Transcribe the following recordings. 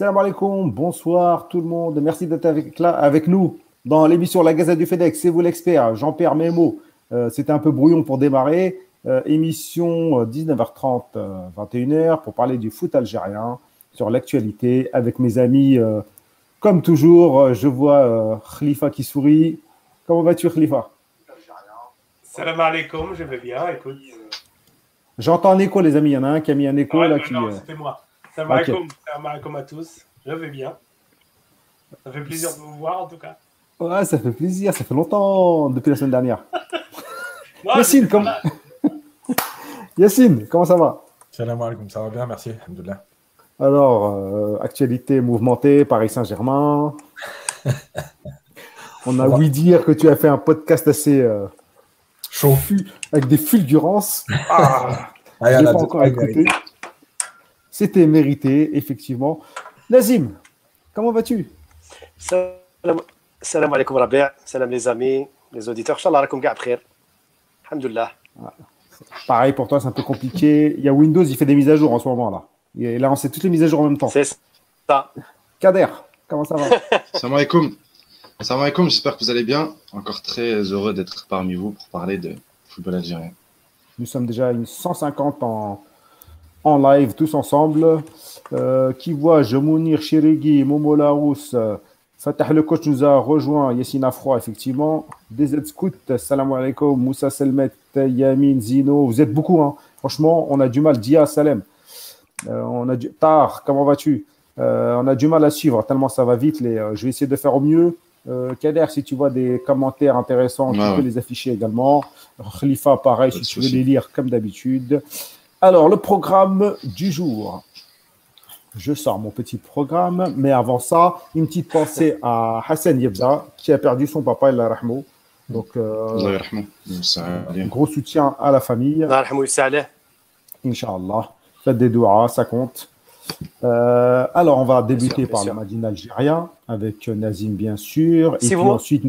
Salam alaikum, bonsoir tout le monde. Merci d'être avec, là, avec nous dans l'émission La Gazette du FedEx. C'est vous l'expert, Jean-Pierre Memo. Euh, C'était un peu brouillon pour démarrer. Euh, émission 19h30, euh, 21h euh, pour parler du foot algérien sur l'actualité avec mes amis. Euh, comme toujours, je vois Khalifa qui sourit. Comment vas-tu, Khalifa? Salam alaikum, je vais bien. Écoute. J'entends un écho, les amis. Il y en a un qui a mis un écho Ouais, là. non, Qui, non, euh, c'était moi. Salam alaikum, à tous. Je vais bien. Ça fait plaisir de vous voir en tout cas. Ouais, ça fait plaisir. Ça fait longtemps depuis la semaine dernière. Non, Yacine, comment... Yacine, comment ça va? Salam alaikum, ça va bien, merci. Alhamdoulilah. Alors, euh, actualité mouvementée, Paris Saint-Germain. On a ouï dire que tu as fait un podcast assez euh, Chaud. avec des fulgurances. Ah, Ah, pas encore écouté. C'était mérité, effectivement. Nazim, comment vas-tu? Salam salam alaikum Rabia, salam les amis, les auditeurs, Inch'Allah ka'ab khair. Alhamdulillah. Pareil pour toi, c'est un peu compliqué. Il y a Windows, il fait des mises à jour en ce moment là. Et là, on sait toutes les mises à jour en même temps. C'est ça. Kader, comment ça va? Salam alaikum. Salam alaikum, j'espère que vous allez bien. Encore très heureux d'être parmi vous pour parler de football algérien. Nous sommes déjà à une 150 en, en live tous ensemble. Euh, qui voit Jemounir Chirigui, Momo Larousse, Fatah le coach nous a rejoint, Yassine Afroa, effectivement. DZ Scout, salam alaikum, Moussa Selmet, Yamin, Zino. Vous êtes beaucoup, hein. Franchement, on a du mal. Dia, Salem. Euh, on a du... Tar, comment vas-tu? Euh, On a du mal à suivre, tellement ça va vite. Les... euh, je vais essayer de faire au mieux. Kader, si tu vois des commentaires intéressants, tu Ouais, peux les afficher également. Khalifa, pareil, Pas si tu veux les lire comme d'habitude. Alors, le programme du jour. Je sors mon petit programme, mais avant ça, une petite pensée à Hassan Yebza, qui a perdu son papa, Allah rahmou. Donc, euh, un gros soutien à la famille. Inch'Allah. Faites des doigts, ça compte. Euh, alors, on va débuter par le Madin algérien, avec Nazim, bien sûr. Si et puis vous- ensuite,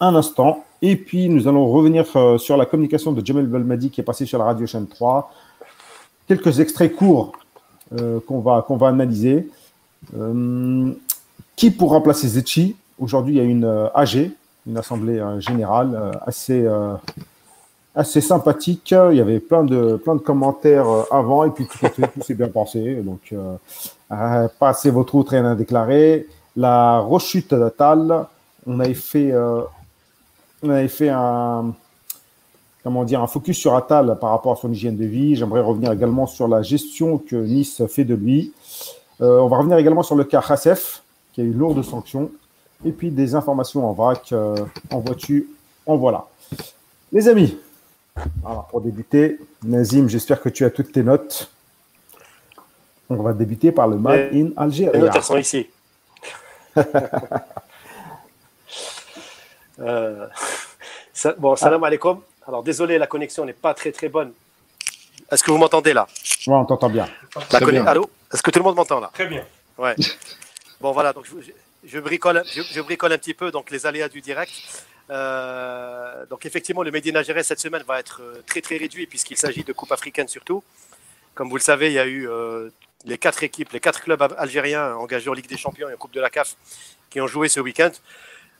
un instant. Et puis, nous allons revenir euh, sur la communication de Jamel Belmadi qui est passé sur la radio chaîne 3. Quelques extraits courts euh, qu'on va, va analyser. Euh, qui pour remplacer Zetchi Aujourd'hui, il y a une AG, une assemblée générale assez, assez sympathique. Il y avait plein de, plein de commentaires avant et puis tout, tout, tout s'est bien passé. Donc, passez votre outre, rien à déclarer. La rechute de Tal, on avait fait, on avait fait un, comment dire, un focus sur Attal par rapport à son hygiène de vie. J'aimerais revenir également sur la gestion que Nice fait de lui. Euh, on va revenir également sur le cas Hassef, qui a eu lourde sanction. Et puis des informations en vrac, euh, en voiture, en voilà. Les amis, alors pour débuter, Nazim, j'espère que tu as toutes tes notes. On va débuter par le Mad Les- in Les Algérie. notaires sont ici. Euh, ça- bon, salam alaikum. Alors, désolé, la connexion n'est pas très très bonne. Est-ce que vous m'entendez là? Ouais, on t'entend bien. La bien. Allô? Est-ce que tout le monde m'entend là? Très bien. Ouais. Bon, voilà, donc je, bricole, je, je bricole un petit peu donc les aléas du direct. Euh, donc, effectivement, le Médina Algérien cette semaine va être euh, très très réduit puisqu'il s'agit de Coupe africaine surtout. Comme vous le savez, il y a eu euh, les quatre équipes, les quatre clubs al- algériens engagés en Ligue des Champions et en Coupe de la CAF qui ont joué ce week-end.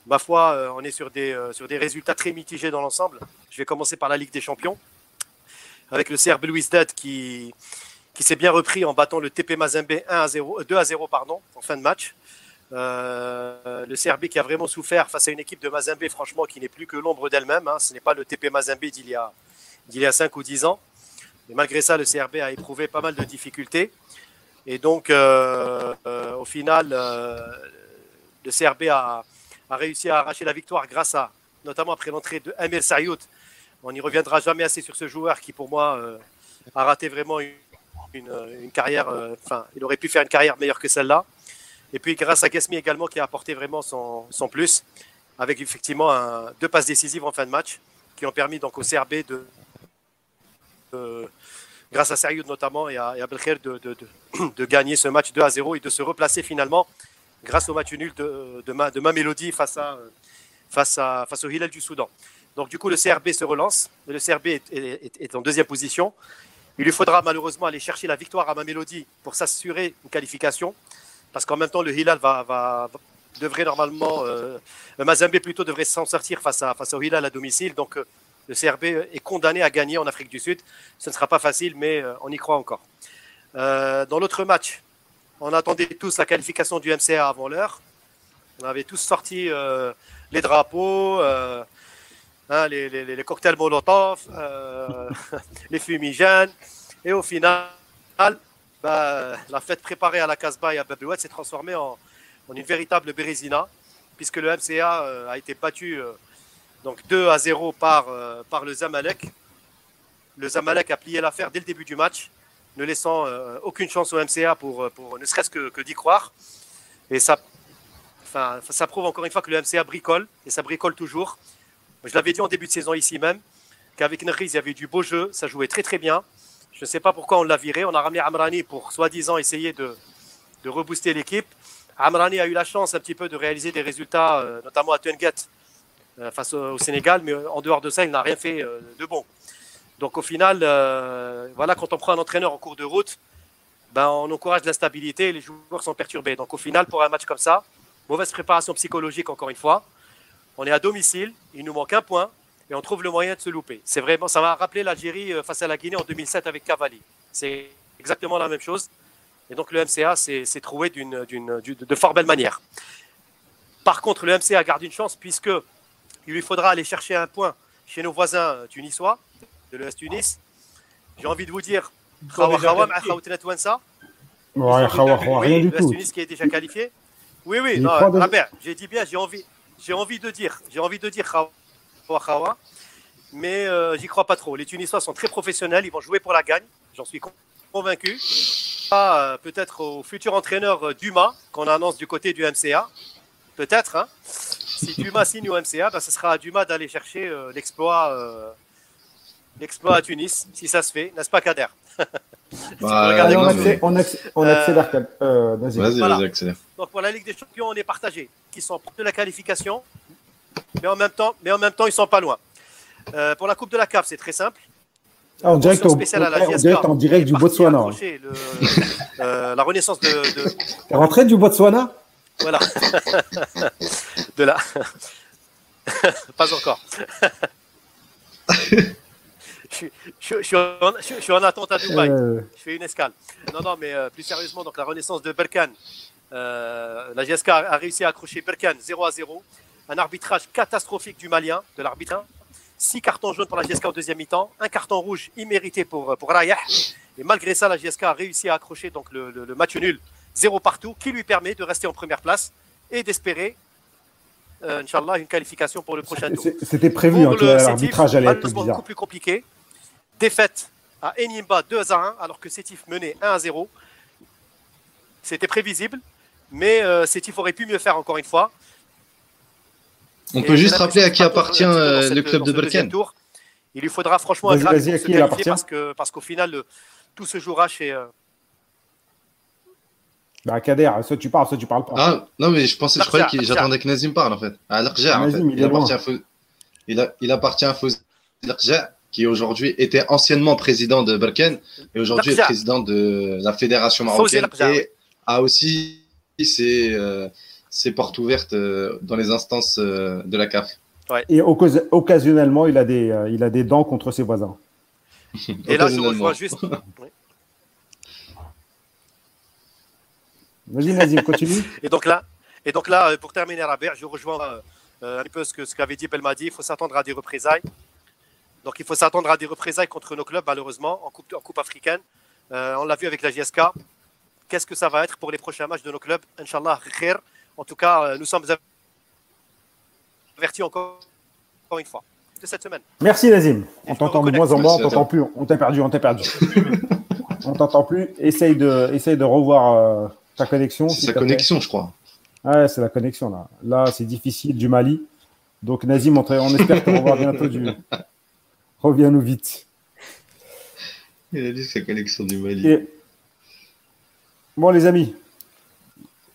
Ma foi, euh, on est sur des, euh, sur des résultats très mitigés dans l'ensemble. Je vais commencer par la Ligue des Champions avec le CR Belouizdad qui, qui s'est bien repris en battant le TP Mazembe 1 à 0, euh, 2 à 0 pardon, en fin de match. Euh, le CRB qui a vraiment souffert face à une équipe de Mazembe, franchement, qui n'est plus que l'ombre d'elle-même. hein. Ce n'est pas le TP Mazembe d'il y, a, y a 5 ou 10 ans. Mais malgré ça, le CRB a éprouvé pas mal de difficultés. Et donc, euh, euh, au final, euh, le CRB a, a réussi à arracher la victoire grâce à, notamment après l'entrée de Emir Sayoud. On n'y reviendra jamais assez sur ce joueur qui, pour moi, euh, a raté vraiment une, une, une carrière. euh, Enfin, il aurait pu faire une carrière meilleure que celle-là. Et puis, grâce à Gasmi également, qui a apporté vraiment son, son plus, avec effectivement deux passes décisives en fin de match, qui ont permis donc au CRB de, grâce à Sayoud notamment et à, et de- de- de gagner ce match 2 à 0 et de se replacer finalement grâce au match nul de, de, ma, ma mélodie face, à, face, à, face au Hilal du Soudan. Donc du coup, le CRB se relance. Le CRB est, en deuxième position. Il lui faudra malheureusement aller chercher la victoire à Mamelody pour s'assurer une qualification. Parce qu'en même temps, le Hilal va, va- devrait normalement, euh, Mazembe plutôt devrait s'en sortir face, à, face au Hilal à domicile. Donc euh, le CRB est condamné à gagner en Afrique du Sud. Ce ne sera pas facile, mais euh, on y croit encore. Euh, dans l'autre match, on attendait tous la qualification du MCA avant l'heure. On avait tous sorti euh, les drapeaux, euh, hein, les, les- les- cocktails Molotov, euh, les fumigènes. Et au final, bah, la fête préparée à la Casbah et à Babouet s'est transformée en, une véritable bérésina, puisque le MCA a été battu donc 2 à 0 par, euh, par le Zamalek. Le Zamalek a plié l'affaire dès le début du match, ne laissant euh, aucune chance au MCA pour, pour ne serait-ce que, d'y croire. Et ça, enfin, ça prouve encore une fois que le MCA bricole, et ça bricole toujours. Je l'avais dit en début de saison ici même, qu'avec Nerriz, il y avait du beau jeu, ça jouait très très bien. Je ne sais pas pourquoi on l'a viré. On a ramené Amrani pour soi-disant essayer de, rebooster l'équipe. Amrani a eu la chance un petit peu de réaliser des résultats, euh, notamment à Tunget euh, face au, Sénégal, mais euh, en dehors de ça, il n'a rien fait euh, de bon. Donc au final, euh, voilà, quand on prend un entraîneur en cours de route, ben, on encourage l'instabilité et les joueurs sont perturbés. Donc au final, pour un match comme ça, mauvaise préparation psychologique encore une fois. On est à domicile, il nous manque un point et on trouve le moyen de se louper. C'est vraiment, ça m'a rappelé l'Algérie euh, face à la Guinée en 2007 avec Cavalli. C'est exactement la même chose. Et donc le MCA s'est trouvé de fort belle manière. Par contre, le MCA garde une chance puisque il lui faudra aller chercher un point chez nos voisins euh, tunisois de l'Est Tunis. J'ai envie de vous dire, Khawa Khawa. Ouais, khawa, khawa, rien du l'Est tout. Tunis qui est déjà qualifié. Oui, oui, non, Robert, j'ai dit bien, j'ai envie, j'ai envie de dire, j'ai envie de dire Khawa Khawa, mais euh, j'y crois pas trop. Les Tunisois sont très professionnels, ils vont jouer pour la gagne, j'en suis con- convaincu. Ah, Peut-être au futur entraîneur euh, Dumas, qu'on annonce du côté du MCA, peut-être. hein. Si Dumas signe au MCA, ben, ce sera à Dumas d'aller chercher euh, l'exploit, euh, l'exploit à Tunis, si ça se fait, n'est-ce pas Kader? Bah, on, non, accélère, on, on Euh, accélère, euh, vas-y. Vas-y, Voilà. vas-y, accélère. Donc pour la Ligue des Champions, on est partagé. Qui sont proches de la qualification, mais en même temps, mais en même temps, ils sont pas loin. Euh, pour la Coupe de la CAF, c'est très simple. Ah, en direct, au- à la en direct en direct du Botswana. le- euh, la renaissance de, de- T'es rentré du Botswana? Voilà de la pas encore. Je, je- je suis en, je- je suis en attente à Dubaï. Euh, Je fais une escale. Non, non, mais euh, plus sérieusement, donc la renaissance de Berkane. Euh, la GSK a a réussi à accrocher Berkane 0 à 0. Un arbitrage catastrophique du Malien, de l'arbitre. Six cartons jaunes pour la GSK en deuxième mi-temps. Un carton rouge immérité pour, pour Rayah. Et malgré ça, la GSK a réussi à accrocher donc le, le- le match nul 0 partout, qui lui permet de rester en première place et d'espérer, euh, Inch'Allah, une qualification pour le prochain tour. C'était prévu hein, que l'arbitrage allait être bizarre. beaucoup plus compliqué. Défaite à Enimba 2 à 1, alors que Sétif menait 1 à 0. C'était prévisible, mais euh, Sétif aurait pu mieux faire encore une fois. On Et peut juste rappeler à qui appartient euh, cette- le club de tour. Il lui faudra franchement un vas-y, pour à se qui il qualifier appartient parce que parce qu'au final le- tout se jouera chez. euh, Bah, Kader, soit tu parles, soit tu parles pas. Ah, non, mais je pensais, je croyais que j'attendais que Nazim parle en fait. À l'Arja, en fait. Nazim, il appartient à Fou- il, a- il appartient à l'Arja, qui aujourd'hui était anciennement président de Berkane et aujourd'hui est président de la fédération marocaine et a aussi ses, euh, ses portes ouvertes euh, dans les instances euh, de la CAF. Et occas- occasionnellement, il a, des, euh, il a des dents contre ses voisins. Et là, je rejoins juste. Oui. Vas-y, Nazim, continue. Et donc là, et donc là, pour terminer, Robert, je rejoins euh, un peu ce que ce qu'avait dit Belmadi. Il faut s'attendre à des représailles. Donc il faut s'attendre à des représailles contre nos clubs, malheureusement, en coupe, en coupe africaine. Euh, on l'a vu avec la JSK. Qu'est-ce que ça va être pour les prochains matchs de nos clubs? Inch'Allah, khair. En tout cas, euh, nous sommes avertis encore, encore une fois de cette semaine. Merci, Nazim. On t'entend de moins en moins, on t'entend plus. On t'a perdu, on t'a perdu. on t'entend plus. Essaye de, essaye de revoir euh, ta connexion. C'est plaît. connexion, je crois. Ouais, c'est la connexion là. Là, c'est difficile du Mali. Donc, Nazim, on, on espère te revoir bientôt. Du... Reviens-nous vite. Il a dit sa connexion du Mali. Et... Bon, les amis,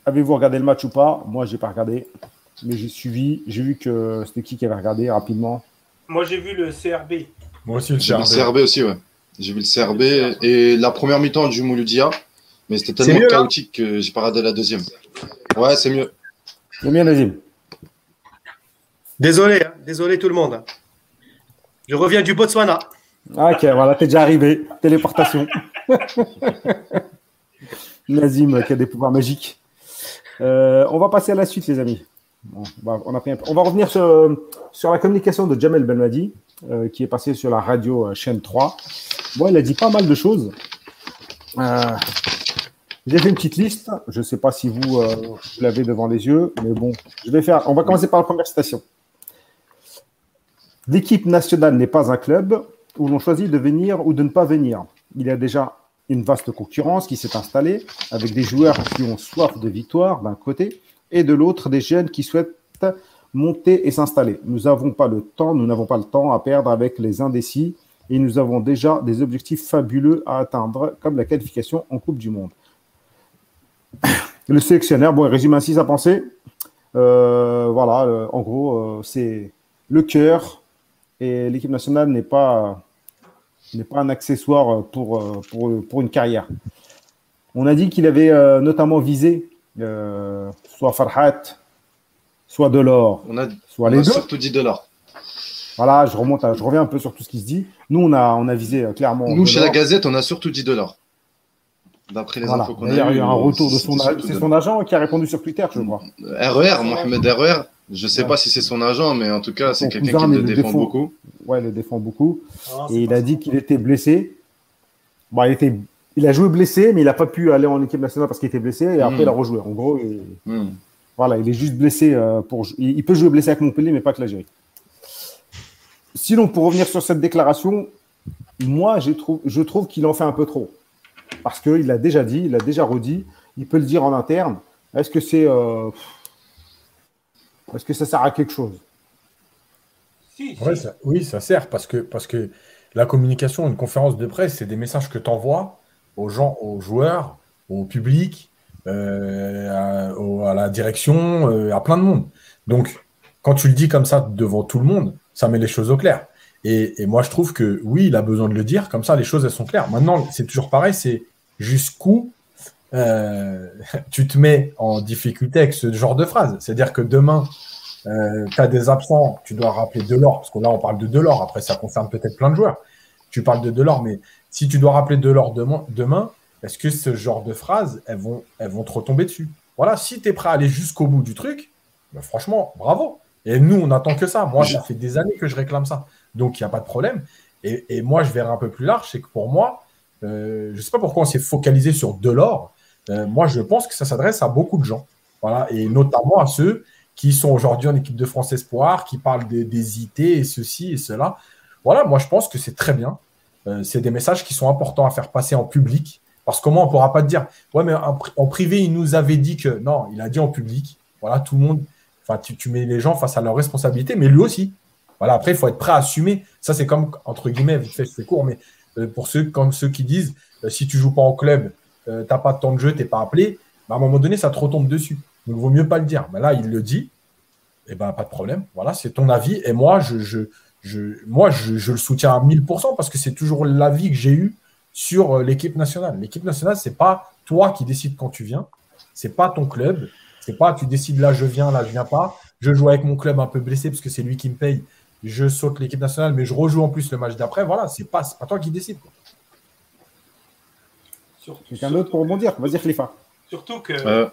avez-vous regardé le match ou pas? Moi, j'ai pas regardé, mais j'ai suivi. J'ai vu que c'était qui qui avait regardé rapidement. Moi, j'ai vu le CRB. Moi aussi, le J'ai vu CRB. CRB aussi, ouais. J'ai vu le CRB et la première mi-temps du Mouloudia, mais c'était tellement mieux, chaotique que j'ai pas regardé la deuxième. Ouais, c'est mieux. C'est bien, Nazim. Désolé, hein, désolé tout le monde. Je reviens du Botswana. Ah, ok, voilà, t'es déjà arrivé. Téléportation. Nazim euh, qui a des pouvoirs magiques. Euh, on va passer à la suite, les amis. Bon, on, va, on a pris un peu- on va revenir sur, sur la communication de Jamel Belmadi, euh, qui est passé sur la radio euh, chaîne 3. Bon, il a dit pas mal de choses. Euh, J'ai fait une petite liste. Je ne sais pas si vous, euh, vous l'avez devant les yeux, mais bon, je vais faire. On va commencer par la première citation. L'équipe nationale n'est pas un club où l'on choisit de venir ou de ne pas venir. Il y a déjà une vaste concurrence qui s'est installée avec des joueurs qui ont soif de victoire d'un côté et de l'autre des jeunes qui souhaitent monter et s'installer. Nous n'avons pas le temps, nous n'avons pas le temps à perdre avec les indécis et nous avons déjà des objectifs fabuleux à atteindre comme la qualification en Coupe du Monde. Le sélectionneur, bon, il résume ainsi sa pensée. Euh, voilà, euh, en gros, euh, c'est le cœur et l'équipe nationale n'est pas n'est pas un accessoire pour, pour, pour une carrière. On a dit qu'il avait euh, notamment visé euh, soit Farhat, soit Delors, On a, soit on les a deux. surtout dit dollars. Voilà, je remonte, à- je reviens un peu sur tout ce qui se dit. Nous, on a, on a visé euh, clairement. Nous, chez la Delors. Gazette, on a surtout 10 dollars. D'après les Voilà. infos qu'on a D'ailleurs, il y a eu un eues, retour de son, c'est son agent qui a répondu sur Twitter, je crois. RER, Mohamed RER, je sais Ouais. pas si c'est son agent, mais en tout cas, c'est quelqu'un qui le le défend défend. beaucoup. Ouais, il le défend beaucoup. Ah, Et il a dit qu'il était blessé. Bon, il, était, il a joué blessé, mais il n'a pas pu aller en équipe nationale parce qu'il était blessé. Et après, il a rejoué. En gros, il, Hmm. voilà, il est juste blessé. euh, pour, il, peut jouer blessé avec Montpellier, mais pas avec l'Algérie. Sinon, pour revenir sur cette déclaration, moi, je trouve qu'il en fait un peu trop. Parce qu'il a déjà dit, il a déjà redit, il peut le dire en interne. Est-ce que c'est. euh, Est-ce que ça sert à quelque chose? Si, si. Ouais, ça- oui, ça sert parce que, parce que la communication, une conférence de presse, c'est des messages que tu envoies aux gens, aux joueurs, au public, euh, à, au- à la direction, euh, à plein de monde. Donc, quand tu le dis comme ça devant tout le monde, ça met les choses au clair. Et, et moi, je trouve que oui, il a besoin de le dire, comme ça, les choses, elles sont claires. Maintenant, c'est toujours pareil, c'est jusqu'où euh, tu te mets en difficulté avec ce genre de phrase. C'est-à-dire que demain, tu as des absents, tu dois rappeler Delors, parce que là, on parle de Delors, après, ça concerne peut-être plein de joueurs. Tu parles de Delors, mais si tu dois rappeler Delors demain, demain est-ce que ce genre de phrases, elles vont, elles vont te retomber dessus? Voilà, si tu es prêt à aller jusqu'au bout du truc, ben franchement, bravo. Et nous, on n'attend que ça. Moi, ça fait des années que je réclame ça. Donc, il n'y a pas de problème. Et, et moi, je verrai un peu plus large, c'est que pour moi, euh, je ne sais pas pourquoi on s'est focalisé sur Delors. Euh, moi, je pense que ça s'adresse à beaucoup de gens. Voilà, et notamment à ceux qui sont aujourd'hui en équipe de France Espoir, qui parlent des, IT et ceci et cela. Voilà, moi je pense que c'est très bien. Euh, c'est des messages qui sont importants à faire passer en public. Parce que moi, on ne pourra pas te dire, ouais, mais en, pri- en privé, il nous avait dit que. Non, il a dit en public. Voilà, tout le monde. Enfin, tu, mets les gens face à leurs responsabilités, mais lui aussi. Voilà, après, il faut être prêt à assumer. Ça, c'est comme, entre guillemets, vite fait, fais court, mais pour ceux, qui disent, euh, si tu joues pas en club, euh, t'as pas de temps de jeu, t'es pas appelé, bah, à un moment donné, ça te retombe dessus. Donc, il vaut mieux pas le dire. Mais là, il le dit, et ben pas de problème. Voilà, c'est ton avis. Et moi, je, je, moi, le soutiens à 1000% parce que c'est toujours l'avis que j'ai eu sur euh, l'équipe nationale. L'équipe nationale, c'est pas toi qui décides quand tu viens. C'est pas ton club. C'est pas tu décides là, je viens, là, je viens pas. Je joue avec mon club un peu blessé parce que c'est lui qui me paye. Je saute l'équipe nationale, mais je rejoue en plus le match d'après. Voilà, c'est pas, pas toi qui. Sur- Quelqu'un d'autre pour rebondir? Vas-y, Khalifa. Surtout que, Euh,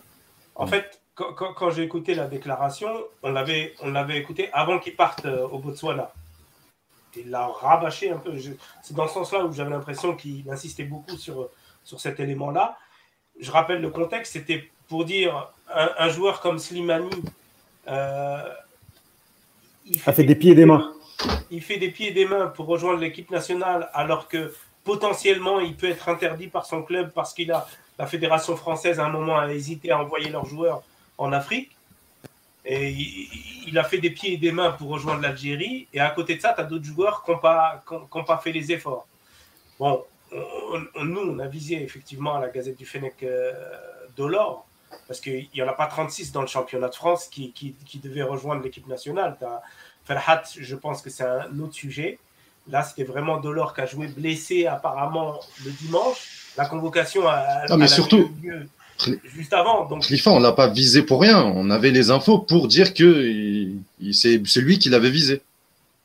en fait, quand, quand- quand j'ai écouté la déclaration, on l'avait, on l'avait écouté avant qu'il parte euh, au Botswana. Il l'a rabâché un peu. C'est dans ce sens-là où j'avais l'impression qu'il insistait beaucoup sur, sur cet élément-là. Je rappelle le contexte, c'était pour dire un, un joueur comme Slimani. euh, il A fait des pieds et des mains. il fait des pieds et des mains pour rejoindre l'équipe nationale alors que potentiellement il peut être interdit par son club parce qu'il a la fédération française à un moment a hésité à envoyer leurs joueurs en Afrique. Et il, il a fait des pieds et des mains pour rejoindre l'Algérie. Et à côté de ça tu as d'autres joueurs qui n'ont pas, qui ont- qui ont pas fait les efforts. Bon on- on- nous on a visé effectivement à la Gazette du Fennec euh, Dolor parce qu'il n'y en a pas 36 dans le championnat de France qui, qui, qui devaient rejoindre l'équipe nationale. As Ferhat, je pense que c'est un autre sujet. Là, c'était vraiment Delors qui a joué blessé apparemment le dimanche. La convocation a, non, mais surtout, lieu juste avant. Donc... On l'a pas visé pour rien. On avait les infos pour dire que c'est lui qui l'avait visé.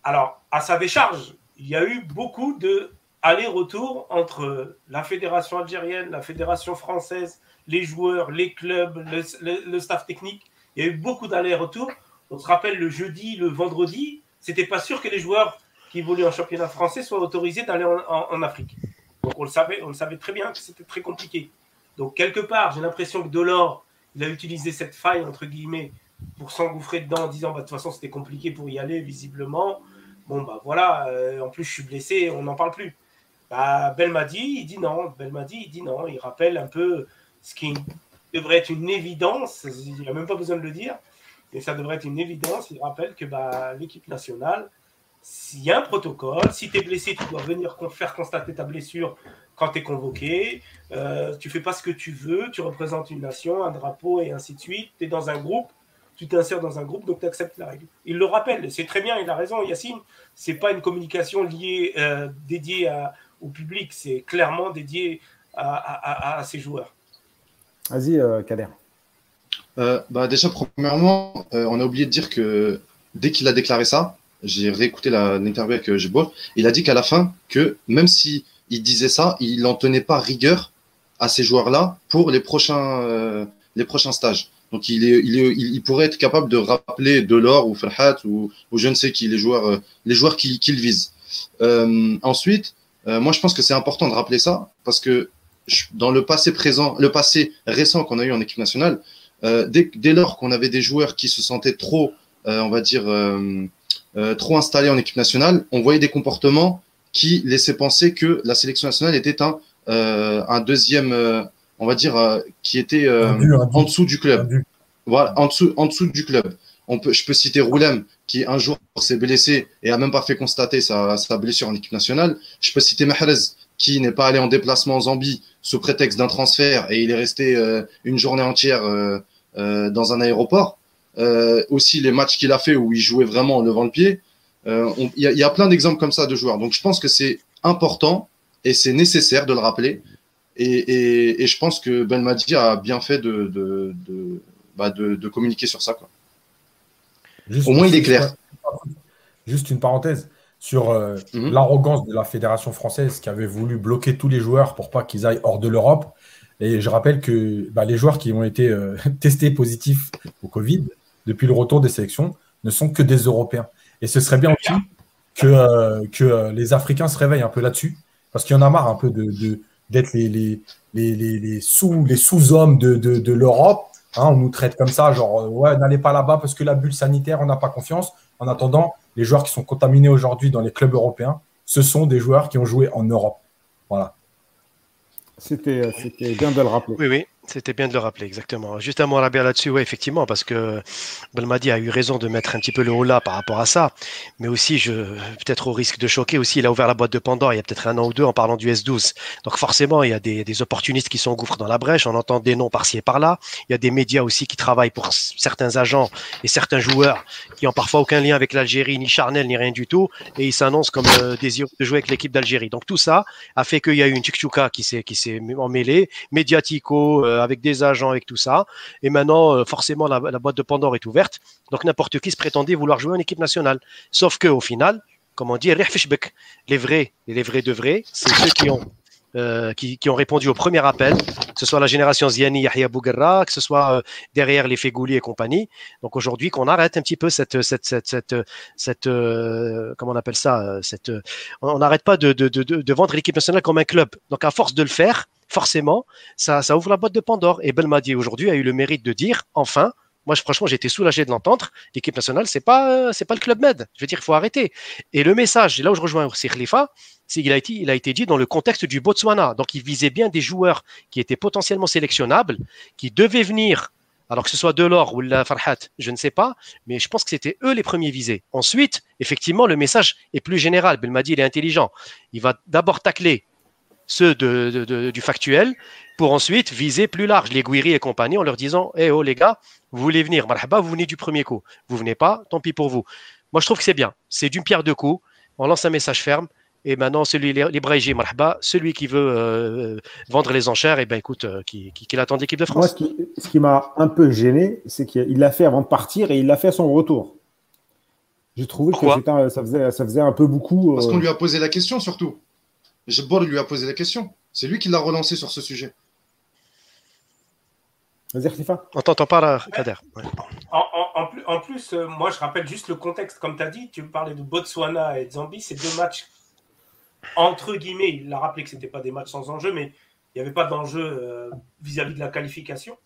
Alors, à sa décharge, il y a eu beaucoup de aller-retour entre la fédération algérienne, la fédération française, les joueurs, les clubs, le, staff technique. Il y a eu beaucoup d'allers-retours. On se rappelle le jeudi, le vendredi, c'était pas sûr que les joueurs qui évoluent en championnat français soient autorisés d'aller en, Afrique. Donc on le savait, on le savait très bien que c'était très compliqué. Donc quelque part, j'ai l'impression que Delors, il a utilisé cette faille entre guillemets pour s'engouffrer dedans en disant bah, de toute façon c'était compliqué pour y aller visiblement. Bon bah voilà, euh, en plus je suis blessé, on n'en parle plus. Bah, Belmadi, il dit non. Belmadi, il dit non. Il rappelle un peu ce qui devrait être une évidence. Il n'y a même pas besoin de le dire. Mais ça devrait être une évidence. Il rappelle que bah, l'équipe nationale, s'il y a un protocole, si tu es blessé, tu dois venir faire constater ta blessure quand tu es convoqué. Euh, tu fais pas ce que tu veux. Tu représentes une nation, un drapeau et ainsi de suite. Tu es dans un groupe. Tu t'insères dans un groupe, donc tu acceptes la règle. Il le rappelle, c'est très bien, il a raison, Yacine. C'est pas une communication liée, euh, dédiée à, au public, c'est clairement dédié à, ces joueurs. Vas-y, euh, Kader. Euh, bah déjà, premièrement, euh, on a oublié de dire que dès qu'il a déclaré ça, j'ai réécouté l'interview avec Jebour, il a dit qu'à la fin, que même si il disait ça, il n'en tenait pas rigueur à ces joueurs-là pour les prochains, les prochains stages. Donc il, est, il, est, il, pourrait être capable de rappeler Delors ou Ferhat ou, ou je ne sais qui, les joueurs, les joueurs qu'il qui vise. ensuite, euh, moi, je pense que c'est important de rappeler ça parce que dans le passé présent, le passé récent qu'on a eu en équipe nationale, euh, dès, dès, lors qu'on avait des joueurs qui se sentaient trop, euh, on va dire, trop installés en équipe nationale, on voyait des comportements qui laissaient penser que la sélection nationale était un, un deuxième, on va dire, qui était en dessous du club. Voilà, en dessous, en dessous du club. On peut, je peux citer Roulem, qui un jour s'est blessé et a même pas fait constater sa, sa blessure en équipe nationale. Je peux citer Mahrez, qui n'est pas allé en déplacement en Zambie sous prétexte d'un transfert et il est resté euh, une journée entière euh, euh, dans un aéroport. aussi les matchs qu'il a fait où il jouait vraiment en levant le pied. Il y, y, a plein d'exemples comme ça de joueurs. Donc je pense que c'est important et c'est nécessaire de le rappeler. Et, et, et, je pense que Ben Madi a bien fait de, de, de, bah de communiquer sur ça. Quoi. Au moins, il est clair. Juste une parenthèse sur euh, mhm. l'arrogance de la fédération française qui avait voulu bloquer tous les joueurs pour pas qu'ils aillent hors de l'Europe. Et je rappelle que bah, les joueurs qui ont été euh, testés positifs au Covid depuis le retour des sélections ne sont que des Européens. Et ce serait bien aussi que, euh, que les Africains se réveillent un peu là-dessus, parce qu'il y en a marre un peu de, d'être les, les, les, les, sous, les sous-hommes de, de, de l'Europe Hein, on nous traite comme ça, genre, euh, ouais, n'allez pas là-bas parce que la bulle sanitaire, on n'a pas confiance. En attendant, les joueurs qui sont contaminés aujourd'hui dans les clubs européens, ce sont des joueurs qui ont joué en Europe. Voilà. C'était bien de le rappeler. Oui, oui. C'était bien de le rappeler, exactement. Juste un mot Rabia là-dessus, oui, effectivement, parce que Belmadi a eu raison de mettre un petit peu le haut là par rapport à ça. Mais aussi, je, peut-être au risque de choquer aussi, il a ouvert la boîte de Pandore il y a peut-être un an ou deux en parlant du S12. Donc forcément, il y a des, opportunistes qui s'engouffrent dans la brèche. On entend des noms par-ci et par-là. Il y a des médias aussi qui travaillent pour certains agents et certains joueurs qui ont parfois aucun lien avec l'Algérie, ni charnel, ni rien du tout. Et ils s'annoncent comme euh, désireux de jouer avec l'équipe d'Algérie. Donc tout ça a fait qu'il y a eu une tchouka qui s'est, qui s'est emmêlée, médiatico, euh, avec des agents, avec tout ça. Et maintenant, euh, forcément, la, boîte de Pandore est ouverte. Donc n'importe qui se prétendait vouloir jouer en équipe nationale. Sauf que au final, comme on dit, les vrais, les vrais de vrais, c'est ceux qui ont euh, qui, ont répondu au premier appel, que ce soit la génération Ziani, Yahya Bouguerra, que ce soit euh, derrière les Fégouli et compagnie. Donc aujourd'hui, qu'on arrête un petit peu cette, cette, cette, cette, comment on appelle ça, cette, on n'arrête pas de, de, de vendre l'équipe nationale comme un club. Donc à force de le faire, forcément, ça, ça ouvre la boîte de Pandore. Et Belmadi aujourd'hui a eu le mérite de dire, enfin, moi, franchement, j'étais soulagé de l'entendre. L'équipe nationale, c'est pas, c'est pas le club Med. Je veux dire, il faut arrêter. Et le message, là où je rejoins aussi Khalifa, c'est qu'il il a été dit dans le contexte du Botswana. Donc, il visait bien des joueurs qui étaient potentiellement sélectionnables, qui devaient venir. Alors que ce soit Delors ou la Farhat, je ne sais pas, mais je pense que c'était eux les premiers visés. Ensuite, effectivement, le message est plus général. Belmadi, il est intelligent. Il va d'abord tacler ceux de, du factuel, pour ensuite viser plus large, les Guiri et compagnie, en leur disant Eh oh les gars, vous voulez venir, marhaba, vous venez du premier coup. Vous venez pas, tant pis pour vous. Moi, je trouve que c'est bien. C'est d'une pierre deux coups. on lance un message ferme. Et maintenant, celui, l'Ibrahim Marhaba, celui qui veut euh, vendre les enchères, et eh ben écoute, euh, qui, qui, attend l'équipe de France. Moi, ce qui, m'a un peu gêné, c'est qu'il l'a fait avant de partir et il l'a fait à son retour. J'ai trouvé que ça, faisait, ça faisait un peu beaucoup. Parce qu'on lui a posé la question surtout. Jebor lui a posé la question. C'est lui qui l'a relancé sur ce sujet. Vas-y. On t'entend pas Kader. En, plus, euh, moi, je rappelle juste le contexte. Comme tu as dit, tu parlais de Botswana et de Zambie. C'est deux matchs, entre guillemets, il a rappelé que ce n'était pas des matchs sans enjeu, mais il n'y avait pas d'enjeu euh, vis-à-vis de la qualification.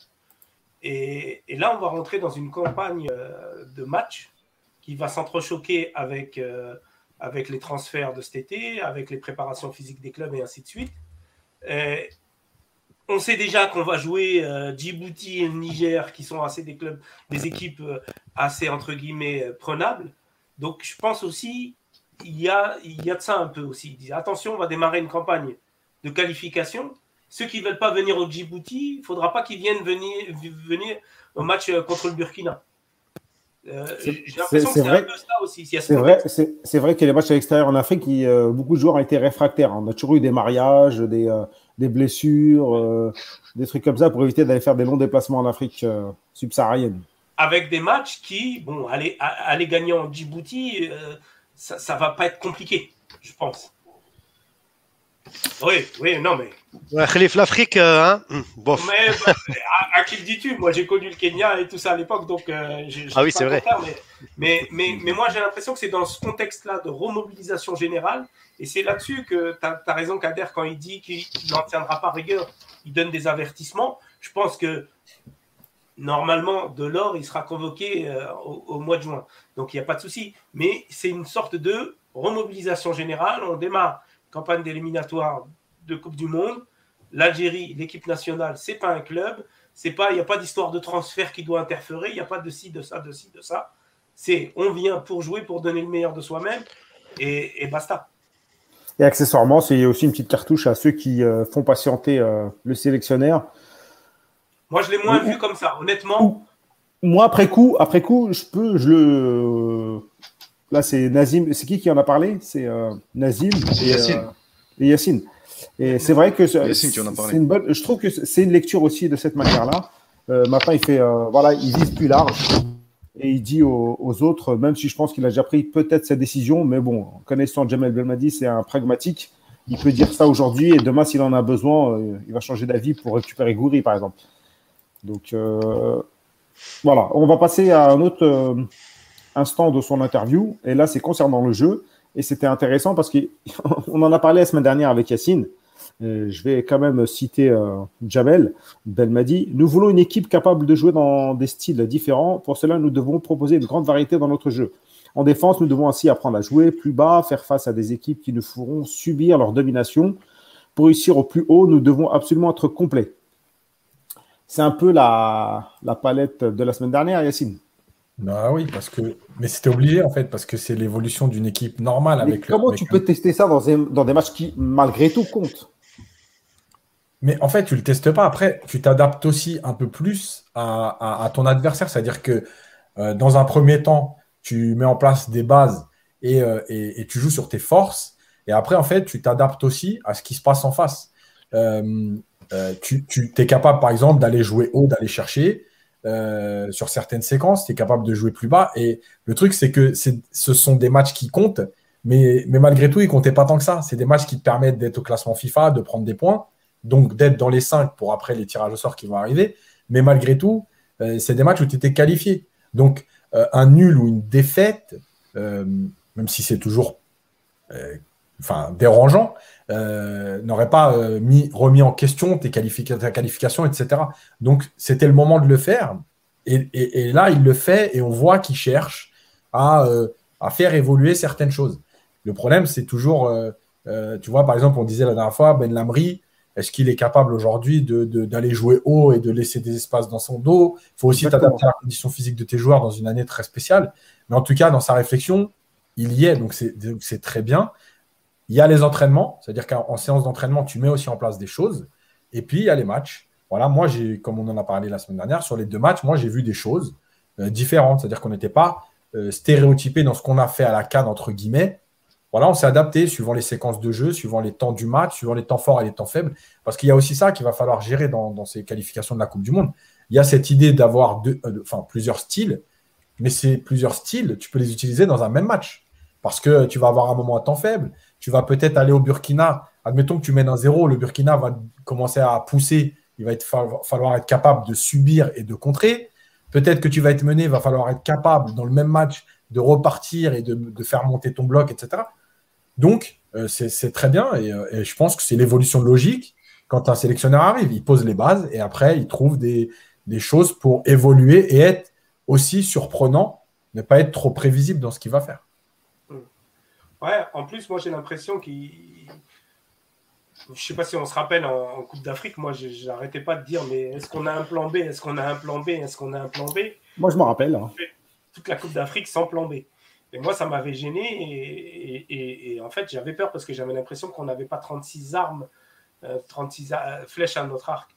Et, là, on va rentrer dans une campagne euh, de matchs qui va s'entrechoquer avec, avec les transferts de cet été, avec les préparations physiques des clubs et ainsi de suite. Et, on sait déjà qu'on va jouer euh, Djibouti et Niger, qui sont assez des clubs, des équipes euh, assez entre guillemets euh, prenables. Donc je pense aussi, il y a, il y a de ça un peu aussi. attention, on va démarrer une campagne de qualification. Ceux qui ne veulent pas venir au Djibouti, il ne faudra pas qu'ils viennent venir au match contre le Burkina. J'ai l'impression que c'est un peu ça aussi. c'est vrai, que les matchs à l'extérieur en Afrique, beaucoup de joueurs ont été réfractaires. On a toujours eu des mariages, des, des blessures, euh, des trucs comme ça pour éviter d'aller faire des longs déplacements en Afrique euh, subsaharienne. Avec des matchs qui, bon, aller, aller gagner en Djibouti, euh, ça, ne va pas être compliqué, je pense. Oui, oui, non, mais. l'Afrique, hein hum, bon. Mais bah, à, qui le dis-tu? Moi, j'ai connu le Kenya et tout ça à l'époque, donc. ah oui, c'est vrai. mais, mais, mais, moi, j'ai l'impression que c'est dans ce contexte-là de remobilisation générale et c'est là-dessus que tu as, raison, Kader, quand il dit qu'il n'en tiendra pas rigueur, il donne des avertissements. Je pense que normalement, de l'or, il sera convoqué euh, au, mois de juin. Donc il n'y a pas de souci. Mais c'est une sorte de remobilisation générale. On démarre campagne d'éliminatoire de Coupe du Monde. L'Algérie, l'équipe nationale, c'est pas un club. C'est pas, il n'y a pas d'histoire de transfert qui doit interférer. Il n'y a pas de ci, de ça, de ci, de ça. C'est on vient pour jouer, pour donner le meilleur de soi-même et basta. Et accessoirement, c'est aussi une petite cartouche à ceux qui euh, font patienter euh, le sélectionneur. Moi, je l'ai moins vu comme ça, honnêtement. moi, après coup, après coup, je peux, je le. Là, c'est Nazim. C'est qui qui en a parlé? C'est euh, Nazim et Yacine. et Yacine. Et c'est vrai que c'est une bonne. Je trouve que c'est une lecture aussi de cette manière-là. maintenant, il fait, voilà, il vise plus large et il dit aux, autres, même si je pense qu'il a déjà pris peut-être sa décision, mais bon, connaissant Jamel Belmadi, c'est un pragmatique. Il peut dire ça aujourd'hui et demain, s'il en a besoin, euh, il va changer d'avis pour récupérer Goury, par exemple. Donc euh, voilà, on va passer à un autre euh, instant de son interview. Et là, c'est concernant le jeu. Et c'était intéressant parce qu'on en a parlé la semaine dernière avec Yacine. Euh, je vais quand même citer euh, Jamel Belmadi. Nous voulons une équipe capable de jouer dans des styles différents. Pour cela, nous devons proposer une grande variété dans notre jeu. En défense, nous devons ainsi apprendre à jouer plus bas, faire face à des équipes qui nous feront subir leur domination. Pour réussir au plus haut, nous devons absolument être complets. C'est un peu la, la palette de la semaine dernière, Yacine. Bah oui, parce que. Mais c'était obligé en fait, parce que c'est l'évolution d'une équipe normale avec. comment tu peux tester ça dans dans des matchs qui, malgré tout, comptent? Mais en fait, tu ne le testes pas. Après, tu t'adaptes aussi un peu plus à, ton adversaire. C'est-à-dire que euh, dans un premier temps, tu mets en place des bases euh, et, tu joues sur tes forces. Et après, en fait, tu t'adaptes aussi à ce qui se passe en face. Euh, tu, es capable, par exemple, d'aller jouer haut, d'aller chercher. Sur certaines séquences, tu es capable de jouer plus bas. Et le truc, c'est que ce sont des matchs qui comptent, mais, malgré tout, ils comptaient pas tant que ça. C'est des matchs qui te permettent d'être au classement FIFA, de prendre des points donc d'être dans les 5 pour après les tirages au sort qui vont arriver. Mais malgré tout, euh, c'est des matchs où tu étais qualifié. Donc euh, un nul ou une défaite, euh, même si c'est toujours dérangeant, n'aurait pas mis, remis en question tes ta qualification, etc. Donc c'était le moment de le faire. Et, là, il le fait et on voit qu'il cherche à, à, faire évoluer certaines choses. Le problème, c'est toujours, tu vois, par exemple, on disait la dernière fois, Ben Lamry, est-ce qu'il est capable aujourd'hui d'aller jouer haut et de laisser des espaces dans son dos? Il faut aussi t'adapter à la condition physique de tes joueurs dans une année très spéciale. Mais en tout cas, dans sa réflexion, il y est, donc c'est très bien. Il y a les entraînements, c'est-à-dire qu'en séance d'entraînement, tu mets aussi en place des choses. Et puis, il y a les matchs. Voilà, moi, j'ai, comme on en a parlé la semaine dernière, sur les deux matchs, moi, j'ai vu des choses euh, différentes. C'est-à-dire qu'on n'était pas euh, stéréotypé dans ce qu'on a fait à la canne, entre guillemets, voilà, on s'est adapté suivant les séquences de jeu, suivant les temps du match, suivant les temps forts et les temps faibles. Parce qu'il y a aussi ça qu'il va falloir gérer dans, ces qualifications de la Coupe du Monde. Il y a cette idée d'avoir enfin, plusieurs styles, mais ces plusieurs styles, tu peux les utiliser dans un même match. Parce que tu vas avoir un moment à temps faible, tu vas peut-être aller au Burkina. Admettons que tu mènes un zéro, le Burkina va commencer à pousser, il va falloir être capable de subir et de contrer. Peut-être que tu vas être mené, il va falloir être capable dans le même match de repartir et de, faire monter ton bloc, etc. Donc, euh, c'est très bien euh, et, je pense que c'est l'évolution logique quand un sélectionneur arrive. Il pose les bases et après, il trouve des, des choses pour évoluer et être aussi surprenant, ne pas être trop prévisible dans ce qu'il va faire. Ouais, en plus, moi j'ai l'impression qu'il. Je sais pas si on se rappelle en, Coupe d'Afrique, moi j'arrêtais pas de dire mais est-ce qu'on a un plan B? Est-ce qu'on a un plan B? Est-ce qu'on a un plan B? Moi je me rappelle. Hein. Toute la Coupe d'Afrique sans plan B. Et moi ça m'avait gêné et, en fait j'avais peur parce que j'avais l'impression qu'on n'avait pas 36 armes, 36 euh, flèches à notre arc.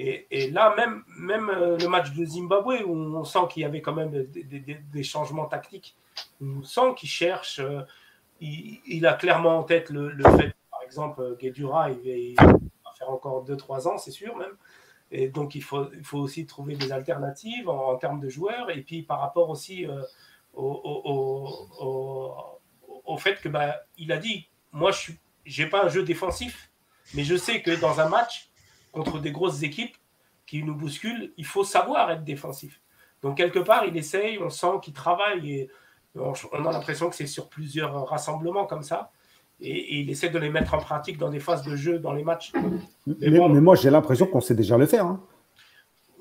Et, là, même, même euh, le match de Zimbabwe, où on sent qu'il y avait quand même des, changements tactiques, on sent qu'il cherche. Euh, il, a clairement en tête le, fait, par exemple, Guedura, il, va faire encore 2-3 ans, c'est sûr même. Et donc, il faut, aussi trouver des alternatives en, termes de joueurs. Et puis, par rapport aussi euh, au, fait que bah, il a dit Moi, je n'ai pas un jeu défensif, mais je sais que dans un match contre des grosses équipes qui nous bousculent, il faut savoir être défensif. Donc, quelque part, il essaye, on sent qu'il travaille. On a l'impression que c'est sur plusieurs rassemblements comme ça. Et, il essaie de les mettre en pratique dans des phases de jeu, dans les matchs. Mais, moi, j'ai l'impression qu'on sait déjà le faire. Hein.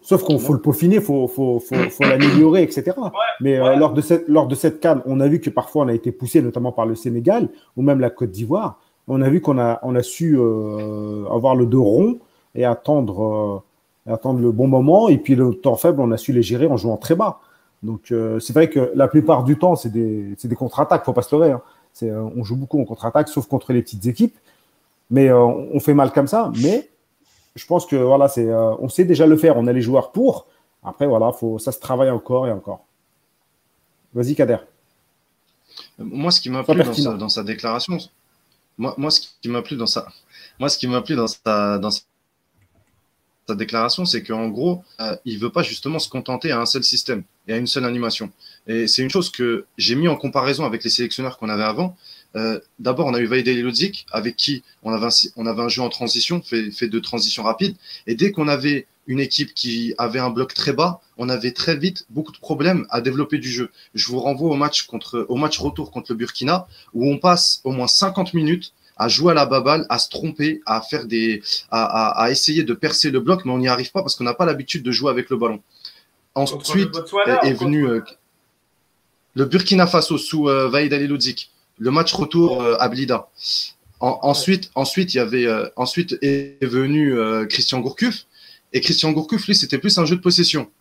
Sauf qu'on faut le peaufiner, il faut, faut, l'améliorer, etc. mais euh, lors, de cette, lors de cette canne, on a vu que parfois on a été poussé, notamment par le Sénégal ou même la Côte d'Ivoire. On a vu qu'on a, on a su euh, avoir le dos rond et attendre, euh, attendre le bon moment. Et puis le temps faible, on a su les gérer en jouant très bas. Donc euh, c'est vrai que la plupart du temps, c'est des, des contre-attaques, faut pas se leurrer. Hein. Euh, on joue beaucoup en contre-attaque, sauf contre les petites équipes. Mais euh, on fait mal comme ça. Mais je pense que voilà, c'est, on sait déjà le faire. On a les joueurs pour. Après, voilà, faut, ça se travaille encore et encore. Vas-y, Kader. Moi, ce qui m'a plu dans sa, déclaration, moi, moi, ce qui m'a plu dans sa, moi, ce qui m'a plu dans sa, dans sa sa déclaration, c'est qu'en gros, euh, il veut pas justement se contenter à un seul système et à une seule animation. Et c'est une chose que j'ai mis en comparaison avec les sélectionneurs qu'on avait avant. Euh, D'abord, on a eu Vaideli Lodzik, avec qui on avait, un, on avait un jeu en transition, fait, fait de transition rapide. Et dès qu'on avait une équipe qui avait un bloc très bas, on avait très vite beaucoup de problèmes à développer du jeu. Je vous renvoie au match, contre, au match retour contre le Burkina, où on passe au moins 50 minutes à jouer à la baballe, à se tromper, à faire des, à, à, essayer de percer le bloc, mais on n'y arrive pas parce qu'on n'a pas l'habitude de jouer avec le ballon. Ensuite est venu euh, le Burkina Faso sous euh, Vaïd Ali le match retour euh, à Blida. ensuite, ensuite, il y avait, euh, ensuite est venu Christian Gourcuff. Et Christian Gourcuff, lui, c'était plus un jeu de possession.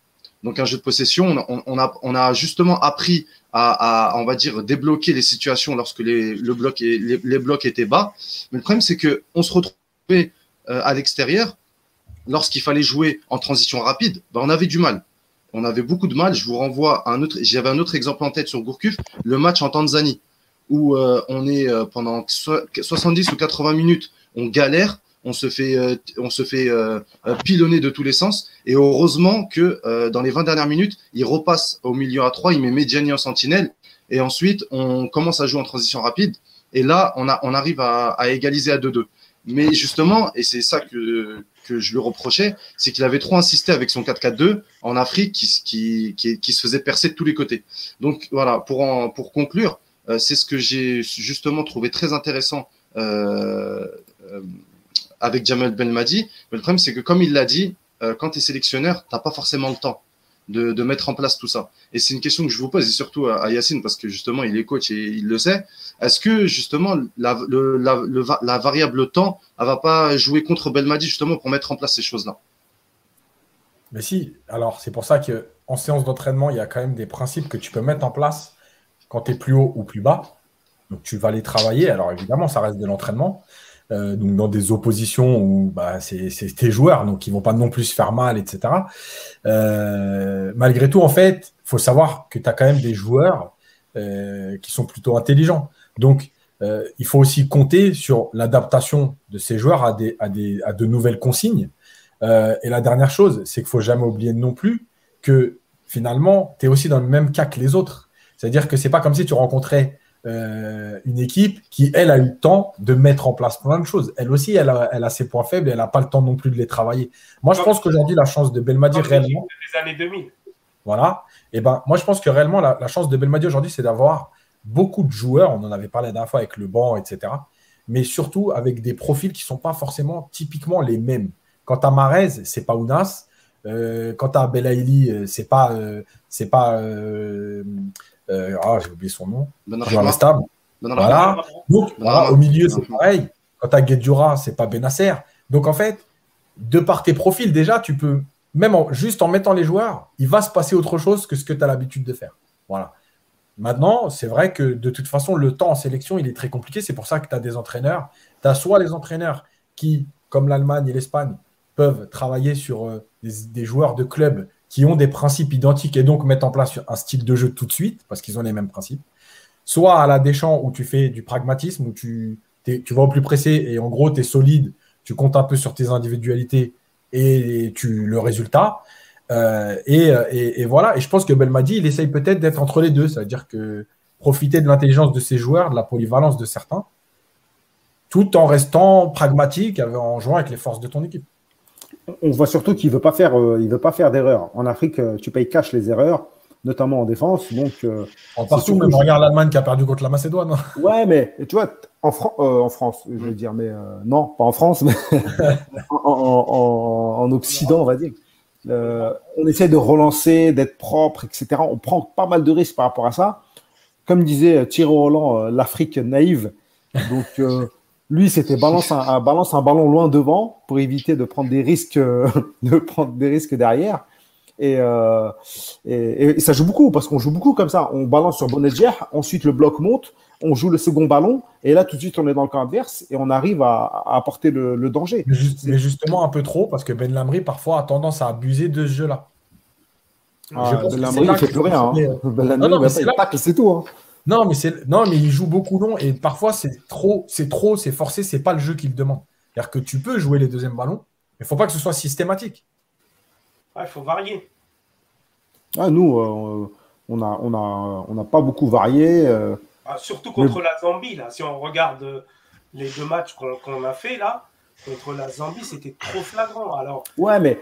Donc un jeu de possession, on, a, on a justement appris à, on va dire, débloquer les situations lorsque les, le bloc les, blocs étaient bas. Mais le problème, c'est que on se retrouvait euh, à l'extérieur lorsqu'il fallait jouer en transition rapide. Ben, on avait du mal. On avait beaucoup de mal. Je vous renvoie à un autre. J'avais un autre exemple en tête sur Gourcuff, le match en Tanzanie, où euh, on est euh, pendant 70 ou 80 minutes, on galère on se fait, euh, on se fait euh, euh, pilonner de tous les sens. Et heureusement que dans les 20 dernières minutes, il repasse au milieu à 3, il met Medjani en sentinelle. Et ensuite, on commence à jouer en transition rapide. Et là, on, a, on arrive à, égaliser à 2-2. Mais justement, et c'est ça que, que je lui reprochais, c'est qu'il avait trop insisté avec son 4-4-2 en Afrique qui, qui, qui, se faisait percer de tous les côtés. Donc voilà, pour, en, pour conclure, c'est ce que j'ai justement trouvé très intéressant avec Jamel Belmadi. Mais le problème, c'est que comme il l'a dit, euh, quand tu es sélectionneur, tu n'as pas forcément le temps de, mettre en place tout ça. Et c'est une question que je vous pose, et surtout à, Yacine, parce que justement, il est coach et il le sait. Est-ce que justement, la, le, la, la variable temps, elle va pas jouer contre Belmadi justement pour mettre en place ces choses-là? Mais si, alors c'est pour ça qu'en séance d'entraînement, il y a quand même des principes que tu peux mettre en place quand tu es plus haut ou plus bas. Donc tu vas les travailler. Alors évidemment, ça reste de l'entraînement. Euh, donc dans des oppositions où bah, c'est tes joueurs, donc ils vont pas non plus se faire mal, etc. Euh, malgré tout, en fait, faut savoir que tu as quand même des joueurs euh, qui sont plutôt intelligents. Donc, il faut aussi compter sur l'adaptation de ces joueurs à, des, à, des, à de nouvelles consignes. Et la dernière chose, c'est qu'il faut jamais oublier non plus que finalement, tu es aussi dans le même cas que les autres. C'est-à-dire que c'est pas comme si tu rencontrais euh, une équipe qui, elle, a eu le temps de mettre en place plein de choses. Elle aussi, elle a, elle a ses points faibles et elle n'a pas le temps non plus de les travailler. Moi, je pense qu'aujourd'hui, la chance de Belmadi réellement. Années 2000. Voilà. Et ben, moi, je pense que réellement, la, la chance de Belmadi aujourd'hui, c'est d'avoir beaucoup de joueurs. On en avait parlé la dernière fois avec le banc, etc. Mais surtout avec des profils qui ne sont pas forcément typiquement les mêmes. Quant à Marez, c'est pas Ounas. Euh, quant à Belaïli, euh, c'est pas, euh, c'est pas, ah, j'ai oublié son nom. Benrahma. stable. Voilà. Donc, voilà, au milieu, c'est pareil. Quant à Guedjura, c'est pas Benasser. Donc, en fait, de par tes profils, déjà, tu peux, même en, juste en mettant les joueurs, il va se passer autre chose que ce que tu as l'habitude de faire. Voilà. Maintenant, c'est vrai que de toute façon, le temps en sélection, il est très compliqué. C'est pour ça que tu as des entraîneurs. Tu as soit les entraîneurs qui, comme l'Allemagne et l'Espagne, peuvent travailler sur euh, des, des joueurs de club qui ont des principes identiques et donc mettre en place un style de jeu tout de suite, parce qu'ils ont les mêmes principes. Soit à la Deschamps où tu fais du pragmatisme, où tu, vas au plus pressé et en gros, tu es solide, tu comptes un peu sur tes individualités et tu, le résultat. Euh, et, et- et voilà, et je pense que Belmadi, il essaye peut-être d'être entre les deux, c'est-à-dire que profiter de l'intelligence de ses joueurs, de la polyvalence de certains, tout en restant pragmatique, en jouant avec les forces de ton équipe. On voit surtout qu'il ne veut pas faire, euh, il veut pas faire d'erreurs. En Afrique, euh, tu payes cash les erreurs, notamment en défense. Donc, euh, En partout, même regarde l'Allemagne qui a perdu contre la Macédoine. hein. ouais, mais tu vois, en, Fran- euh, en France, je veux dire, mais euh, non, pas en France, mais en, en- en- en Occident, on va dire. Euh, on essaie de relancer, d'être propre, etc. On prend pas mal de risques par rapport à ça. Comme disait Thierry Roland, l'Afrique naïve. Donc, euh, lui, c'était balance un, un- balance un ballon loin devant pour éviter de prendre des risques, euh, de prendre des risques derrière. Et, euh, et, et ça joue beaucoup parce qu'on joue beaucoup comme ça. On balance sur Bonedjer, ensuite le bloc monte, on joue le second ballon et là tout de suite on est dans le camp adverse et on arrive à, à apporter le, le danger. Mais, juste- mais justement un peu trop, parce que Ben Lamry parfois a tendance à abuser de ce jeu-là. Ah, c'est là il fait plus rien. Hein. tacle, c'est tout. Hein. Non, mais c'est non, mais il joue beaucoup long et parfois c'est trop, c'est trop, c'est forcé, c'est pas le jeu qu'il demande. C'est-à-dire que tu peux jouer les deuxièmes ballons, mais il faut pas que ce soit systématique. Il faut varier. Ah, nous, euh, on a, on a, on n'a pas beaucoup varié. euh, Ah, surtout contre la Zambie, là. Si on regarde euh, les deux matchs qu'on qu'on a fait là, contre la Zambie, c'était trop flagrant. Alors, Ouais, mais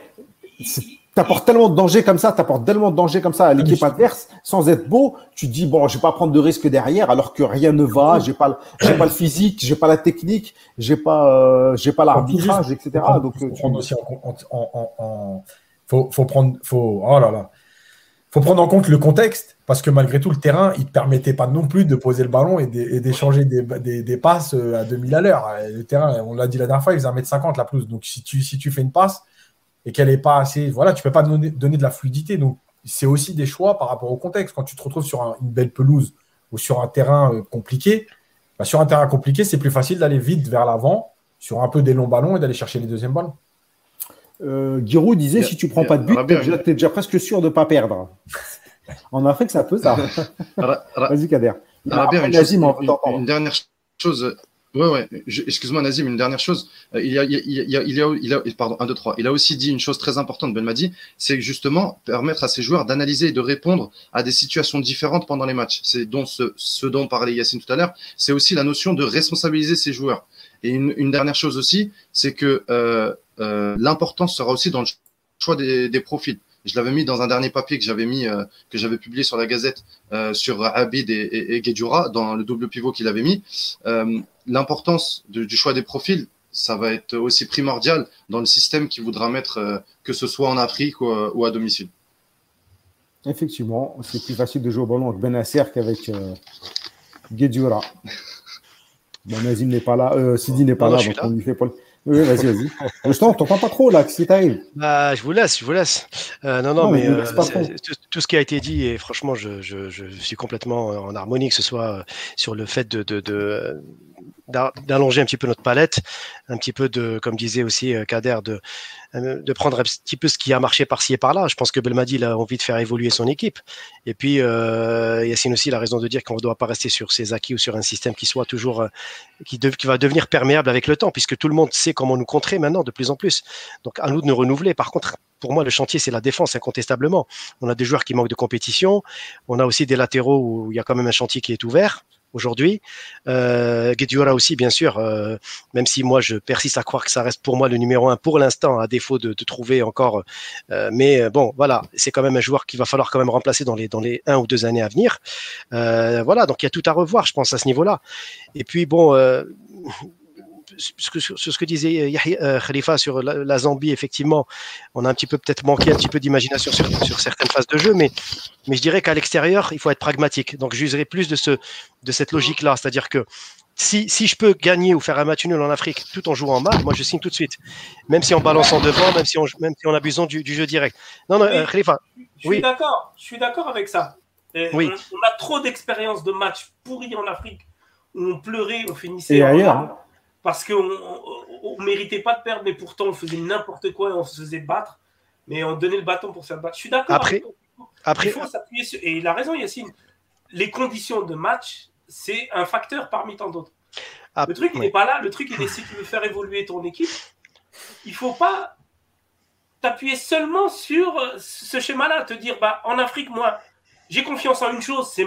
t'apportes tellement de danger comme ça, t'apportes tellement de danger comme ça à l'équipe mais je- adverse, sans être beau, tu te dis bon, je vais pas prendre de risque derrière, alors que rien ne va, j'ai pas, le- j'ai pas le physique, j'ai pas la technique, j'ai pas, euh, j'ai pas l'arbitrage, etc. Donc, faut euh, tu- prendre aussi en, en- en- en- faut, faut prendre, faut, oh là là, faut prendre en compte le contexte parce que malgré tout le terrain, il te permettait pas non plus de poser le ballon et d'échanger des, des- des passes euh, à 2000 à l'heure. Le terrain, on l'a dit la dernière fois, il faisait 1m50 la plus. Donc si tu, si tu fais une passe et qu'elle est pas assez, voilà, tu peux pas donner, donner de la fluidité. Donc c'est aussi des choix par rapport au contexte. Quand tu te retrouves sur un- une belle pelouse ou sur un terrain euh, compliqué, bah, sur un terrain compliqué, c'est plus facile d'aller vite vers l'avant sur un peu des longs ballons et d'aller chercher les deuxièmes ballons. euh, Giroud disait si tu prends pas de but, Rabia, t'es déjà, presque sûr de pas perdre. En Afrique, ça peut ça. Vas-y, Kader. Après, une, chose- une- une dernière chose. Ouais, ouais. Excuse-moi, Nazim, une dernière chose. Euh, Il y a, il y a, il y a, il a, pardon, un, deux, trois. Il a aussi dit une chose très importante, Ben Madi, c'est justement permettre à ses joueurs d'analyser et de répondre à des situations différentes pendant les matchs. C'est dont ce, ce dont parlait Yacine tout à l'heure. C'est aussi la notion de responsabiliser ses joueurs. Et une, une dernière chose aussi, c'est que euh, euh, l'importance sera aussi dans le choix des, des profils. Je l'avais mis dans un dernier papier que j'avais mis, euh, que j'avais publié sur la Gazette euh, sur Abid et, et, dans le double pivot qu'il avait mis. Euh, L'importance du choix des profils, ça va être aussi primordial dans le système qu'il voudra mettre, euh, que ce soit en Afrique ou, euh, ou à domicile. Effectivement, c'est plus facile de jouer au ballon avec Benasser qu'avec euh, Guedjura. Bon, Nazim n'est pas là, euh, Sidi n'est pas Non, là, donc suis on lui fait pas. le- Oui, vas-y, vas-y. Je t'entends pas trop là, qu'est-ce qui t'arrive? Bah, je vous laisse, je vous laisse. Euh, non, non, Non, mais euh, tout, tout ce qui a été dit, et franchement, je, je, je suis complètement en harmonie, que ce soit sur le fait de, de, de, d'allonger un petit peu notre palette, un petit peu de, comme disait aussi euh, Kader, de, euh, de prendre un petit peu ce qui a marché par-ci et par-là. Je pense que Belmadi a envie de faire évoluer son équipe. Et puis euh, Yacine aussi il a raison de dire qu'on ne doit pas rester sur ses acquis ou sur un système qui soit toujours euh, qui, qui, va devenir perméable avec le temps, puisque tout le monde sait comment nous contrer maintenant de plus en plus. Donc à nous de nous renouveler. Par contre, pour moi, le chantier, c'est la défense, incontestablement. On a des joueurs qui manquent de compétition. On a aussi des latéraux où il y a quand même un chantier qui est ouvert aujourd'hui. Euh, aussi, bien sûr, euh, même si moi je persiste à croire que ça reste pour moi le numéro un pour l'instant, à défaut de, trouver encore. Euh, mais euh, bon, voilà, c'est quand même un joueur qu'il va falloir quand même remplacer dans les dans les un ou deux années à venir. voilà, donc il y a tout à revoir, je pense, à ce niveau-là. Et puis bon sur, ce que disait euh, Yahya, euh, Khalifa sur la, Zambie, effectivement, on a un petit peu peut-être manqué un petit peu d'imagination sur, sur, certaines phases de jeu, mais, mais je dirais qu'à l'extérieur, il faut être pragmatique. Donc, j'userai plus de, ce, de cette logique-là, c'est-à-dire que si, si, je peux gagner ou faire un match nul en Afrique tout en jouant mal, moi je signe tout de suite. Même si en balançant devant, même si on, même si en abusant du, du jeu direct. Non, non, euh, Khalifa. Je suis d'accord, je suis d'accord avec ça. oui. On, a trop d'expérience de matchs pourris en Afrique où on pleurait, on finissait. Et ailleurs. Parce qu'on ne méritait pas de perdre, mais pourtant on faisait n'importe quoi et on se faisait battre. Mais on donnait le bâton pour se faire battre. Je suis d'accord. Après, après, il faut s'appuyer sur. Et il a raison, Yacine. Les conditions de match, c'est un facteur parmi tant d'autres. le truc, il n'est pas là. Le truc, il est si tu veux faire évoluer ton équipe, il ne faut pas t'appuyer seulement sur ce schéma-là. Te dire, bah, en Afrique, moi, j'ai confiance en une chose, c'est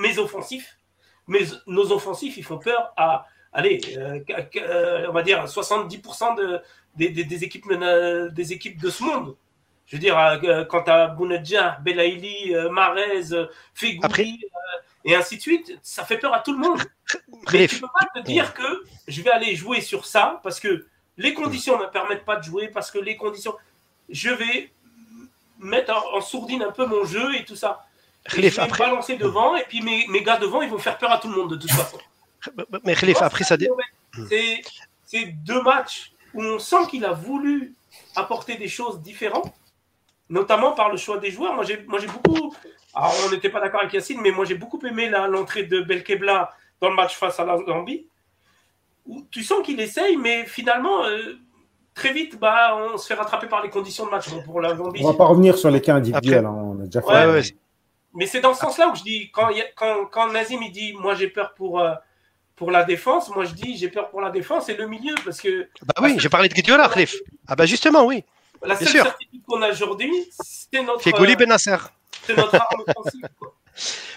mes offensifs. Mais nos offensifs, ils font peur à allez, euh, euh, on va dire 70% de, des, équipes, des équipes de ce monde. Je veux dire, euh, quand tu as Bounedjah, Belaïli, Marez, Fegouli, et ainsi de suite, ça fait peur à tout le monde. Mais tu peux pas te dire que je vais aller jouer sur ça parce que les conditions ne me permettent pas de jouer, parce que les conditions. Je vais mettre en, sourdine un peu mon jeu et tout ça. je vais me balancer devant, et puis mes, mes gars devant, ils vont faire peur à tout le monde de toute façon. Mais Khalif, après ça. C'est deux matchs où on sent qu'il a voulu apporter des choses différentes, notamment par le choix des joueurs. Moi, j'ai beaucoup. Alors, on n'était pas d'accord avec Yacine, mais moi, j'ai beaucoup aimé l'entrée de Belkebla dans le match face à la Zambie. Où tu sens qu'il essaye, mais finalement, euh, très vite, bah, on se fait rattraper par les conditions de match. pour la Zambie, on va pas revenir sur les cas individuels. Hein, on a déjà fait. mais c'est dans ce sens-là où je dis, quand, quand, quand Nazim il dit, moi j'ai peur pour, euh, pour la défense, moi je dis j'ai peur pour la défense et le milieu parce que. Bah oui, j'ai parlé de Guediola, Khalif. Ah bah justement, oui. La seule certitude qu'on a aujourd'hui, c'est notre. C'est Benasser. C'est notre arme offensive.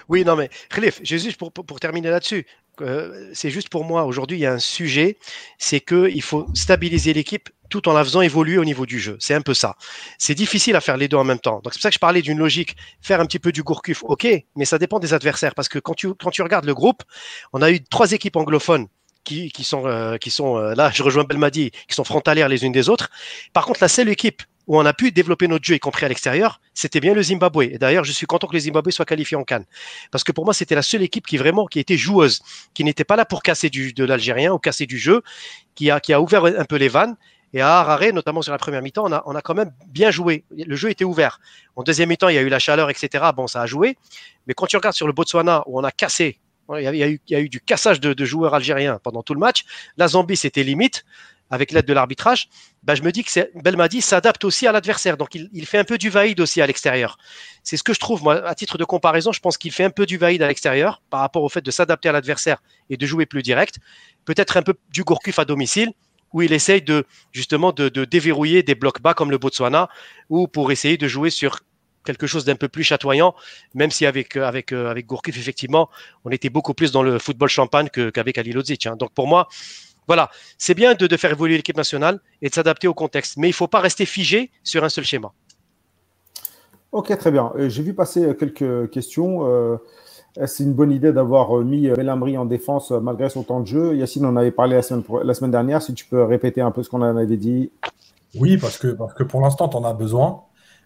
Oui, non, mais Khalif, juste pour, pour, terminer là-dessus, euh, c'est juste pour moi, aujourd'hui, il y a un sujet, c'est qu'il faut stabiliser l'équipe tout en la faisant évoluer au niveau du jeu. C'est un peu ça. C'est difficile à faire les deux en même temps. Donc c'est pour ça que je parlais d'une logique, faire un petit peu du Gourcuff, ok, mais ça dépend des adversaires. Parce que quand tu, quand tu regardes le groupe, on a eu trois équipes anglophones qui, sont, euh, qui sont euh, là, je rejoins Belmadi, qui sont frontalières les unes des autres. Par contre, la seule équipe où on a pu développer notre jeu, y compris à l'extérieur, c'était bien le Zimbabwe. Et d'ailleurs, je suis content que le Zimbabwe soit qualifié en Cannes. Parce que pour moi, c'était la seule équipe qui vraiment, qui était joueuse, qui n'était pas là pour casser du, de l'Algérien ou casser du jeu, qui a, qui a ouvert un peu les vannes et à Harare, notamment sur la première mi-temps, on a, on a quand même bien joué. Le jeu était ouvert. En deuxième mi-temps, il y a eu la chaleur, etc. Bon, ça a joué. Mais quand tu regardes sur le Botswana, où on a cassé, il y a, eu, du cassage de, joueurs algériens pendant tout le match. La Zambie, c'était limite avec l'aide de l'arbitrage. Ben, je me dis que Belmadi s'adapte aussi à l'adversaire. Donc, il, fait un peu du vaïd aussi à l'extérieur. C'est ce que je trouve, moi, à titre de comparaison, je pense qu'il fait un peu du vaïd à l'extérieur par rapport au fait de s'adapter à l'adversaire et de jouer plus direct. Peut-être un peu du Gourcuff à domicile où il essaye justement de, déverrouiller des blocs bas comme le Botswana, ou pour essayer de jouer sur quelque chose d'un peu plus chatoyant, même si avec euh, avec euh, avec Gourcuff effectivement, on était beaucoup plus dans le football champagne qu'avec Ali Lodzic. Hein. Donc pour moi, voilà, c'est bien de, faire évoluer l'équipe nationale et de s'adapter au contexte, mais il ne faut pas rester figé sur un seul schéma. Ok, très bien. Euh, j'ai vu passer quelques questions. C'est une bonne idée d'avoir euh, mis euh, Belhamri en défense euh, malgré son temps de jeu? Yacine en avait parlé la semaine, la semaine dernière. Si tu peux répéter un peu ce qu'on en avait dit. Oui, parce que, parce que pour l'instant, tu en as besoin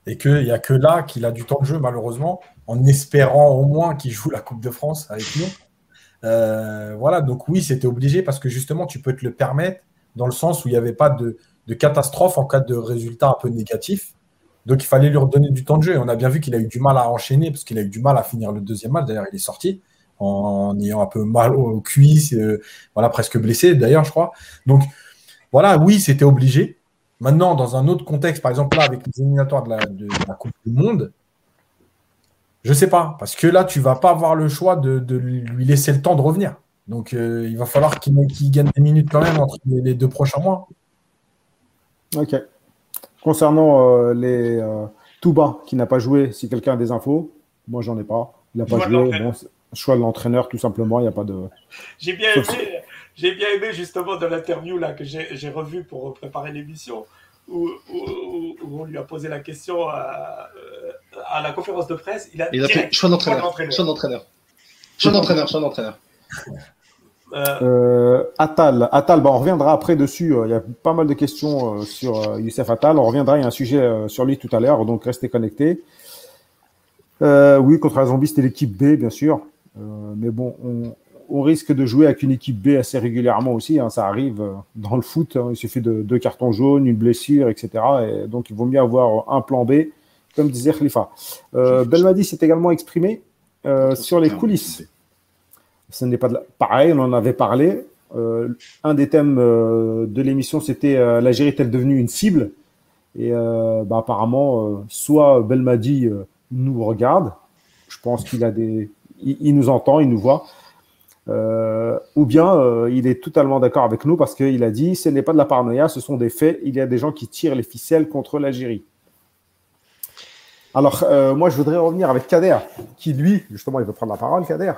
et qu'il n'y a que là qu'il a du temps de jeu, malheureusement, en espérant au moins qu'il joue la Coupe de France avec nous. voilà, donc oui, c'était obligé parce que justement, tu peux te le permettre dans le sens où il n'y avait pas de, catastrophe en cas de résultat un peu négatif. Donc il fallait lui redonner du temps de jeu. Et on a bien vu qu'il a eu du mal à enchaîner parce qu'il a eu du mal à finir le deuxième match. D'ailleurs, il est sorti. en ayant un peu mal aux cuisses, voilà, presque blessé d'ailleurs, je crois. Donc voilà, oui, c'était obligé. Maintenant, dans un autre contexte, par exemple là, avec les éliminatoires de la, Coupe du Monde, je ne sais pas, parce que là, tu ne vas pas avoir le choix de, lui laisser le temps de revenir. Donc, il va falloir qu'il gagne des minutes quand même entre les deux prochains mois. Ok. Concernant euh, les euh, Touba qui n'a pas joué, si quelqu'un a des infos, moi j'en ai pas. Il n'a pas joué. Bon, choix de l'entraîneur, tout simplement. Il n'y a pas de. J'ai bien aimé. J'ai bien aimé justement de l'interview là que j'ai revu pour préparer l'émission où, on lui a posé la question à, la conférence de presse. Il a, il a fait choix d'entraîneur. Choix d'entraîneur. Choix d'entraîneur. Choix d'entraîneur. Euh, euh... Attal, Attal bah, on reviendra après dessus. Euh, il y a pas mal de questions euh, sur Youssef Attal. On reviendra, il y a un sujet sur lui tout à l'heure, donc restez connectés. oui, contre la Zombie, c'était l'équipe B, bien sûr. mais bon, on, risque de jouer avec une équipe B assez régulièrement aussi. Hein. ça arrive dans le foot. Hein. il suffit de deux cartons jaunes, une blessure, etc. Et donc, il vaut mieux avoir un plan B, comme disait Khalifa. Belmadi s'est également exprimé sur les coulisses ce n'est pas pareil, on en avait parlé. Euh, un des thèmes euh, de l'émission, c'était euh, l'Algérie est-elle devenue une cible? Et bah, apparemment, soit Belmadi nous regarde, je pense qu'il a des, il, nous entend, il nous voit, ou bien il est totalement d'accord avec nous parce qu'il a dit ce n'est pas de la paranoïa, ce sont des faits. Il y a des gens qui tirent les ficelles contre l'Algérie. Alors, moi, je voudrais revenir avec Kader, qui lui, justement, il veut prendre la parole, Kader.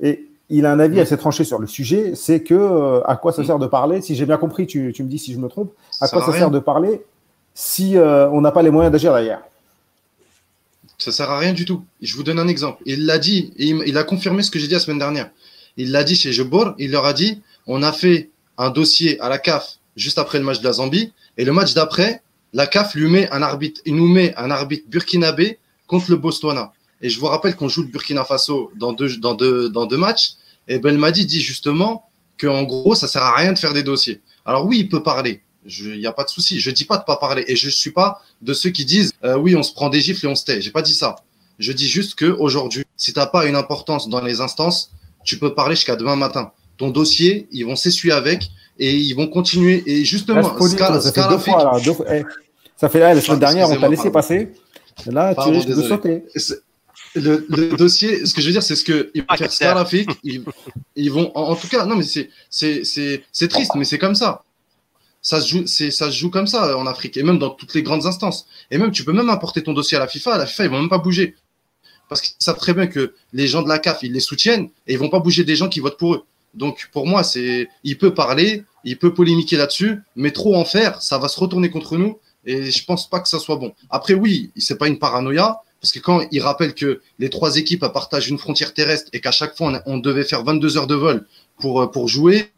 Et il a un avis assez tranché sur le sujet, c'est que euh, à quoi ça sert de parler, si j'ai bien compris, tu, me dis si je me trompe, à quoi ça sert de parler si euh, on n'a pas les moyens d'agir derrière? Ça sert à rien du tout. Je vous donne un exemple. Il l'a dit, il, a confirmé ce que j'ai dit la semaine dernière. Il l'a dit chez Jebor, il leur a dit, on a fait un dossier à la CAF juste après le match de la Zambie, et le match d'après, la CAF lui met un arbitre, il nous met un arbitre burkinabé contre le Botswana. Et je vous rappelle qu'on joue le Burkina Faso dans deux, dans deux, dans deux matchs. Et Belmadi dit justement qu'en gros, ça sert à rien de faire des dossiers. Alors oui, il peut parler. Il n'y a pas de souci. Je dis pas de pas parler. Et je ne suis pas de ceux qui disent euh, oui, on se prend des gifles et on se tait. J'ai pas dit ça. Je dis juste que aujourd'hui, si tu n'as pas une importance dans les instances, tu peux parler jusqu'à demain matin. Ton dossier, ils vont s'essuyer avec et ils vont continuer. Et justement, ça, fait deux fois, eh, ça fait la semaine dernière, on t'a laissé passer. Là, tu risques de sauter le, dossier, ce que je veux dire, c'est ce que ils vont faire Scarafik, ils, ils vont, en, tout cas, non, mais c'est, c'est, c'est, c'est triste, mais c'est comme ça. Ça se joue, ça se joue comme ça en Afrique et même dans toutes les grandes instances. Et même, tu peux même apporter ton dossier à la FIFA. À la FIFA, ils vont même pas bouger parce qu'ils savent très bien que les gens de la CAF, ils les soutiennent et ils vont pas bouger des gens qui votent pour eux. Donc, pour moi, c'est, il peut parler, il peut polémiquer là-dessus, mais trop en faire, ça va se retourner contre nous et je pense pas que ça soit bon. Après, oui, c'est pas une paranoïa, parce que quand il rappelle que les trois équipes partagent une frontière terrestre et qu'à chaque fois on, devait faire 22 heures de vol pour, euh, pour jouer,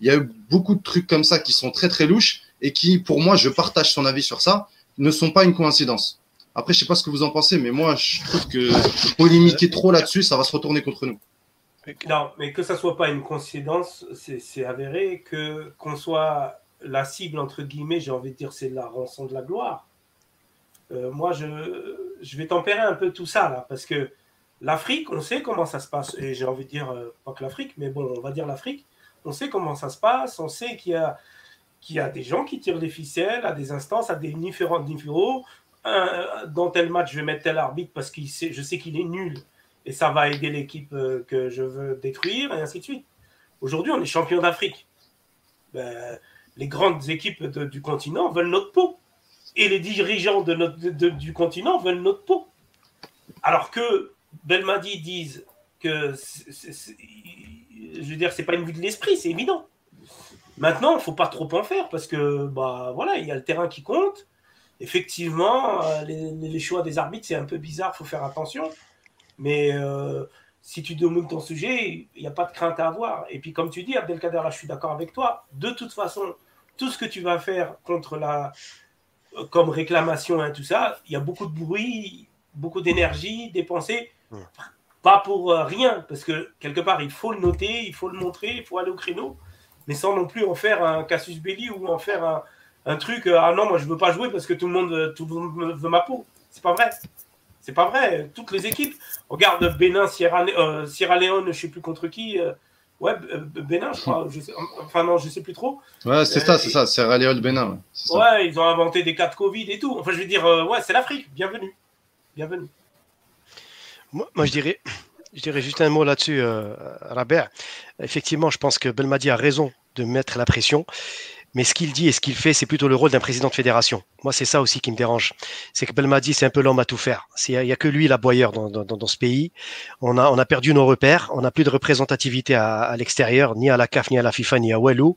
il y a eu beaucoup de trucs comme ça qui sont très très louches et qui, pour moi, je partage son avis sur ça, ne sont pas une coïncidence. Après, je sais pas ce que vous en pensez, mais moi, je trouve que polémiquer trop là-dessus, ça va se retourner contre nous. Non, mais que ça soit pas une coïncidence, c'est avéré que qu'on soit la cible entre guillemets, j'ai envie de dire, c'est la rançon de la gloire. Euh, moi, je, je vais tempérer un peu tout ça, là, parce que l'Afrique, on sait comment ça se passe, et j'ai envie de dire, euh, pas que l'Afrique, mais bon, on va dire l'Afrique, on sait comment ça se passe, on sait qu'il y a, qu'il y a des gens qui tirent des ficelles à des instances, à des différents niveaux. Dans tel match, je vais mettre tel arbitre parce que je sais qu'il est nul et ça va aider l'équipe euh, que je veux détruire, et ainsi de suite. Aujourd'hui, on est champion d'Afrique. Ben, les grandes équipes du continent veulent notre peau et les dirigeants du continent veulent notre peau. Alors que Belmadi disent que, c'est pas une vue de l'esprit, c'est évident. Maintenant, il ne faut pas trop en faire parce que, bah voilà, il y a le terrain qui compte. Effectivement, euh, les, choix des arbitres, c'est un peu bizarre, il faut faire attention. Mais euh, si tu domines ton sujet, il n'y a pas de crainte à avoir. Et puis, comme tu dis, Abdelkader, là, je suis d'accord avec toi. De toute façon, tout ce que tu vas faire contre la, comme réclamation et hein, tout ça, il y a beaucoup de bruit, beaucoup d'énergie dépensée, pas pour euh, rien, parce que quelque part, il faut le noter, il faut le montrer, il faut aller au créneau, mais sans non plus en faire un casus belli ou en faire un, truc, euh, ah non, moi je veux pas jouer parce que tout le monde, tout le monde veut ma peau. C'est pas vrai. C'est pas vrai. Toutes les équipes. Regarde Bénin, Sierra, euh, Sierra Leone, je sais plus contre qui. Euh, ouais, Bénin, je crois. enfin, non, je sais plus trop. Ouais, c'est ça, c'est ça. Sierra Leone, Bénin. Ouais. ils ont inventé des cas de Covid et tout. Enfin, je veux dire, ouais, c'est l'Afrique. Bienvenue. Bienvenue. Moi, moi, je dirais. Je dirais juste un mot là-dessus, euh, Rabert. Effectivement, je pense que Belmadi a raison de mettre la pression. Mais ce qu'il dit et ce qu'il fait, c'est plutôt le rôle d'un président de fédération. Moi, c'est ça aussi qui me dérange. C'est que Belmadi, c'est un peu l'homme à tout faire. Il n'y a, que lui, l'aboyeur dans, dans, dans, ce pays. On a, on a perdu nos repères. On n'a plus de représentativité à, à l'extérieur, ni à la CAF, ni à la FIFA, ni à Walou.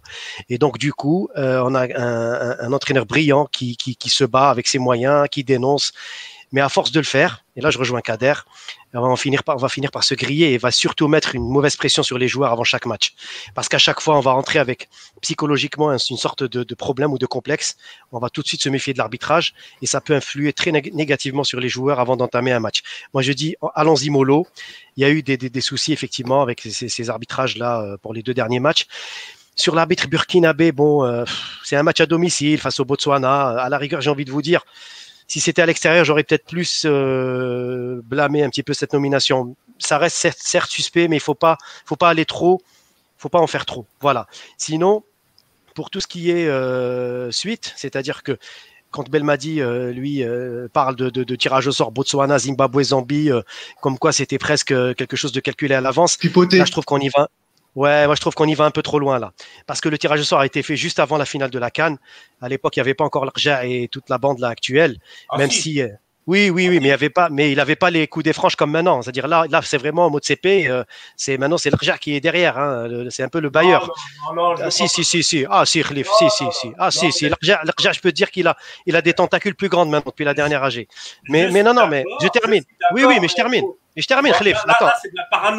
Et donc, du coup, euh, on a un, entraîneur brillant qui, qui se bat avec ses moyens, qui dénonce. Mais à force de le faire, et là je rejoins Kader, on va, finir par, on va finir par se griller et va surtout mettre une mauvaise pression sur les joueurs avant chaque match. Parce qu'à chaque fois, on va rentrer avec psychologiquement une sorte de, problème ou de complexe. On va tout de suite se méfier de l'arbitrage et ça peut influer très négativement sur les joueurs avant d'entamer un match. Moi, je dis, allons-y mollo. Il y a eu des, soucis effectivement avec ces, ces arbitrages-là euh, pour les deux derniers matchs. Sur l'arbitre burkinabé, bon, euh, c'est un match à domicile face au Botswana. À la rigueur, j'ai envie de vous dire, si c'était à l'extérieur, j'aurais peut-être plus euh, blâmé un petit peu cette nomination. Ça reste certes, suspect, mais il faut pas, faut pas aller trop, faut pas en faire trop. Voilà. Sinon, pour tout ce qui est euh, suite, c'est-à-dire que quand Belmadi, euh, lui, euh, parle de, de, de, tirage au sort Botswana, Zimbabwe, Zambie, comme quoi c'était presque quelque chose de calculé à l'avance. Là, je trouve qu'on y va. Ouais, moi je trouve qu'on y va un peu trop loin là. Parce que le tirage au sort a été fait juste avant la finale de la Cannes. À l'époque, il n'y avait pas encore l'Arja et toute la bande là actuelle. Ah, même si, euh, oui, oui, oui, mais il avait pas, mais il avait pas les coups des franches comme maintenant. C'est-à-dire là, là, c'est vraiment en mode CP. Euh, c'est maintenant, c'est l'Arja qui est derrière. Hein, c'est un peu le bailleur. ah, si, si, si, si, ah, si, Khalif, si, si, si, ah, si, si, l'Arja, je peux te dire qu'il a, il a des tentacules plus grandes maintenant depuis la dernière AG. Mais, mais non, non, mais je termine. Oui, oui, mais je termine. Et je termine, Khalif. Attends.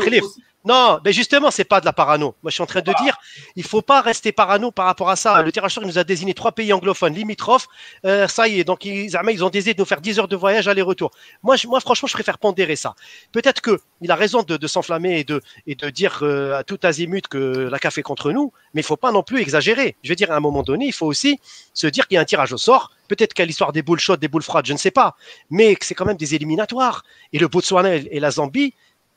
Khalif. Non, mais justement, c'est pas de la parano. Moi, je suis en train de dire, il faut pas rester parano par rapport à ça. Le tirage nous a désigné trois pays anglophones limitrophes. Euh, ça y est, donc ils, ils ont décidé de nous faire 10 heures de voyage aller-retour. Moi, moi, franchement, je préfère pondérer ça. Peut-être que il a raison de, de s'enflammer et de, et de dire euh, à tout azimut que la CAF est contre nous, mais il faut pas non plus exagérer. Je veux dire, à un moment donné, il faut aussi se dire qu'il y a un tirage au sort. Peut-être qu'à l'histoire des boules chaudes, des boules froides, je ne sais pas, mais c'est quand même des éliminatoires. Et le Botswana et la Zambie,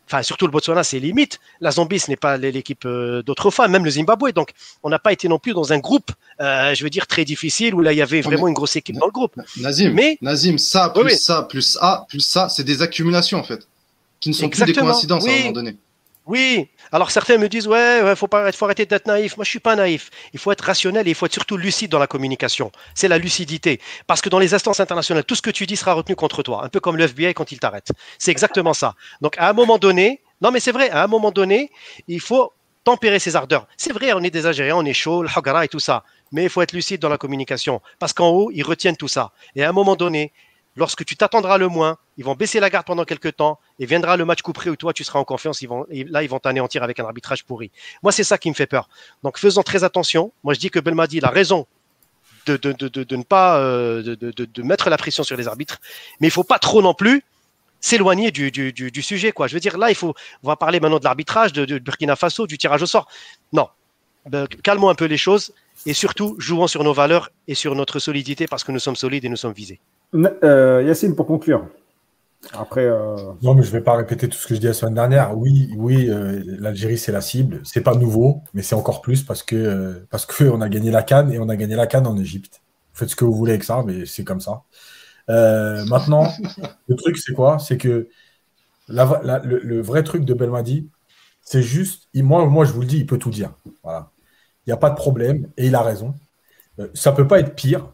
enfin surtout le Botswana, c'est limite. La Zambie, ce n'est pas l'équipe euh, d'autrefois, même le Zimbabwe. Donc, on n'a pas été non plus dans un groupe, euh, je veux dire, très difficile où là, il y avait vraiment une grosse équipe dans le groupe. Nazim, mais, Nazim ça, plus ça, plus A, plus ça, c'est des accumulations en fait, qui ne sont plus des coïncidences à un moment donné. Oui, alors certains me disent ouais, il faut faut arrêter d'être naïf. Moi, je suis pas naïf. Il faut être rationnel et il faut être surtout lucide dans la communication. C'est la lucidité, parce que dans les instances internationales, tout ce que tu dis sera retenu contre toi, un peu comme le FBI quand il t'arrête. C'est exactement ça. Donc à un moment donné, non mais c'est vrai, à un moment donné, il faut tempérer ses ardeurs. C'est vrai, on est des on est chaud, le hagara et tout ça, mais il faut être lucide dans la communication, parce qu'en haut, ils retiennent tout ça. Et à un moment donné, lorsque tu t'attendras le moins, ils vont baisser la garde pendant quelques temps et viendra le match couperé où toi tu seras en confiance. Là, ils vont t'anéantir avec un arbitrage pourri. Moi, c'est ça qui me fait peur. Donc, faisons très attention. Moi, je dis que Belmadi a raison de, ne pas euh, mettre la pression sur les arbitres, mais il faut pas trop non plus s'éloigner du, sujet. Je veux dire, là, il faut, on va parler maintenant de l'arbitrage, de, Burkina Faso, du tirage au sort. Non, ben, calmons un peu les choses et surtout jouons sur nos valeurs et sur notre solidité parce que nous sommes solides et nous sommes visés. Euh, Yacine, pour conclure. Après, euh, Non, mais je ne vais pas répéter tout ce que je dis la semaine dernière. Oui, oui, euh, l'Algérie, c'est la cible. C'est pas nouveau, mais c'est encore plus parce que parce qu'on a gagné la Cannes et on a gagné la Cannes en Égypte. Faites ce que vous voulez avec ça, mais c'est comme ça. maintenant, le truc, c'est quoi? C'est que le, vrai truc de Belmadi, c'est juste, moi, moi, je vous le dis, il peut tout dire. Voilà. Il n'y a pas de problème et il a raison. ça peut pas être pire.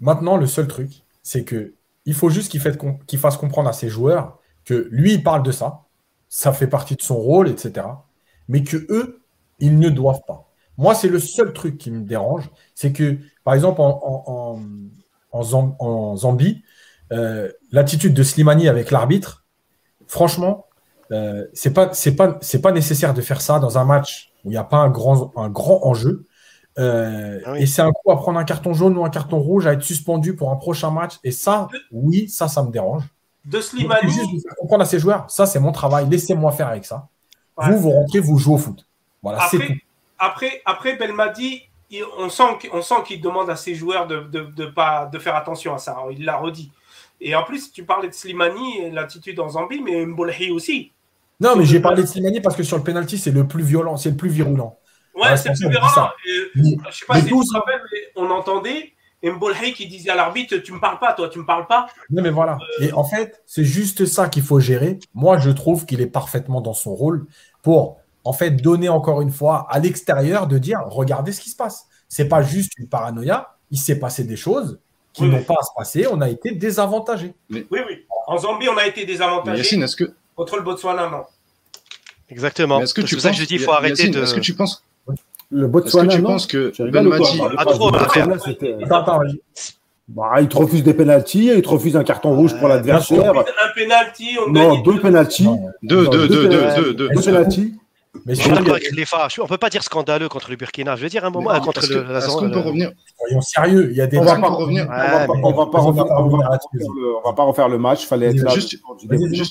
Maintenant, le seul truc, c'est que il faut juste qu'il fasse comprendre à ses joueurs que lui, il parle de ça, ça fait partie de son rôle, etc. Mais que eux, ils ne doivent pas. Moi, c'est le seul truc qui me dérange, c'est que, par exemple, en, Zambie, euh, l'attitude de Slimani avec l'arbitre, franchement, euh, c'est pas, nécessaire de faire ça dans un match où il n'y a pas un grand enjeu. Euh, ah et c'est un coup à prendre un carton jaune ou un carton rouge, à être suspendu pour un prochain match. Et ça, oui, ça, ça me dérange. De Slimani. Juste de faire comprendre à ces joueurs, ça, c'est mon travail. Laissez-moi faire avec ça. Vous, vous rentrez, vous jouez au foot. Voilà, c'est tout. Après, après Belmadi, on sent, on sent qu'il demande à ses joueurs de, de, de, pas, de faire attention à ça. Il l'a redit. Et en plus, tu parlais de Slimani, l'attitude en Zambie, mais Mbolhi aussi. Non, mais j'ai parlé de Slimani parce que sur le penalty, c'est le plus violent, c'est le plus virulent. Ouais, c'est plus virulent. je ne sais pas si tu te rappelles, mais on entendait Mbolhi qui disait à l'arbitre Tu me parles pas, toi, tu me parles pas. Non, mais voilà. Euh, Et en fait, c'est juste ça qu'il faut gérer. Moi, je trouve qu'il est parfaitement dans son rôle pour, en fait, donner encore une fois à l'extérieur de dire Regardez ce qui se passe. C'est pas juste une paranoïa. Il s'est passé des choses qui n'ont pas à se passer. On a été désavantagés. Oui, oui. En Zambie, on a été désavantagés. Yacine, est-ce que. Contre le Botswana, non. Exactement. Est-ce que tu penses... que je dis, il faut arrêter de. Est-ce que tu penses le Botswana, Est-ce que tu penses que Belmadi... Trop, bah, il te refuse des pénalties, il te refuse un carton rouge pour l'adversaire. Un pénalty, on Non, deux pénalties. Deux, deux, deux, deux, deux, deux pénalties. Mais je d'accord avec les On peut pas dire scandaleux contre le Burkina. Je veux dire un moment non, contre le, la Est-ce qu'on peut revenir Soyons sérieux. Il y a des. On va pas revenir. On va pas On va pas refaire le match. Fallait être là. Juste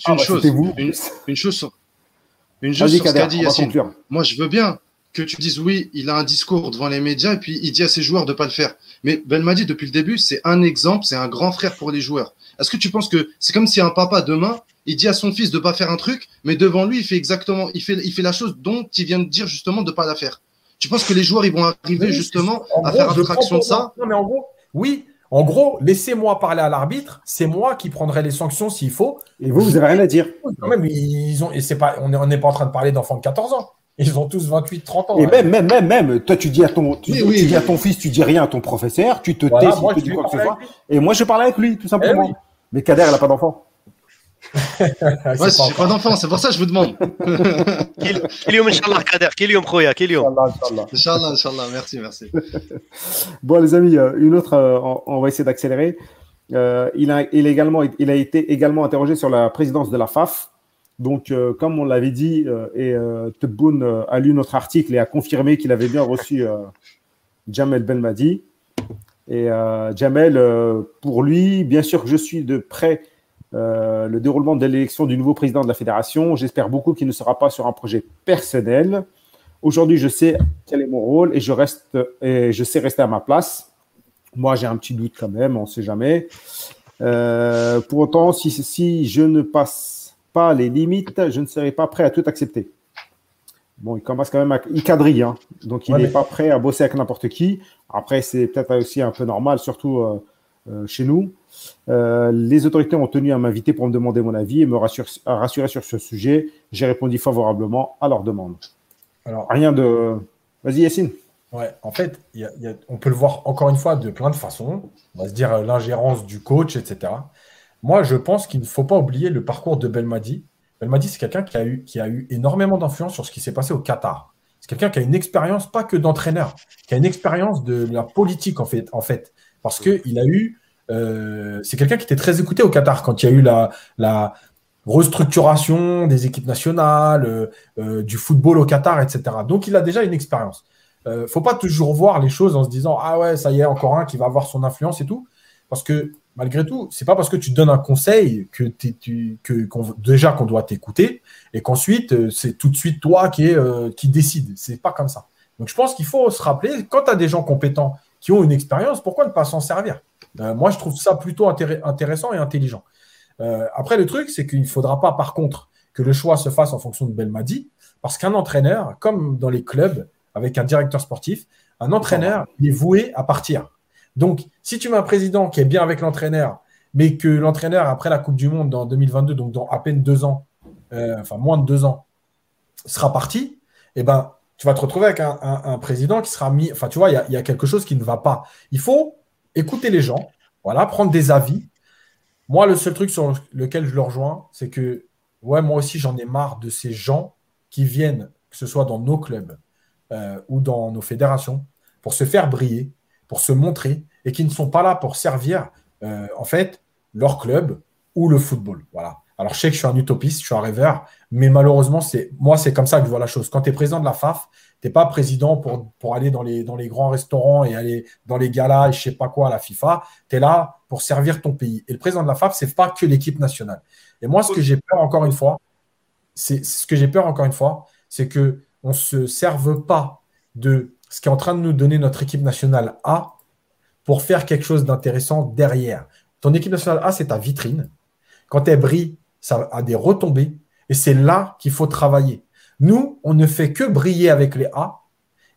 une chose. Une chose. Une chose sur ce qu'a dit Yacine. Moi, je veux bien que tu dises oui, il a un discours devant les médias et puis il dit à ses joueurs de ne pas le faire. Mais Belmadi, depuis le début, c'est un exemple, c'est un grand frère pour les joueurs. Est-ce que tu penses que c'est comme si un papa demain, il dit à son fils de ne pas faire un truc, mais devant lui, il fait exactement, il fait, il fait la chose dont il vient de dire justement de ne pas la faire? Tu penses que les joueurs, ils vont arriver justement à faire abstraction de ça? Non, mais en gros, oui. En gros, laissez-moi parler à l'arbitre, c'est moi qui prendrai les sanctions s'il faut. Et vous, vous n'avez rien à dire. Quand même, ils ont, et c'est pas, on n'est pas en train de parler d'enfants de 14 ans. Ils ont tous 28, 30 ans. Et même, même, même, même, toi, tu dis à ton, tu, dis à ton fils, tu dis rien à ton professeur, tu te tais si tu dis quoi que ce soit. Et moi, je parle avec lui, tout simplement. Eh Mais Kader, il n'a pas d'enfant. ouais, j'ai pas d'enfant, c'est pour ça que je vous demande. Kilium, Inch'Allah, Kader, Kilium, Khoya, Kilium. Inch'Allah, Inch'Allah, merci, merci. bon, les amis, euh, une autre, euh, on va essayer d'accélérer. Euh, il, a, il, a également, il a été également interrogé sur la présidence de la FAF. Donc, euh, comme on l'avait dit, euh, et euh, euh, a lu notre article et a confirmé qu'il avait bien reçu Jamel Belmadi. Et Jamel, pour lui, bien sûr que je suis de près le déroulement de l'élection du nouveau président de la fédération. J'espère beaucoup qu'il ne sera pas sur un projet personnel. Aujourd'hui, je sais quel est mon rôle et je, reste, et je sais rester à ma place. Moi, j'ai un petit doute quand même, on ne sait jamais. pour autant, si, si je ne passe les limites, je ne serai pas prêt à tout accepter. Bon, il commence quand même à. Il quadrille, hein. donc il n'est pas prêt à bosser avec n'importe qui. Après, c'est peut-être aussi un peu normal, surtout euh, euh, chez nous. Euh, les autorités ont tenu à m'inviter pour me demander mon avis et me rassurer sur ce sujet. J'ai répondu favorablement à leur demande. Alors, Rien de. Vas-y, Yacine. Ouais, en fait, on peut le voir encore une fois de plein de façons. On va se dire l'ingérence du coach, etc. Moi, je pense qu'il ne faut pas oublier le parcours de Belmadi. Belmadi, c'est quelqu'un qui a, eu, qui a eu énormément d'influence sur ce qui s'est passé au Qatar. C'est quelqu'un qui a une expérience, pas que d'entraîneur, qui a une expérience de la politique, en fait. En fait parce qu'il a eu. Euh, c'est quelqu'un qui était très écouté au Qatar quand il y a eu la, la restructuration des équipes nationales, euh, euh, du football au Qatar, etc. Donc, il a déjà une expérience. ne faut pas toujours voir les choses en se disant Ah ouais, ça y est, encore un qui va avoir son influence et tout. Parce que malgré tout, c'est pas parce que tu donnes un conseil que, déjà qu'on doit t'écouter et qu'ensuite euh, c'est tout de suite toi qui, est, euh, qui décide. C'est pas comme ça. Donc je pense qu'il faut se rappeler quand tu as des gens compétents qui ont une expérience, pourquoi ne pas s'en servir? Euh, Moi, je trouve ça plutôt intéressant et intelligent. après, le truc, c'est qu'il ne faudra pas, par contre, que le choix se fasse en fonction de Belmadi, parce qu'un entraîneur, comme dans les clubs, avec un directeur sportif, un entraîneur, est voué à partir. Donc, si tu mets un président qui est bien avec l'entraîneur, mais que l'entraîneur, après la Coupe du Monde en 2022, donc dans à peine deux ans, euh, enfin moins de deux ans, sera parti, eh ben, tu vas te retrouver avec un, président qui sera mis. Enfin, tu vois, il y, a quelque chose qui ne va pas. Il faut écouter les gens, voilà, prendre des avis. Moi, le seul truc sur lequel je le rejoins, c'est que, moi aussi, j'en ai marre de ces gens qui viennent, que ce soit dans nos clubs euh, ou dans nos fédérations, pour se faire briller, pour se montrer et qui ne sont pas là pour servir euh, en fait leur club ou le football. Voilà. Alors je sais que je suis un utopiste, je suis un rêveur, mais malheureusement, c'est moi, c'est comme ça que je vois la chose. Quand tu es président de la FAF, tu n'es pas président pour, pour aller dans les, dans les grands restaurants et aller dans les galas et je sais pas quoi à la FIFA. Tu es là pour servir ton pays. Et le président de la FAF, c'est pas que l'équipe nationale. Et moi, ce que j'ai peur encore une fois, c'est ce que j'ai peur encore une fois, c'est que on se serve pas de ce qui est en train de nous donner notre équipe nationale A pour faire quelque chose d'intéressant derrière. Ton équipe nationale A, c'est ta vitrine. Quand elle brille, ça a des retombées. Et c'est là qu'il faut travailler. Nous, on ne fait que briller avec les A.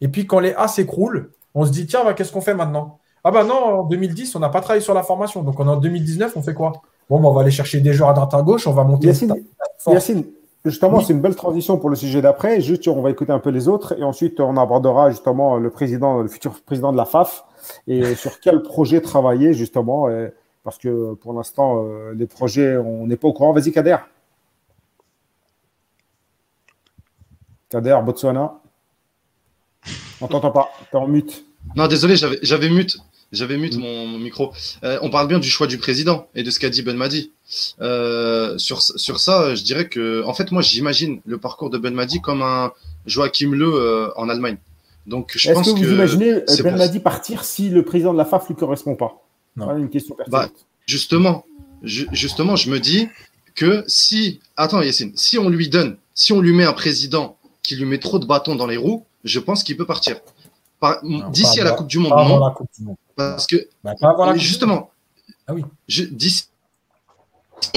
Et puis quand les A s'écroulent, on se dit, tiens, bah, qu'est-ce qu'on fait maintenant? Ah ben non, en 2010, on n'a pas travaillé sur la formation. Donc en 2019, on fait quoi? Bon, bah, on va aller chercher des joueurs à droite à gauche, on va monter. Yacine, justement, c'est une belle transition pour le sujet d'après. Juste, on va écouter un peu les autres et ensuite on abordera justement le président, le futur président de la FAF et sur quel projet travailler justement. Parce que pour l'instant, euh, les projets, on n'est pas au courant. Vas-y, Kader. Kader, Botswana. On t'entend pas, tu es en mute. Non, désolé, j'avais mute. J'avais mute mon, micro. Euh, on parle bien du choix du président et de ce qu'a dit Ben Madi. Euh, sur, sur ça, je dirais que, en fait, moi, j'imagine le parcours de Ben Madi comme un Joachim Le en Allemagne. Donc, je pense que vous imaginez Ben Madi partir si le président de la FAF ne lui correspond pas? Une question bah, justement, justement, je me dis que si, attends Yacine, si on lui donne, si on lui met un président qui lui met trop de bâtons dans les roues, je pense qu'il peut partir. D'ici à la Coupe du Monde, non. Parce que, bah, justement, ah oui. d'ici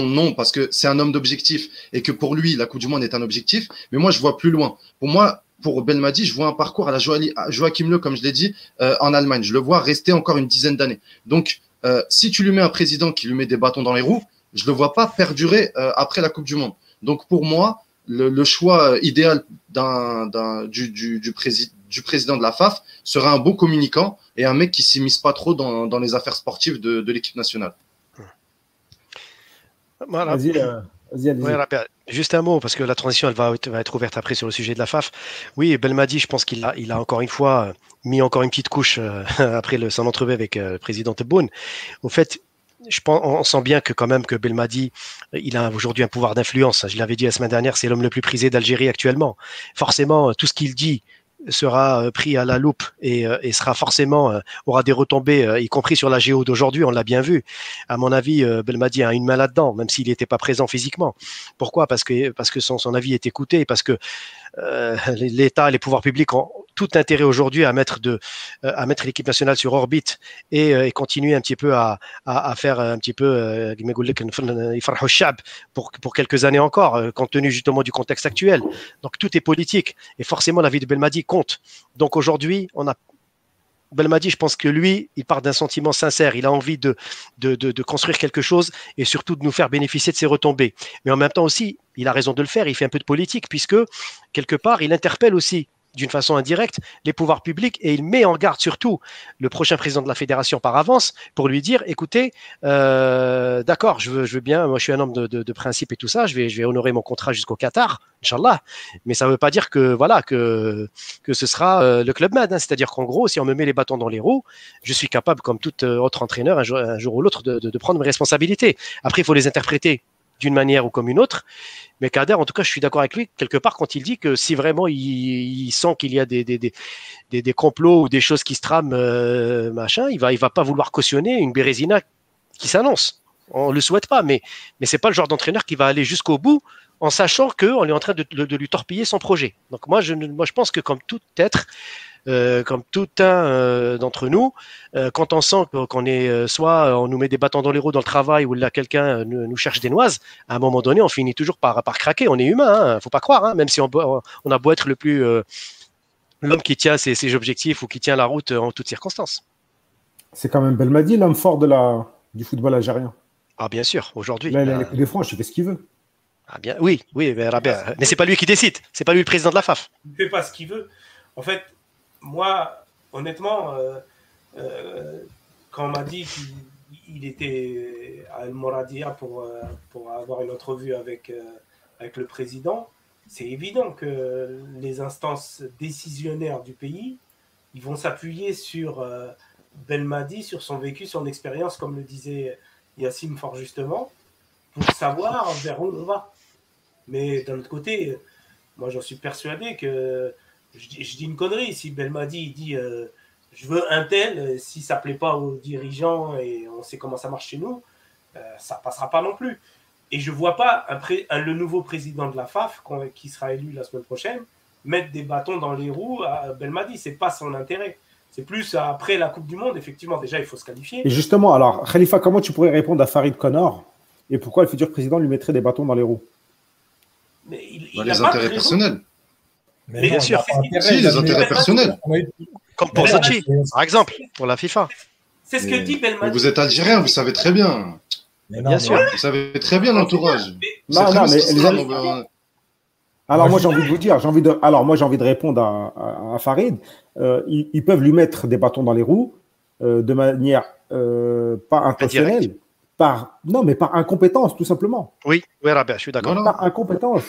non, parce que c'est un homme d'objectif et que pour lui, la Coupe du Monde est un objectif. Mais moi, je vois plus loin. Pour moi, pour Belmadi, je vois un parcours à la Joachim Le, comme je l'ai dit, euh, en Allemagne. Je le vois rester encore une dizaine d'années. Donc, euh, si tu lui mets un président qui lui met des bâtons dans les roues, je ne le vois pas perdurer euh, après la Coupe du Monde. Donc pour moi, le, choix idéal du, du, président de la FAF serait un bon communicant et un mec qui s'immisce pas trop dans, les affaires sportives de, l'équipe nationale. Vas-y, euh, Juste un mot, parce que la transition elle va, être ouverte après sur le sujet de la FAF. Oui, Belmadi, je pense qu'il a, il a encore une fois euh, mis encore une petite couche euh, après le, son entrevue avec euh, le président Tebboune. Au fait, je pense, on sent bien que quand même que Belmadi, il a aujourd'hui un pouvoir d'influence. Je l'avais dit la semaine dernière, c'est l'homme le plus prisé d'Algérie actuellement. Forcément, tout ce qu'il dit, sera euh, pris à la loupe et, euh, et sera forcément euh, aura des retombées, y compris sur la géo d'aujourd'hui. On l'a bien vu. À mon avis, Belmadi a une main là-dedans, même s'il n'était pas présent physiquement. Pourquoi? Parce que parce que son, son avis est écouté, parce que l'État, les pouvoirs publics ont tout intérêt aujourd'hui à mettre euh, l'équipe nationale sur orbite et, euh, et, continuer un petit peu à faire un petit peu pour, pour quelques années encore, compte tenu justement du contexte actuel. Donc tout est politique et forcément la vie de Belmadi compte. Donc aujourd'hui, on a Belmadi, je pense que lui, il part d'un sentiment sincère. Il a envie de, de, de, de, construire quelque chose et surtout de nous faire bénéficier de ses retombées. Mais en même temps aussi, il a raison de le faire. Il fait un peu de politique puisque, quelque part, il interpelle aussi d'une façon indirecte les pouvoirs publics et il met en garde surtout le prochain président de la fédération par avance pour lui dire écoutez, euh, d'accord, je veux, bien, moi je suis un homme de, principe et tout ça, je vais, honorer mon contrat jusqu'au Qatar, Inch'Allah, mais ça ne veut pas dire que voilà que, ce sera euh, le Club Med, hein. c'est-à-dire qu'en gros, si on me met les bâtons dans les roues, je suis capable, comme tout euh, autre entraîneur, un jour, ou l'autre, de prendre mes responsabilités. Après, il faut les interpréter d'une manière ou comme une autre. Mais Kader, en tout cas, je suis d'accord avec lui quelque part quand il dit que si vraiment il, sent qu'il y a des, des, des, complots ou des choses qui se trament, euh, machin, il va, il va pas vouloir cautionner une Bérésina qui s'annonce. On le souhaite pas, mais, mais c'est pas le genre d'entraîneur qui va aller jusqu'au bout en sachant qu'on est en train de, de, lui torpiller son projet. Donc moi, je, moi, je pense que comme tout être, euh, comme tout un euh, d'entre nous, euh, quand on sent qu'on est soit on nous met des bâtons dans les roues dans le travail ou là quelqu'un nous, cherche des noises, à un moment donné, on finit toujours par, par craquer. On est humain, hein, faut pas croire, hein, même si on, on, a beau être le plus l'homme qui tient ses, ses, objectifs ou qui tient la route en toutes circonstances. C'est quand même Belmadi, l'homme fort de la, du football algérien. Ah bien sûr, aujourd'hui. Là, il a les coups de franche, il fait ce qu'il veut. Ah bien, oui, oui, mais, mais c'est pas lui qui décide, c'est pas lui le président de la FAF. Il fait pas ce qu'il veut. En fait, moi, honnêtement, euh, euh, quand on m'a dit qu'il était à El Moradia pour, euh, pour avoir une entrevue avec, avec le président, c'est évident que les instances décisionnaires du pays, ils vont s'appuyer sur Belmadi, sur son vécu, son expérience, comme le disait Yassim fort justement, pour savoir vers où on va. Mais d'un autre côté, moi j'en suis persuadé que je, dis une connerie. Si Belmadi dit euh, je veux un tel, euh, si ça plaît pas aux dirigeants et on sait comment ça marche chez nous, euh, ça passera pas non plus. Et je vois pas un, le nouveau président de la FAF qui sera élu la semaine prochaine mettre des bâtons dans les roues à Belmadi. C'est pas son intérêt. C'est plus après la Coupe du Monde, effectivement, déjà, il faut se qualifier. Et justement, alors, Khalifa, comment tu pourrais répondre à Farid Connor et pourquoi le futur président lui mettrait des bâtons dans les roues? Mais il, il Les intérêts personnels. Mais, bien sûr. Si, les intérêts personnels. Comme pour Sochi, par exemple, pour la FIFA. C'est ce que dit Belmadi. Vous êtes algérien, vous savez très bien. bien sûr. Vous savez très bien l'entourage. Non, non, mais alors moi j'ai envie de vous dire, j'ai envie de, alors moi j'ai envie de répondre à, Farid. Euh, ils, peuvent lui mettre des bâtons dans les roues euh, de manière euh, pas intentionnelle, par non mais par incompétence tout simplement. Oui, oui, Rabia, je suis d'accord. Par incompétence.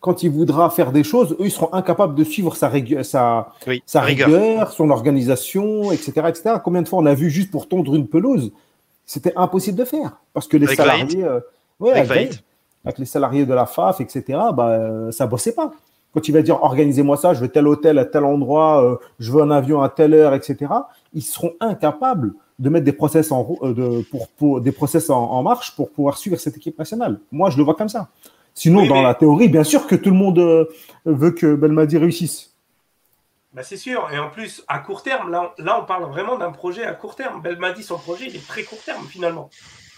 Quand il voudra faire des choses, eux ils seront incapables de suivre sa, sa, sa rigueur, son organisation, etc., etc. Combien de fois on a vu juste pour tondre une pelouse, c'était impossible de faire parce que les salariés, ouais, avec les salariés de la FAF, etc., bah, euh, ça bossait pas. Quand il va dire organisez-moi ça, je veux tel hôtel à tel endroit, euh, je veux un avion à telle heure, etc., ils seront incapables de mettre des process en, euh, de, pour, des process en, marche pour pouvoir suivre cette équipe nationale. Moi, je le vois comme ça. Sinon, dans la théorie, bien sûr que tout le monde veut que Belmadi réussisse. Bah c'est sûr. Et en plus, à court terme, là, là on parle vraiment d'un projet à court terme. Belmadi, son projet, il est très court terme finalement.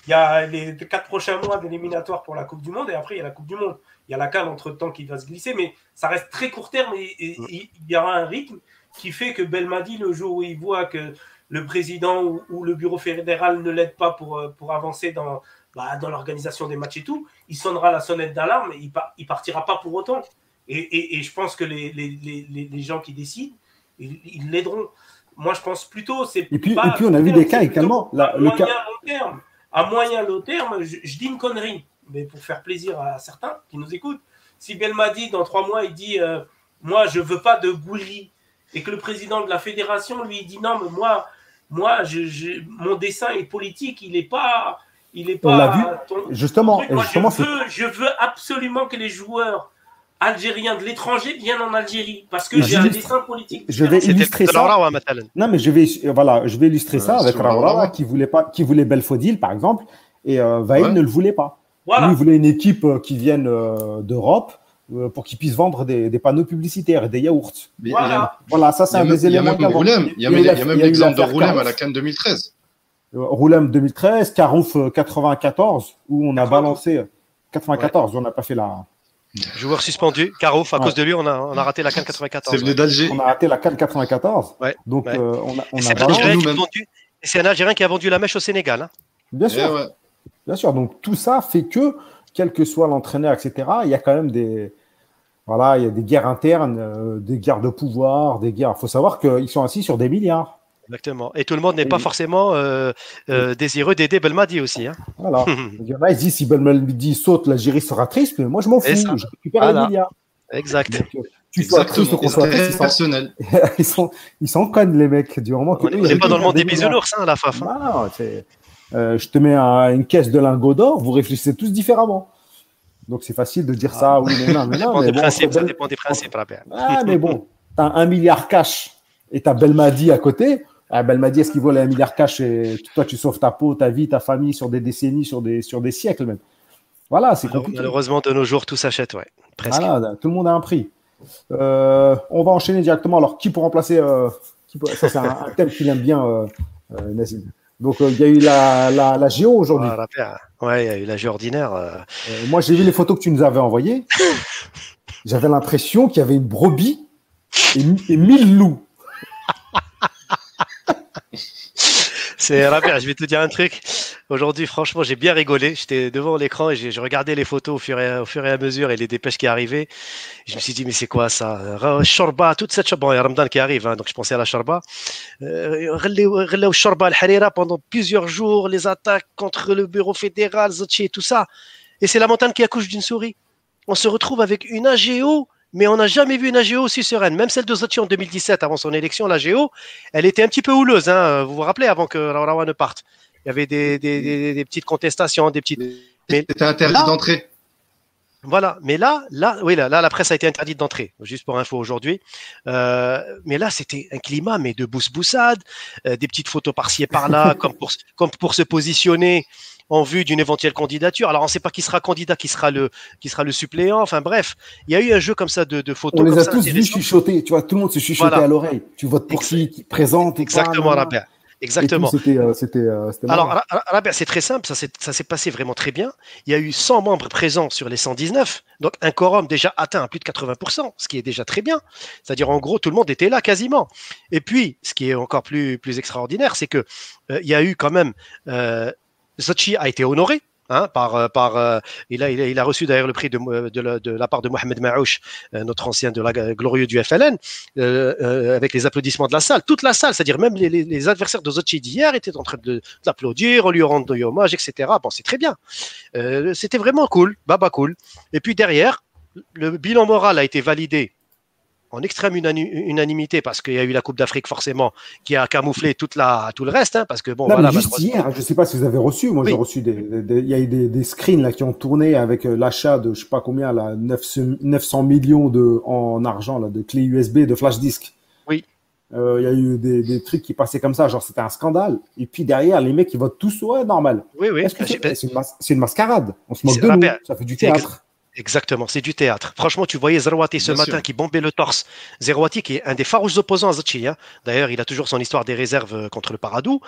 Il y a les quatre prochains mois d'éliminatoire pour la Coupe du Monde et après il y a la Coupe du Monde. Il y a la canne entre temps qui va se glisser, mais ça reste très court terme et, il y aura un rythme qui fait que Belmadi, le jour où il voit que le président ou, le bureau fédéral ne l'aide pas pour, euh, pour avancer dans, bah, dans l'organisation des matchs et tout, il sonnera la sonnette d'alarme et il, ne partira pas pour autant. Et, et je pense que les, les, les, les, gens qui décident, ils l'aideront. Moi, je pense plutôt. c'est et puis, et puis on a vu des cas également. le cas... long terme à moyen long terme, je, dis une connerie, mais pour faire plaisir à certains qui nous écoutent. Si Belmadi, dans trois mois, il dit euh, Moi, je veux pas de Gouiri, et que le président de la fédération lui dit Non, mais moi, moi je, mon dessin est politique, il n'est pas. Il est pas. On l'a vu. justement, justement je, veux, je veux absolument que les joueurs algériens de l'étranger viennent en Algérie parce que j'ai un dessin politique. Je vais illustrer ça. Non, mais je vais voilà, je vais illustrer ça avec Raoura qui voulait pas, qui voulait Belfodil par exemple, et euh, ne le voulait pas. Lui, il voulait une équipe euh, qui vienne euh, d'Europe euh, pour qu'ils puissent vendre des, des, panneaux publicitaires, des yaourts. Voilà. voilà, ça c'est un des éléments. Il y a même l'exemple de Roulem à la Cannes 2013. Roulem 2013, Carouf 94, où on a balancé 94, on n'a pas fait la Joueur suspendu, Carouf, à cause de lui, on a, on a raté la CAN 94. C'est venu d'Alger. On a raté la CAN 94. Ouais. Donc, euh, on a, on c'est, un Algérien qui a vendu, c'est un Algérien qui a vendu la mèche au Sénégal. Hein. Bien sûr. Eh ouais. Bien sûr. Donc, tout ça fait que, quel que soit l'entraîneur, etc., il y a quand même des. Voilà, il y a des guerres internes, euh, des guerres de pouvoir, des guerres. Il faut savoir qu'ils sont assis sur des milliards. Exactement. Et tout le monde n'est pas forcément euh, euh, désireux d'aider Belmadi aussi. Hein. Voilà. Il y en a, ils disent si Belmadi saute, l'Algérie sera triste, mais moi je m'en fous. Je récupère les milliards. Exact. Donc, euh, tu sois triste ou qu'on soit triste, personnel. ils sont, ils sont connes les mecs. Du moment que on n'est pas dans le monde des bisounours, hein, la FAF. Hein. Non, euh, je te mets un, une caisse de lingots d'or, vous réfléchissez tous différemment. Donc c'est facile de dire ça, oui, mais non, mais non. Ça, dépend, des principes, ça dépend des principes, Ah, mais bon, t'as un milliard cash et t'as Belmadi à côté. Ah, elle m'a dit, est-ce qu'il vole un milliard cash et toi, tu sauves ta peau, ta vie, ta famille sur des décennies, sur des, sur des siècles même? Voilà, c'est compliqué. Malheureusement, de nos jours, tout s'achète, ouais. Presque. Voilà, tout le monde a un prix. Euh, on va enchaîner directement. Alors, qui pour remplacer euh, Ça, c'est un, thème qu'il aime bien, euh, euh Donc, il y a eu la, la, la géo aujourd'hui. Ah, ouais, il y a eu la géo ordinaire. moi, j'ai vu les photos que tu nous avais envoyées. J'avais l'impression qu'il y avait une brebis et, et mille loups. C'est Rabia, je vais te dire un truc. Aujourd'hui, franchement, j'ai bien rigolé. J'étais devant l'écran et je regardais les photos au fur, et, à mesure et les dépêches qui arrivaient. Je me suis dit, mais c'est quoi ça? Shorba, toute cette shorba. il y a Ramadan qui arrive, hein, donc je pensais à la Shorba. Euh, Shorba al-Harira pendant plusieurs jours, les attaques contre le bureau fédéral, Zotchi tout ça. Et c'est la montagne qui accouche d'une souris. On se retrouve avec une AGO mais on n'a jamais vu une AGO aussi sereine. Même celle de Zoti en 2017, avant son élection, l'AGO, elle était un petit peu houleuse. Hein. Vous vous rappelez, avant que Rawa ne parte Il y avait des, des, des, petites contestations, des petites. C'était interdit d'entrer. Voilà, mais là, là, oui, là, là, la presse a été interdite d'entrer, juste pour info aujourd'hui. Euh, mais là, c'était un climat, mais de bousse-boussade, euh, des petites photos par-ci et par-là, comme pour, comme pour se positionner en vue d'une éventuelle candidature. Alors, on ne sait pas qui sera candidat, qui sera le, qui sera le suppléant. Enfin, bref, il y a eu un jeu comme ça de, de photos. On les a tous vus chuchoter, tu vois, tout le monde se chuchotait à l'oreille. Tu votes pour qui, qui présente. Exactement, Robert. Exactement. Euh, c'était, euh, Alors, c'est très simple, ça s'est passé vraiment très bien. Il y a eu 100 membres présents sur les 119, donc un quorum déjà atteint à plus de 80%, ce qui est déjà très bien. C'est-à-dire, en gros, tout le monde était là quasiment. Et puis, ce qui est encore plus, plus extraordinaire, c'est que euh, il y a eu quand même. Euh, a été honoré Hein, par, euh, euh, il, a, reçu d'ailleurs le prix de, de, la, de, part de Mohamed Maouch, euh, notre ancien de la glorieux du FLN, avec les applaudissements de la salle, toute la salle, c'est-à-dire même les, adversaires de Zochi d'hier étaient en train de, on lui rend hommage, etc. Bon, c'est très bien. C'était vraiment cool, baba cool. Et puis derrière, le bilan moral a été validé en extrême unanimité parce qu'il y a eu la Coupe d'Afrique forcément qui a camouflé toute la, tout le reste. Hein, parce que bon, voilà, juste hier, je ne sais pas si vous avez reçu, moi j'ai reçu des, il y a eu des, des, screens là qui ont tourné avec euh, l'achat de je sais pas combien là 900, millions de en argent là de clés USB de flash disk. Oui. Euh, il y a eu des, des, trucs qui passaient comme ça, genre c'était un scandale. Et puis derrière, les mecs ils votent tous ouais normal. Oui oui. C'est une, une, mascarade? On se moque de nous. Ça fait du théâtre. Exactement, c'est du théâtre. Franchement, tu voyais Zerouati ce matin qui bombait le torse. Zerouati qui est un des farouches opposants à Zachi. Hein. D'ailleurs, il a toujours son histoire des réserves euh, contre le Paradou.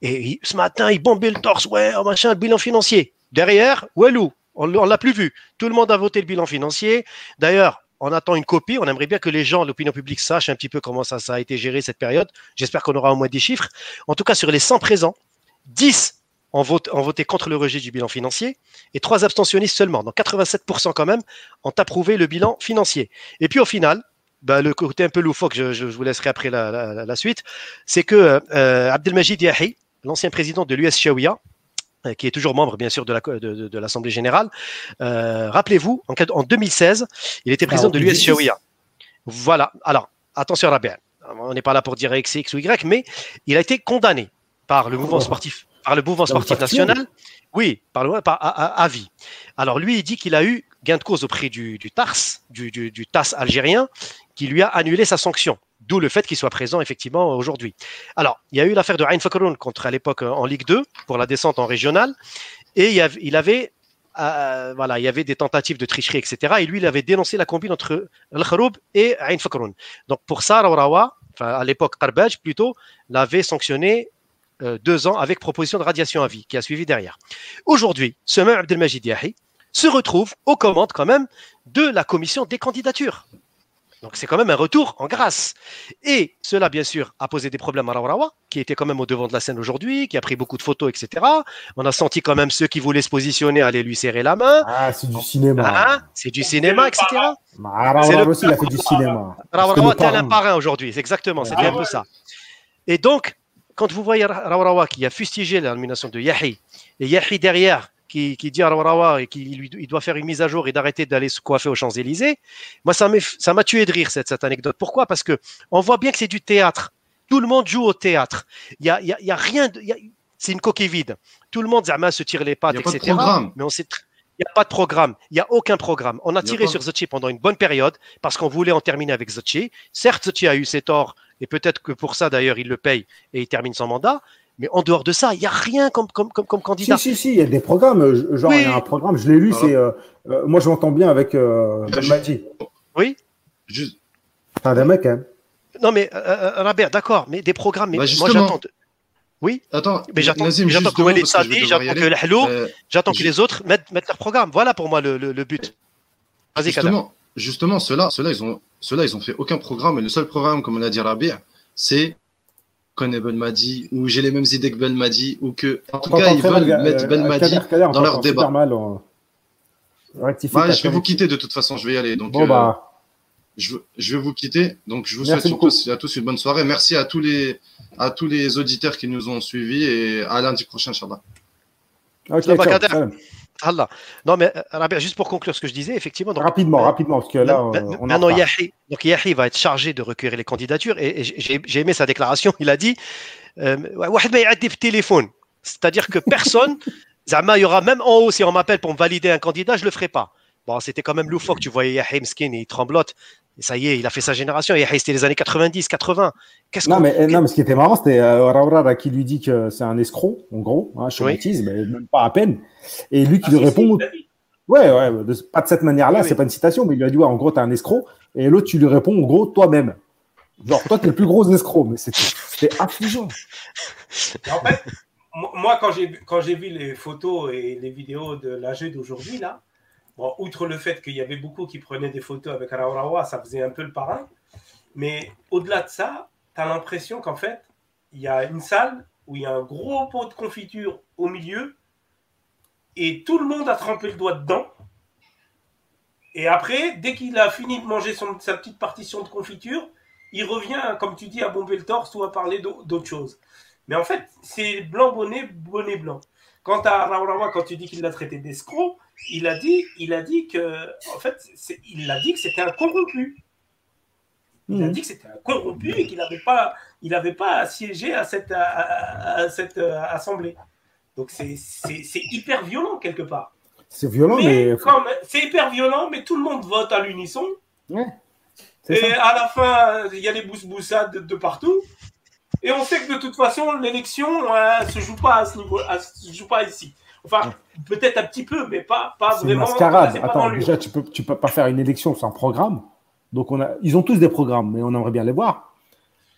Et ce matin, il bombait le torse. Ouais, oh, machin, le bilan financier. Derrière, Walou, on ne l'a plus vu. Tout le monde a voté le bilan financier. D'ailleurs, on attend une copie. On aimerait bien que les gens, l'opinion publique, sachent un petit peu comment ça, ça a été géré cette période. J'espère qu'on aura au moins des chiffres. En tout cas, sur les 100 présents, 10 ont voté, contre le rejet du bilan financier et trois abstentionnistes seulement. Donc 87% quand même ont approuvé le bilan financier. Et puis au final, bah, le côté un peu loufoque, je, je vous laisserai après la, suite, c'est que euh, Abdelmajid Yahi, l'ancien président de l'US Shawiya, euh, qui est toujours membre bien sûr de l'Assemblée de, générale, euh, rappelez-vous, en, en, 2016, il était président de l'US Shawiya. Voilà. Alors, attention Rabia, on n'est pas là pour dire X, X ou Y, mais il a été condamné par le mouvement sportif par le mouvement sportif national Oui, par le par, à, vie. Alors lui, il dit qu'il a eu gain de cause auprès du, du TARS, du, du, TAS algérien, qui lui a annulé sa sanction. D'où le fait qu'il soit présent effectivement aujourd'hui. Alors, il y a eu l'affaire de Ain Fakroun contre à l'époque en Ligue 2 pour la descente en régional, et il, avait euh, voilà, il y avait des tentatives de tricherie, etc. Et lui, il avait dénoncé la combine entre Al Kharoub et Ain Fakroun. Donc pour ça, Rawrawa, enfin à l'époque Karbaj plutôt, l'avait sanctionné euh, deux ans avec proposition de radiation à vie qui a suivi derrière. Aujourd'hui, ce même Abdelmajid Yahi se retrouve aux commandes quand même de la commission des candidatures. Donc c'est quand même un retour en grâce. Et cela, bien sûr, a posé des problèmes à Rawarawa, qui était quand même au devant de la scène aujourd'hui, qui a pris beaucoup de photos, etc. On a senti quand même ceux qui voulaient se positionner aller lui serrer la main. Ah, c'est du cinéma. Ah, c'est du cinéma, etc. Rawarawa aussi, il a fait du cinéma. Rawarawa était un parrain aujourd'hui, exactement, c'était un peu ça. Et donc, quand vous voyez Rawarawa qui a fustigé la nomination de Yahi, et Yahi derrière qui, dit à Rawarawa et il doit faire une mise à jour et d'arrêter d'aller se coiffer aux Champs-Élysées, moi ça m'a tué de rire cette, cette anecdote. Pourquoi? Parce que on voit bien que c'est du théâtre. Tout le monde joue au théâtre. Il y a, y a, rien. c'est une coquille vide. Tout le monde se tire les pattes, etc. Mais on sait n'y a pas de programme, il n'y a aucun programme. On a tiré sur Zochi pendant une bonne période parce qu'on voulait en terminer avec Zochi. Certes, Zochi a eu ses torts et peut-être que pour ça, d'ailleurs, il le paye et il termine son mandat. Mais en dehors de ça, il n'y a rien comme, comme, comme, comme, candidat. Si, si, si, il y a des programmes. Genre, il y a un programme, je l'ai lu, c'est. Euh, euh, moi, je m'entends bien avec euh, Oui Juste. Enfin, des mecs, hein. Non, mais euh, Robert, d'accord, mais des programmes. Mais bah, moi, j'attends. Oui Attends, mais j'attends que Walid Sadi, j'attends que j'attends que les autres mettent, mettent leur programme. Voilà pour moi le, le, le but. Vas-y, Justement, justement ceux-là, ceux ils ont ceux-là, ils ont fait aucun programme. Et le seul programme, comme on l'a dit Rabia, c'est connaît Ben Madi, ou j'ai les mêmes idées que Ben Madi, ou que, en tout cas, ils veulent mettre Ben Madi dans leur débat. Mal, je vais vous quitter de toute façon, je vais y aller. Donc, bon, bah. Je, je, vais vous quitter. Donc, je vous souhaite tous, à tous une bonne soirée. Merci à tous les, à tous les auditeurs qui nous ont suivis et à lundi prochain, Inch'Allah. Ok, Allah. Non, mais euh, juste pour conclure ce que je disais, effectivement. rapidement, euh, rapidement, parce que là. on maintenant, Yahi, donc Yahi va être chargé de recueillir les candidatures et, j'ai aimé sa déclaration. Il a dit euh, téléphone. C'est-à-dire que personne, il y aura même en haut, si on m'appelle pour me valider un candidat, je ne le ferai pas. Bon, c'était quand même loufoque. Tu voyais Yahim Skin, il tremblote. Et ça y est, il a fait sa génération. Yahim, c'était les années 90, 80. Qu'est-ce non, mais, non, mais ce qui était marrant, c'était euh, qui lui dit que c'est un escroc, en gros, hein, je oui. mais même pas à peine. Et lui qui ah, lui répond. ouais, ouais, pas de cette manière-là, c'est pas une citation, mais il lui a dit, ouais, en gros, t'es un escroc. Et l'autre, tu lui réponds, en gros, toi-même. Genre, toi, t'es le plus gros escroc, mais c'était affligeant. En fait, moi, quand j'ai quand j'ai vu les photos et les vidéos de l'âge d'aujourd'hui, là, bon, outre le fait qu'il y avait beaucoup qui prenaient des photos avec Araurawa, ça faisait un peu le parrain. Mais au-delà de ça, tu as l'impression qu'en fait, il y a une salle où il y a un gros pot de confiture au milieu et tout le monde a trempé le doigt dedans. Et après, dès qu'il a fini de manger son, sa petite partition de confiture, il revient, comme tu dis, à bomber le torse ou à parler d'autre chose. Mais en fait, c'est blanc bonnet, bonnet blanc. Quant à Raourawa, quand tu dis qu'il l'a traité d'escroc, il a dit, il a dit que, en fait, il a dit que c'était un corrompu. Il a hmm. dit que c'était un corrompu et qu'il n'avait pas, il avait pas à siéger à cette, à, cette euh, assemblée. Donc c'est hyper violent quelque part. C'est violent, mais. C'est hyper violent, mais tout le monde vote à l'unisson. Ouais, et à la fin, il y a des bousses-boussades de partout. Et on sait que de toute façon, l'élection ne se joue pas à ce niveau, se joue pas ici. Enfin, peut-être un petit peu, mais pas, pas vraiment. Mascarade. Attends, déjà, tu peux, tu peux pas faire une élection sans programme. Donc, on a, ils ont tous des programmes, mais on aimerait bien les voir,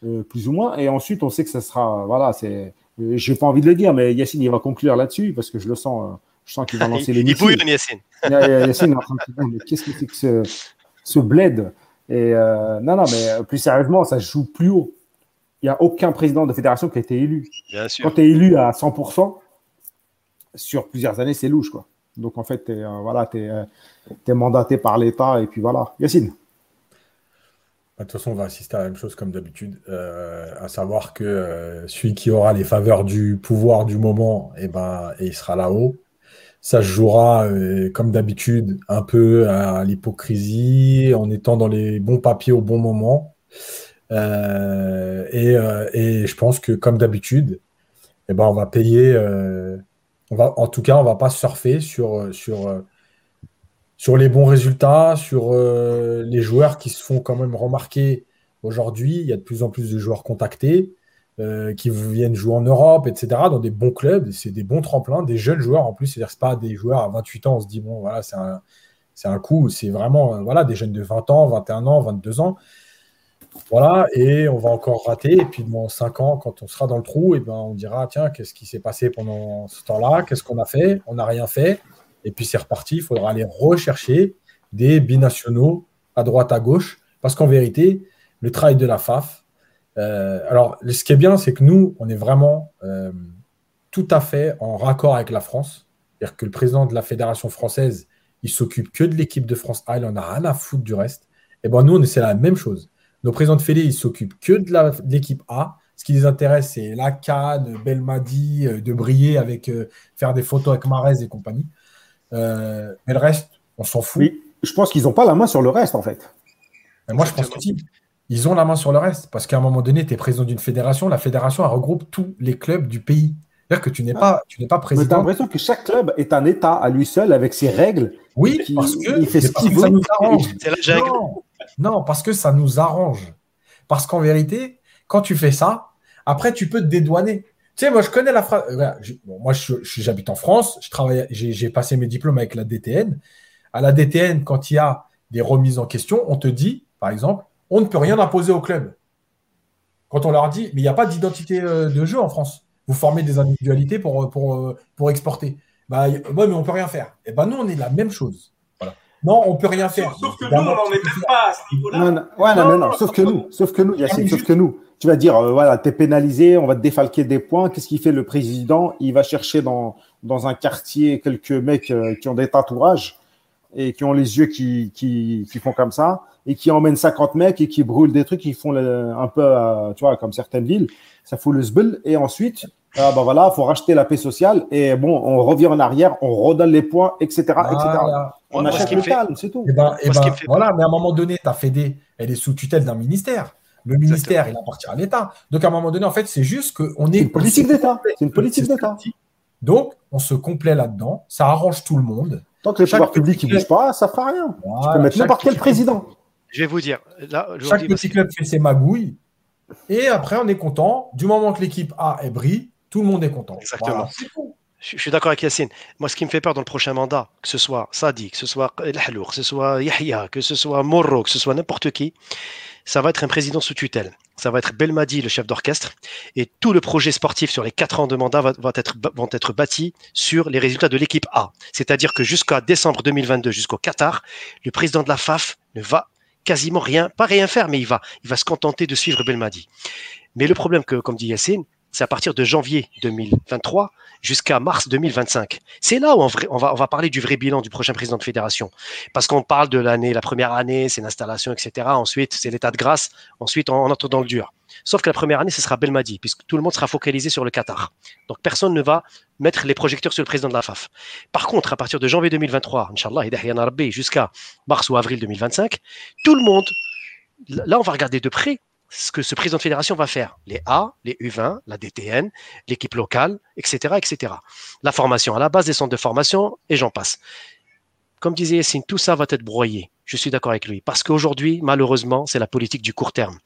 euh, plus ou moins. Et ensuite, on sait que ça sera, voilà, c'est, euh, j'ai pas envie de le dire, mais Yacine, il va conclure là-dessus parce que je le sens, euh, je sens qu'il va lancer les. il bouille, Yacine. Yacine est en train de dire, mais qu'est-ce que c'est que ce, ce bled? Et non, non, mais plus sérieusement, ça joue plus haut il n'y a aucun président de fédération qui a été élu. Quand tu es élu à 100%, sur plusieurs années, c'est louche. Quoi. Donc, en fait, tu es, euh, voilà, euh, mandaté par l'État et puis voilà. Yacine bah, de toute façon, on va assister à la même chose comme d'habitude, euh, à savoir que celui qui aura les faveurs du pouvoir du moment, et eh ben, et il sera là-haut. Ça se jouera, comme d'habitude, un peu à l'hypocrisie, en étant dans les bons papiers au bon moment. Euh, et, je pense que, comme d'habitude, eh ben, on va payer. Euh, en tout cas, on va pas surfer sur, sur, sur les bons résultats, sur les joueurs qui se font quand même remarquer aujourd'hui. Il y a de plus en plus de joueurs contactés. qui viennent jouer en Europe, etc., dans des bons clubs, c'est des bons tremplins, des jeunes joueurs en plus, c'est-à-dire c'est pas des joueurs à 28 ans, on se dit, bon, voilà, c'est un, un coup, c'est vraiment, voilà, des jeunes de 20 ans, 21 ans, 22 ans, voilà, et on va encore rater. Et puis dans 5 ans, quand on sera dans le trou, et ben, on dira tiens, qu'est-ce qui s'est passé pendant ce temps-là? Qu'est-ce qu'on a fait? On n'a rien fait. Et puis c'est reparti. Il faudra aller rechercher des binationaux à droite, à gauche. Parce qu'en vérité, le travail de la FAF. Euh, alors, ce qui est bien, c'est que nous, on est vraiment euh, tout à fait en raccord avec la France. C'est-à-dire que le président de la Fédération française, il s'occupe que de l'équipe de France A, il en a rien à foutre du reste. Et ben nous, on essaie la même chose. Nos présidents de Fédé, ils s'occupent que de l'équipe A. Ce qui les intéresse, c'est la Cannes, Belmadi, euh, de briller avec euh, faire des photos avec Marez et compagnie. Euh, mais le reste, on s'en fout. Oui, je pense qu'ils n'ont pas la main sur le reste, en fait. moi, je pense que si. Ils ont la main sur le reste. Parce qu'à un moment donné, tu es président d'une fédération. La fédération, elle regroupe tous les clubs du pays. C'est-à-dire que tu n'es pas, tu n'es pas président. Tu as l'impression que chaque club est un État à lui seul avec ses règles. Oui, parce que il fait ce qu'il veut. C'est la non, parce que ça nous arrange. Parce qu'en vérité, quand tu fais ça, après, tu peux te dédouaner. Tu sais, moi, je connais la phrase. moi, j'habite en France. J'ai passé mes diplômes avec la DTN. À la DTN, quand il y a des remises en question, on te dit, par exemple, on ne peut rien imposer au club. Quand on leur dit, mais il n'y a pas d'identité euh, de jeu en France. Vous formez des individualités pour, pour exporter. Bah, mais on ne peut rien faire. Et eh ben, nous, on est la même chose. Non, on peut rien faire. Sauf, que nous, on n'en est même pas à ce niveau-là. Non, ouais, non, non, sauf que nous, sauf que nous, Yacine, sauf que nous. Tu vas dire, euh, voilà, t'es pénalisé, on va te défalquer des points. Qu'est-ce qu'il fait le président? Il va chercher dans, dans un quartier quelques mecs euh, qui ont des tatouages et qui ont les yeux qui, qui, qui font comme ça et qui emmènent 50 mecs et qui brûlent des trucs, qui font un peu, euh, tu vois, comme certaines villes. Ça fout le zbeul. Et ensuite, ah ben voilà, faut racheter la paix sociale et bon, on revient en arrière, on redonne les points, etc. etc. On achète le calme, c'est tout. Et eh ben, et eh ben, voilà, mais à un moment donné, ta Fédé, elle est sous tutelle d'un ministère. Le ministère, il appartient à l'État. Donc à un moment donné, en fait, c'est juste qu'on est. C'est une politique d'État. C'est une politique d'État. Donc, on se complaît là-dedans. Ça arrange tout le monde. Tant que le pouvoir public ne bouge pas, ça ne fera rien. tu peux mettre n'importe quel président. Je vais vous dire. Là, chaque petit club fait ses magouilles. Et après, on est content. Du moment que l'équipe A est brille, tout le monde est content. Exactement. Je, suis d'accord avec Yacine. Moi, ce qui me fait peur dans le prochain mandat, que ce soit Sadi, que ce soit El Halour, que ce soit Yahya, que ce soit Morro, que ce soit n'importe qui, ça va être un président sous tutelle. Ça va être Belmadi, le chef d'orchestre. Et tout le projet sportif sur les quatre ans de mandat va, être, vont être bâtis sur les résultats de l'équipe A. C'est-à-dire que jusqu'à décembre 2022, jusqu'au Qatar, le président de la FAF ne va quasiment rien, pas rien faire, mais il va, il va se contenter de suivre Belmadi. Mais le problème que, comme dit Yacine, c'est à partir de janvier 2023 jusqu'à mars 2025. C'est là où on, va, parler du vrai bilan du prochain président de fédération. Parce qu'on parle de l'année, la première année, c'est l'installation, etc. Ensuite, c'est l'état de grâce. Ensuite, on, entre dans le dur. Sauf que la première année, ce sera Belmadi, puisque tout le monde sera focalisé sur le Qatar. Donc, personne ne va mettre les projecteurs sur le président de la FAF. Par contre, à partir de janvier 2023, Inch'Allah, jusqu'à mars ou avril 2025, tout le monde, là, on va regarder de près ce que ce président de fédération va faire. Les A, les U20, la DTN, l'équipe locale, etc., etc. La formation à la base des centres de formation, et j'en passe. Comme disait Yassine, tout ça va être broyé. Je suis d'accord avec lui. Parce qu'aujourd'hui, malheureusement, c'est la politique du court terme.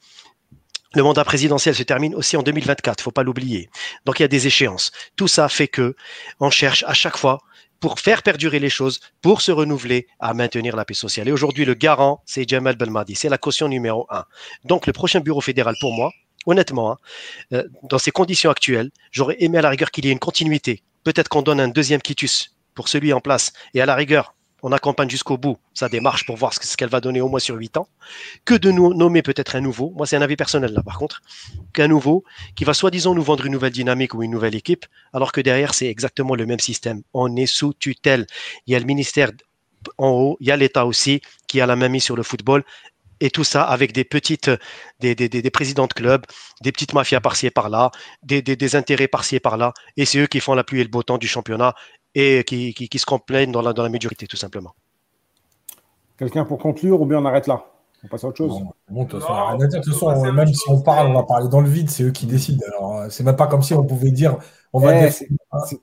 Le mandat présidentiel se termine aussi en 2024, il faut pas l'oublier. Donc il y a des échéances. Tout ça fait que on cherche à chaque fois pour faire perdurer les choses, pour se renouveler, à maintenir la paix sociale. Et aujourd'hui, le garant, c'est Jamal Belmadi, c'est la caution numéro un. Donc, le prochain bureau fédéral pour moi, honnêtement, hein, euh, dans ces conditions actuelles, j'aurais aimé à la rigueur qu'il y ait une continuité. Peut-être qu'on donne un deuxième quitus pour celui en place. Et à la rigueur, on accompagne jusqu'au bout sa démarche pour voir ce qu'elle va donner au moins sur huit ans, que de nous nommer peut-être un nouveau, moi c'est un avis personnel là par contre, qu'un nouveau qui va soi-disant nous vendre une nouvelle dynamique ou une nouvelle équipe, alors que derrière c'est exactement le même système. On est sous tutelle. Il y a le ministère en haut, il y a l'État aussi qui a la main mise sur le football. Et tout ça avec des petites, des, présidents de clubs, des petites mafias par-ci et par-là, des, des, intérêts par-ci et par-là. Et c'est eux qui font la pluie et le beau temps du championnat et qui, qui, se complaignent dans la, dans la médiocrité, tout simplement. Quelqu'un pour conclure ou bien on arrête là? On passe à autre chose? bon, de toute façon, même si on parle, on va parler dans le vide, c'est eux qui décident. Alors, euh, c'est même pas comme si on pouvait dire. On va eh, c'est,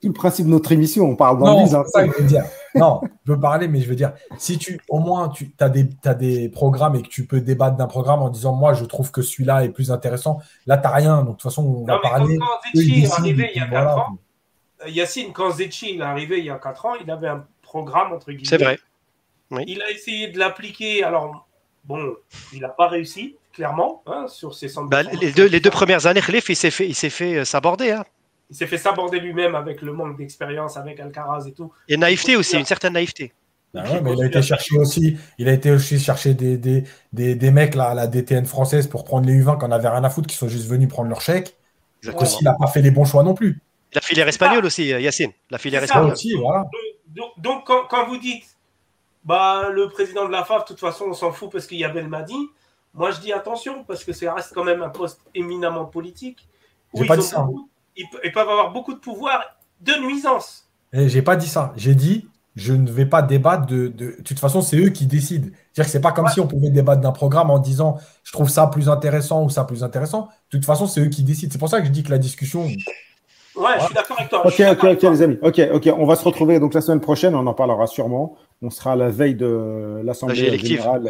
tout le principe de notre émission, on parle dans le vide. Hein. non, je veux parler, mais je veux dire, si tu, au moins, tu as des, as des programmes et que tu peux débattre d'un programme en disant, moi, je trouve que celui-là est plus intéressant, là, tu n'as rien. Donc, de toute façon, on va parler. Quand est arrivé il y a 4 ans, Yacine, quand Zetchi est arrivé il y a 4 ans, il avait un programme, entre guillemets. C'est vrai. Il a essayé de l'appliquer. Alors, bon, il n'a pas réussi, clairement, hein, sur ses centres bah, les, deux, les deux premières années, Khalif, il s'est fait, il s'est fait euh, s'aborder. Hein. Il s'est fait s'aborder lui-même avec le manque d'expérience, avec Alcaraz et tout. Et naïveté aussi, une certaine naïveté. Bah mais il a été chercher aussi, il a été aussi chercher des, des, des, des mecs là, à la DTN française pour prendre les U20 qu'on avait rien à foutre, qui sont juste venus prendre leur chèque. Aussi, il n'a pas fait les bons choix non plus. La filière espagnole ah. aussi, euh, Yacine. La filière espagnole. Aussi, voilà. Donc, quand, vous dites, bah, le président de la FAF, de toute façon, on s'en fout parce qu'il y a Belmadi, moi je dis attention, parce que ça reste quand même un poste éminemment politique. Où ils, pas dit ça. ils, peuvent avoir beaucoup de pouvoir de nuisance. Eh, j'ai pas dit ça. J'ai dit, je ne vais pas débattre de. De, toute façon, c'est eux qui décident. C'est-à-dire que c'est pas comme si on pouvait débattre d'un programme en disant je trouve ça plus intéressant ou ça plus intéressant. De toute façon, c'est eux qui décident. C'est pour ça que je dis que la discussion, Ouais, je suis d'accord avec toi. Ok, ok, ok, les amis. Ok, ok. On va se retrouver donc la semaine prochaine. On en parlera sûrement. On sera à la veille de l'Assemblée générale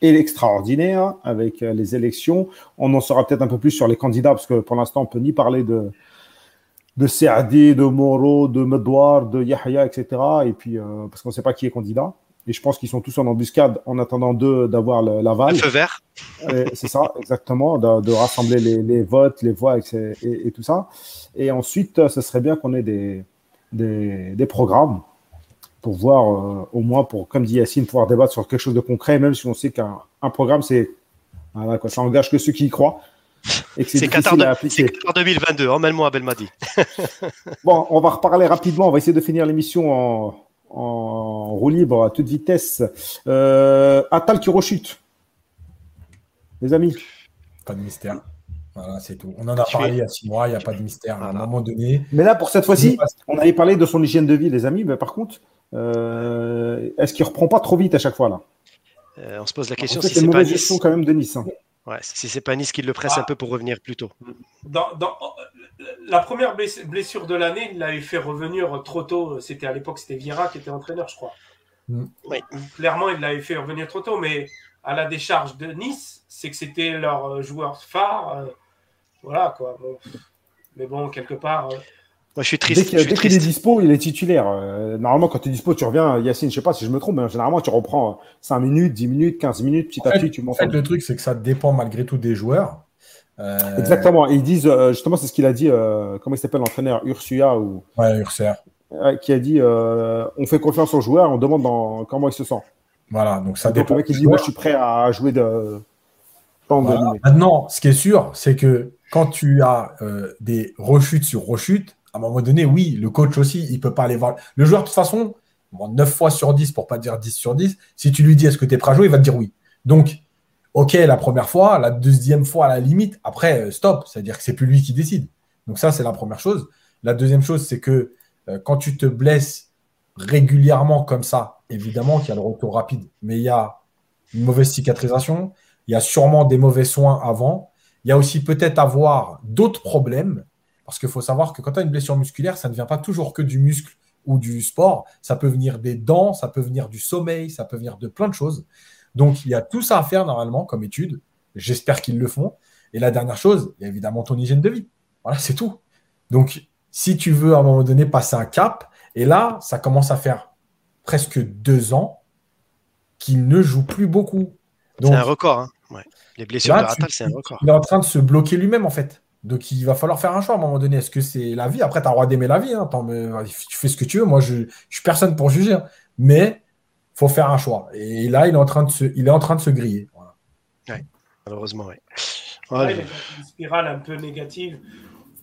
et l'extraordinaire avec euh, les élections. On en saura peut-être un peu plus sur les candidats parce que pour l'instant, on peut ni parler de de Saadi, de Moro, de Medouar, de Yahya, etc. Et puis euh, parce qu'on ne sait pas qui est candidat. Et je pense qu'ils sont tous en embuscade en attendant d'eux d'avoir l'aval. Le feu vert. C'est ça, exactement, de, rassembler les, votes, les voix et, tout ça. Et ensuite, ce serait bien qu'on ait des, des, programmes pour voir, euh, au moins, pour, comme dit Yacine, pouvoir débattre sur quelque chose de concret, même si on sait qu'un programme, c'est. Voilà, quoi, ça engage que ceux qui y croient. C'est Qatar, de, 2022, emmène-moi à Belmadi. bon, on va reparler rapidement, on va essayer de finir l'émission en, en roue libre à toute vitesse. Euh, Atal qui rechute. Les amis. Pas de mystère. Voilà, c'est tout. On en a parlé il y a six mois, il n'y a pas de mystère à un moment donné. Mais là, pour cette fois-ci, on avait parlé de son hygiène de vie, les amis. Mais par contre, euh, est-ce qu'il reprend pas trop vite à chaque fois là? Euh, On se pose la question si c'est pas Nice. quand même de Nice. Hein. Ouais, si c'est pas Nice qui le presse ah. un peu pour revenir plus tôt. Dans, la première blessure de l'année, il l'avait fait revenir trop tôt. C'était à l'époque, c'était Vieira qui était entraîneur, je crois. Mm. Oui. Clairement, il l'avait fait revenir trop tôt, mais à la décharge de Nice, c'est que c'était leur euh, joueur phare. Euh, voilà quoi. Mais bon, quelque part. Euh, moi, je suis triste. Dès qu'il est dispo, il est titulaire. normalement, quand tu es dispo, tu reviens. Yacine, je sais pas si je me trompe, mais généralement, tu reprends 5 minutes, 10 minutes, 15 minutes, petit à petit, tu m'en En fait, le truc, c'est que ça dépend malgré tout des joueurs. Exactement. ils disent, justement, c'est ce qu'il a dit, comment il s'appelle l'entraîneur Ursua ou... Ouais, Ursua. qui a dit on fait confiance aux joueurs, on demande dans, comment il se sent. Voilà, donc ça dépend. Le mec qui dit, moi, je suis prêt à jouer de. Maintenant, ce qui est sûr, c'est que quand tu as euh, des rechutes sur rechutes, à un moment donné, oui, le coach aussi, il peut pas aller voir. Le joueur, de toute façon, 9 fois sur 10, pour pas dire 10 sur 10, si tu lui dis est-ce que tu es prêt à jouer, il va te dire oui. Donc, ok, la première fois, la deuxième fois à la limite, après, euh, stop, c'est-à-dire que c'est plus lui qui décide. Donc ça, c'est la première chose. La deuxième chose, c'est que euh, quand tu te blesses régulièrement comme ça, évidemment qu'il y a le retour rapide, mais il y a une mauvaise cicatrisation, il y a sûrement des mauvais soins avant, il y a aussi peut-être avoir d'autres problèmes, parce qu'il faut savoir que quand tu as une blessure musculaire, ça ne vient pas toujours que du muscle ou du sport, ça peut venir des dents, ça peut venir du sommeil, ça peut venir de plein de choses. Donc il y a tout ça à faire normalement comme étude, j'espère qu'ils le font. Et la dernière chose, il y a évidemment ton hygiène de vie. Voilà, c'est tout. Donc si tu veux à un moment donné passer un cap, et là, ça commence à faire presque deux ans qu'il ne joue plus beaucoup. C'est un record. Hein. Les blessures c'est un record. Il est en train de se bloquer lui-même, en fait. Donc, il va falloir faire un choix à un moment donné. Est-ce que c'est la vie? Après, tu as le droit d'aimer la vie. Hein. tu fais ce que tu veux. Moi, je ne suis personne pour juger. Hein. Mais il faut faire un choix. Et là, il est en train de se, il est en train de se griller. malheureusement, oui. a une spirale un peu négative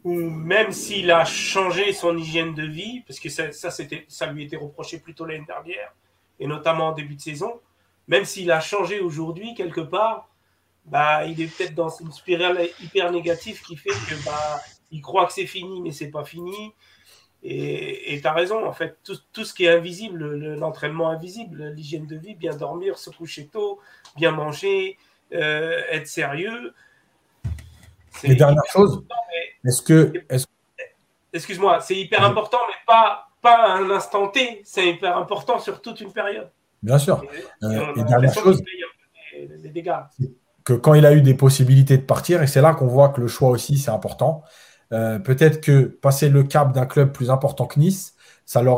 ou même s'il a changé son hygiène de vie, parce que ça, ça, ça lui était reproché plutôt l'année dernière, et notamment en début de saison, même s'il a changé aujourd'hui quelque part, bah, il est peut-être dans une spirale hyper négative qui fait que bah, il croit que c'est fini, mais c'est pas fini. Et tu as raison, en fait, tout, tout ce qui est invisible, l'entraînement invisible, l'hygiène de vie, bien dormir, se coucher tôt, bien manger, euh, être sérieux, les dernières choses, est-ce que. Excuse-moi, c'est hyper important, mais pas, pas à un instant T, c'est hyper important sur toute une période. Bien sûr. Et, euh, dernière chose, que quand il a eu des possibilités de partir, et c'est là qu'on voit que le choix aussi, c'est important. Euh, peut-être que passer le cap d'un club plus important que Nice, ça, lui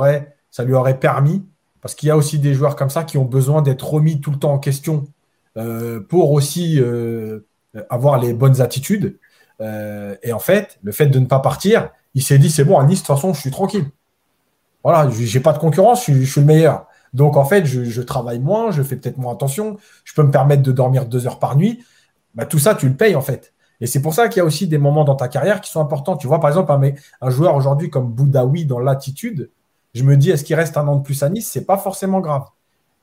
aurait permis, parce qu'il y a aussi des joueurs comme ça qui ont besoin d'être remis tout le temps en question euh, pour aussi avoir les bonnes attitudes. Euh, et en fait, le fait de ne pas partir, il s'est dit c'est bon, à Nice, de toute façon, je suis tranquille. Voilà, j'ai pas de concurrence, je, suis le meilleur. Donc en fait, je, travaille moins, je fais peut-être moins attention, je peux me permettre de dormir deux heures par nuit. Bah, tout ça, tu le payes en fait. Et c'est pour ça qu'il y a aussi des moments dans ta carrière qui sont importants. Tu vois, par exemple, un, un joueur aujourd'hui comme Boudaoui dans l'attitude, je me dis, est-ce qu'il reste un an de plus à Nice? C'est pas forcément grave.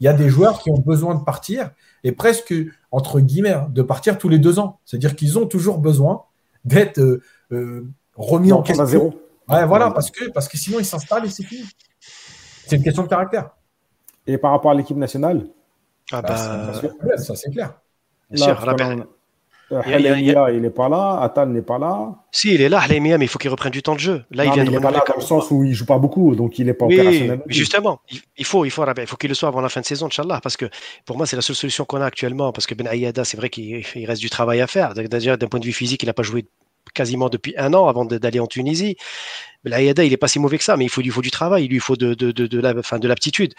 Il y a des joueurs qui ont besoin de partir et presque, entre guillemets, hein, de partir tous les deux ans. C'est-à-dire qu'ils ont toujours besoin d'être euh, euh, remis en question. zéro. Ouais, voilà, parce que, parce que sinon, il s'installe et c'est fini. C'est une question de caractère. Et par rapport à l'équipe nationale? Ah bah, bah Ça, c'est clair. Bien sûr, euh, il n'est pas là, Atal n'est pas là. Si, il est là, Halemia, mais il faut qu'il reprenne du temps de jeu. Là, il vient de pas là dans le sens où il joue pas beaucoup, donc il n'est pas opérationnel. justement, il faut, il faut, il faut qu'il le soit avant la fin de saison, Inch'Allah, parce que pour moi, c'est la seule solution qu'on a actuellement, parce que Ben Ayada, c'est vrai qu'il reste du travail à faire. D'ailleurs, d'un point de vue physique, il n'a pas joué quasiment depuis un an avant d'aller en Tunisie. L'Aïada, il n'est pas si mauvais que ça, mais il faut, il faut du travail, il lui faut de, de, de, de la, de l'aptitude.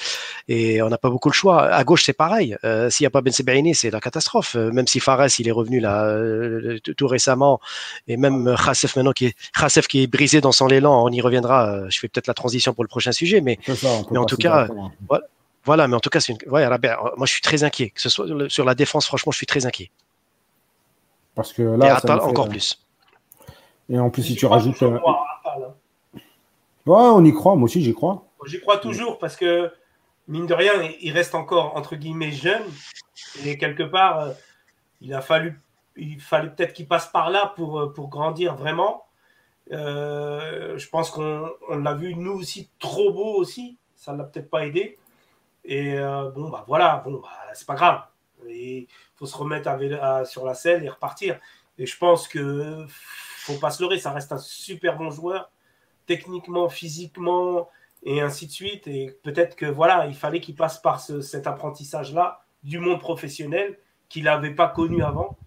Et on n'a pas beaucoup le choix. À gauche, c'est pareil. Euh, s'il n'y a pas Ben Sebaini, c'est la catastrophe. Euh, même si Fares, il est revenu là euh, tout récemment, et même Khassef maintenant, qui est, Khassef qui est brisé dans son élan, on y reviendra. Je fais peut-être la transition pour le prochain sujet, mais, mais en tout cas, voilà, mais en tout cas, c'est une... ouais, moi je suis très inquiet. Que ce soit sur la défense, franchement, je suis très inquiet. Parce que là, et encore plus. Et en plus, si tu rajoutes. Euh, ouais, on y croit, moi aussi j'y crois. J'y crois toujours parce que, mine de rien, il reste encore, entre guillemets, jeune. Et quelque part, euh, il a fallu, il fallait peut-être qu'il passe par là pour, euh, pour grandir vraiment. je pense qu'on l'a vu, nous aussi, trop beau aussi. Ça ne l'a peut-être pas aidé. Et bon, bah voilà, bon, bah, c'est pas grave. Il faut se remettre sur la selle et repartir. Et je pense que faut pas se leurrer, ça reste un super bon joueur, techniquement, physiquement, et ainsi de suite. Et peut-être que voilà, il fallait qu'il passe par cet apprentissage-là du monde professionnel qu'il n'avait pas connu avant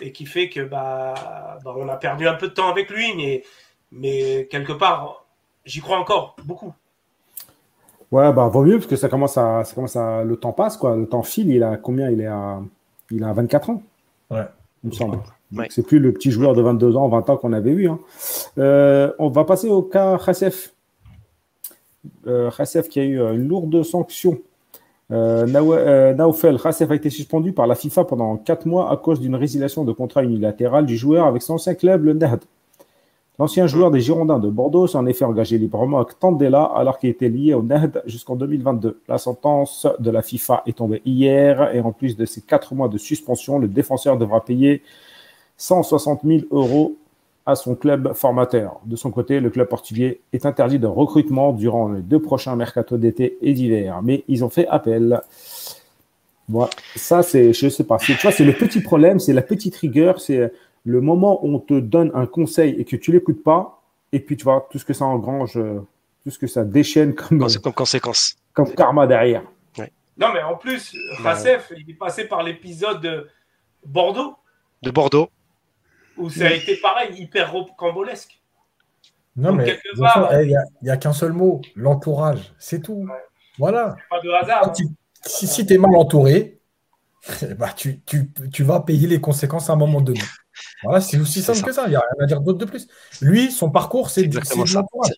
et qui fait que bah, bah, on a perdu un peu de temps avec lui, mais, mais quelque part, j'y crois encore beaucoup. Ouais, bah vaut mieux parce que ça commence à, ça commence à, le temps passe quoi, le temps file. Il a combien? Il est à, il a 24 ans. Ouais. Il me semble. C'est plus le petit joueur de 22 ans, 20 ans qu'on avait vu. Hein. Euh, on va passer au cas Khassef. Euh, qui a eu une lourde sanction. Euh, euh Naoufel Khassef a été suspendu par la FIFA pendant 4 mois à cause d'une résiliation de contrat unilatéral du joueur avec son ancien club, le Nerd. L'ancien joueur des Girondins de Bordeaux s'est en effet engagé librement avec Tandela alors qu'il était lié au NED jusqu'en 2022. La sentence de la FIFA est tombée hier et en plus de ces quatre mois de suspension, le défenseur devra payer 160 000 euros à son club formateur. De son côté, le club portugais est interdit de recrutement durant les deux prochains mercato d'été et d'hiver, mais ils ont fait appel. Voilà. Ça, c'est, je sais pas, tu vois, c'est le petit problème, c'est la petite rigueur, c'est le moment où on te donne un conseil et que tu l'écoutes pas, et puis tu vois tout ce que ça engrange, tout ce que ça déchaîne comme, comme conséquence. Comme karma derrière. Non, mais en plus, Racef, il est passé par l'épisode de Bordeaux. De Bordeaux. Où ça a été pareil, hyper cambolesque. Non, mais il n'y a, qu'un seul mot l'entourage. C'est tout. Voilà. Pas de hasard. Si, si tu es mal entouré, bah, tu, tu, tu, vas payer les conséquences à un moment donné. Voilà, c'est aussi simple que ça. Il n'y a rien à dire d'autre de plus. Lui, son parcours, c'est l'entourage.